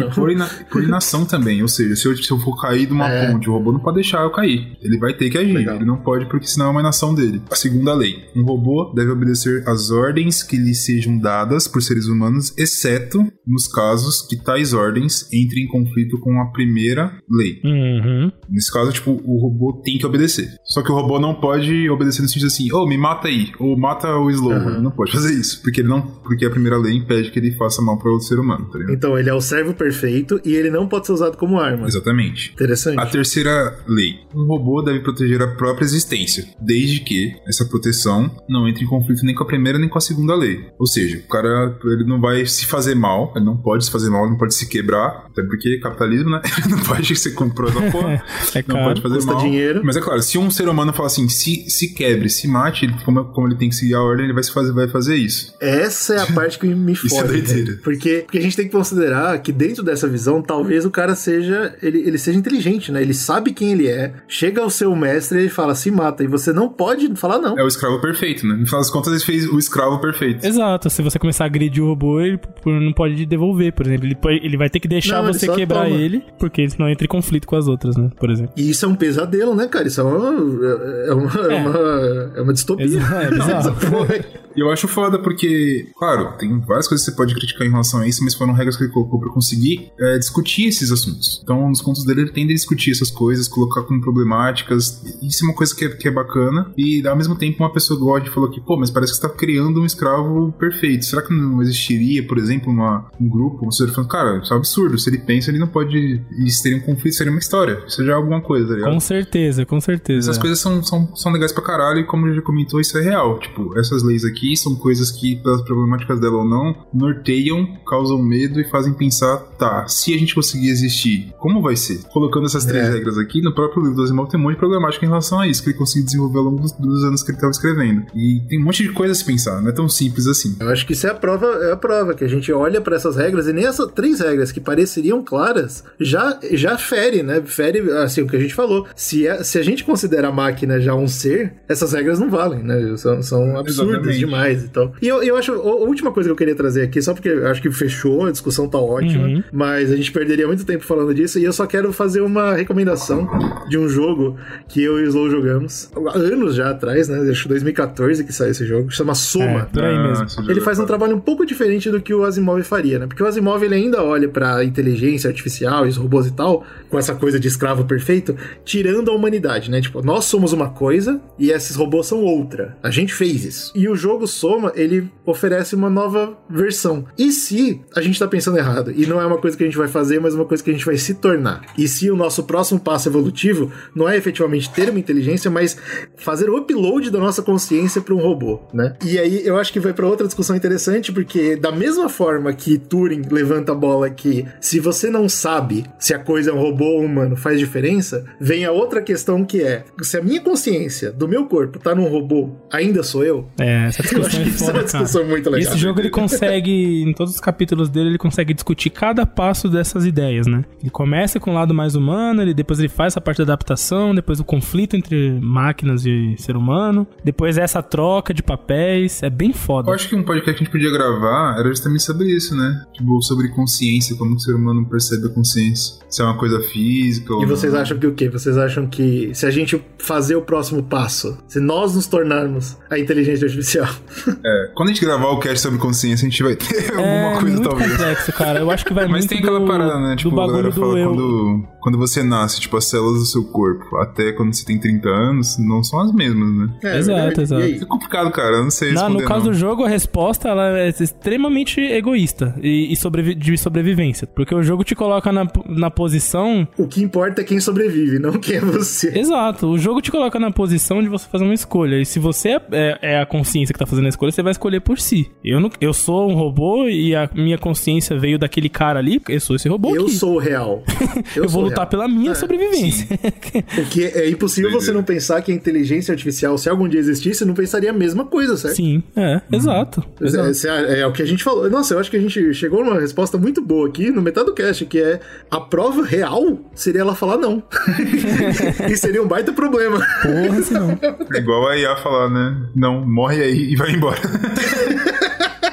também, ou seja, se eu, se eu for cair de uma É. ponte, o robô não pode deixar eu cair. Ele vai ter que agir, Legal. ele não pode porque senão é uma inação dele. A segunda lei, um robô deve obedecer às ordens ordens que lhe sejam dadas por seres humanos, exceto nos casos que tais ordens entrem em conflito com a primeira lei. Uhum. Nesse caso, tipo, o robô tem que obedecer. Só que o robô não pode obedecer no sentido assim, ô, me mata aí, ou mata o Slow. Ele não pode fazer isso, porque ele não, porque a primeira lei impede que ele faça mal para outro ser humano, tá ligado? Então, ele é o servo perfeito e ele não pode ser usado como arma. Exatamente. Interessante. A terceira lei. Um robô deve proteger a própria existência, desde que essa proteção não entre em conflito nem com a primeira nem com a segunda lei. Ou seja, o cara ele não vai se fazer mal, ele não pode se fazer mal, ele não pode se quebrar, até porque capitalismo, né? Ele não pode ser comprado a porra. É não caro, pode fazer custa mal. dinheiro. Mas é claro, se um ser humano falar assim, se, se quebre, se mate, ele, como, como ele tem que seguir a ordem, ele vai, se fazer, vai fazer isso. Essa é a parte que me Isso é doideira. né? porque, porque a gente tem que considerar que dentro dessa visão, talvez o cara seja. Ele, ele seja inteligente, né? Ele sabe quem ele é, chega ao seu mestre e ele fala, se mata. E você não pode falar não. É o escravo perfeito, né? No final das contas, ele fez o escravo perfeito. Exato, se você começar a agredir o robô, ele não pode devolver, por exemplo. Ele, pode- ele vai ter que deixar Não, você quebrar toma. ele, porque senão entra em conflito com as outras, né? Por exemplo. E isso é um pesadelo, né, cara? Isso é uma. É uma, é É. uma, é uma distopia. Exa- é bizarro. E eu acho foda porque, claro, tem várias coisas que você pode criticar em relação a isso, mas foram regras que ele colocou pra conseguir é, discutir esses assuntos. Então, nos contos dele, ele tende a discutir essas coisas, colocar como problemáticas. Isso é uma coisa que é, que é bacana. E, ao mesmo tempo, uma pessoa God falou que, pô, mas parece que você tá criando um escravo perfeito. Será que não existiria, por exemplo, uma, um grupo, um ser falando, cara, isso é um absurdo. Se ele pensa, ele não pode. Eles teriam um conflito, seria uma história. Isso já é alguma coisa, tá ligado? Com certeza, com certeza. Essas coisas são, são, são legais pra caralho e como já comentou, isso é real. Tipo, essas leis aqui são coisas que, pelas problemáticas dela ou não, norteiam, causam medo e fazem pensar, tá, se a gente conseguir existir, como vai ser? Colocando essas três É. regras aqui, no próprio livro do Asimov tem um monte de problemática em relação a isso, que ele conseguiu desenvolver ao longo dos, dos anos que ele tava escrevendo. E tem um monte de coisa a se pensar, não é tão simples assim. Eu acho que isso é a prova, é a prova que a gente olha pra essas regras e nem essas três regras que pareceriam claras já já fere, né? Fere assim o que a gente falou. Se a, se a gente considera a máquina já um ser, essas regras não valem, né? São, são absurdas Exatamente. demais, então. E eu, eu acho a última coisa que eu queria trazer aqui, só porque eu acho que fechou, a discussão tá ótima, Uhum. mas a gente perderia muito tempo falando disso e eu só quero fazer uma recomendação de um jogo que eu e o Slow jogamos há anos já atrás, né? Acho que 2014 que saiu esse jogo, chama Soma. É, por aí Ah, mesmo. jogo Ele faz um trabalho um pouco diferente do que o Asimov faria, né? Porque o Asimov ele ainda olha pra inteligência artificial e os robôs e tal, com essa coisa de escravo perfeito, tirando a humanidade, né? Tipo, nós somos uma coisa e esses robôs são outra. A gente fez isso. E o jogo Soma, ele oferece uma nova versão. E se a gente tá pensando errado e não é uma coisa que a gente vai fazer, mas uma coisa que a gente vai se tornar? E se o nosso próximo passo evolutivo não é efetivamente ter uma inteligência, mas fazer o upload da nossa consciência para um robô, né? E aí eu acho que vai para outra discussão interessante, porque da mesma forma que Turing levanta a bola que se você não sabe se a coisa é um robô ou humano faz diferença, vem a outra questão que é: se a minha consciência do meu corpo tá num robô, ainda sou eu? É, essa Eu acho discussão que é isso é foda, uma discussão cara. muito legal. Esse jogo ele consegue, em todos os capítulos dele, ele consegue discutir cada passo dessas ideias, né? Ele começa com o lado mais humano, ele, depois ele faz essa parte da adaptação, depois o conflito entre máquinas e ser humano, depois essa troca de papéis, é bem foda. Eu acho que um podcast que a gente podia gravar era justamente sobre isso, né? Tipo, sobre consciência, como o ser humano percebe a consciência. Se é uma coisa física ou E vocês não. acham que o quê? Vocês acham que se a gente fazer o próximo passo, se nós nos tornarmos a inteligência artificial, É, quando a gente gravar o cast sobre consciência, a gente vai ter alguma é coisa, muito talvez. complexo, cara. Eu acho que vai Mas muito tem aquela do, parada, né? Tipo, a galera fala eu. quando, quando você nasce, tipo, as células do seu corpo, até quando você tem 30 anos, não são as mesmas, né? É, Exato, verdade. exato. É complicado, cara. Eu não sei Na- responder, no caso não. do jogo, a resposta ela é extremamente egoísta e, e sobrevi- de sobrevivência. Porque o jogo te coloca na, na posição. O que importa é quem sobrevive, não quem é você. Exato, o jogo te coloca na posição de você fazer uma escolha. E se você é, é- é a consciência que tá fazendo a escolha, você vai escolher por si. Eu, não, eu sou um robô e a minha consciência veio daquele cara ali, eu sou esse robô Eu aqui. sou o real. Eu, sou vou o lutar real. pela minha sobrevivência. Porque é impossível você não pensar que a inteligência artificial, se algum dia existisse, não pensaria a mesma coisa, certo? Sim, é, exato. exato. Esse É, é o que a gente falou. Nossa, eu acho que a gente chegou numa resposta muito boa aqui, no metade do cast, que é a prova real seria ela falar não. e seria um baita problema. Porra, se não. É igual a IA falar, né? Não, morre aí e vai embora.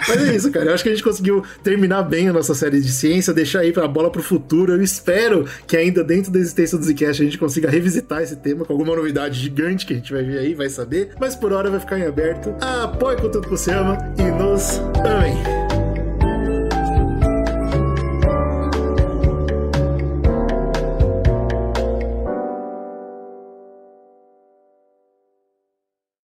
Mas é isso, cara. Eu acho que a gente conseguiu terminar bem a nossa série de ciência, deixar aí pra bola pro futuro. Eu espero que ainda dentro da existência do Zcast a gente consiga revisitar esse tema com alguma novidade gigante que a gente vai ver aí, vai saber. Mas por hora vai ficar em aberto. Apoie o conteúdo que você ama e nos amem.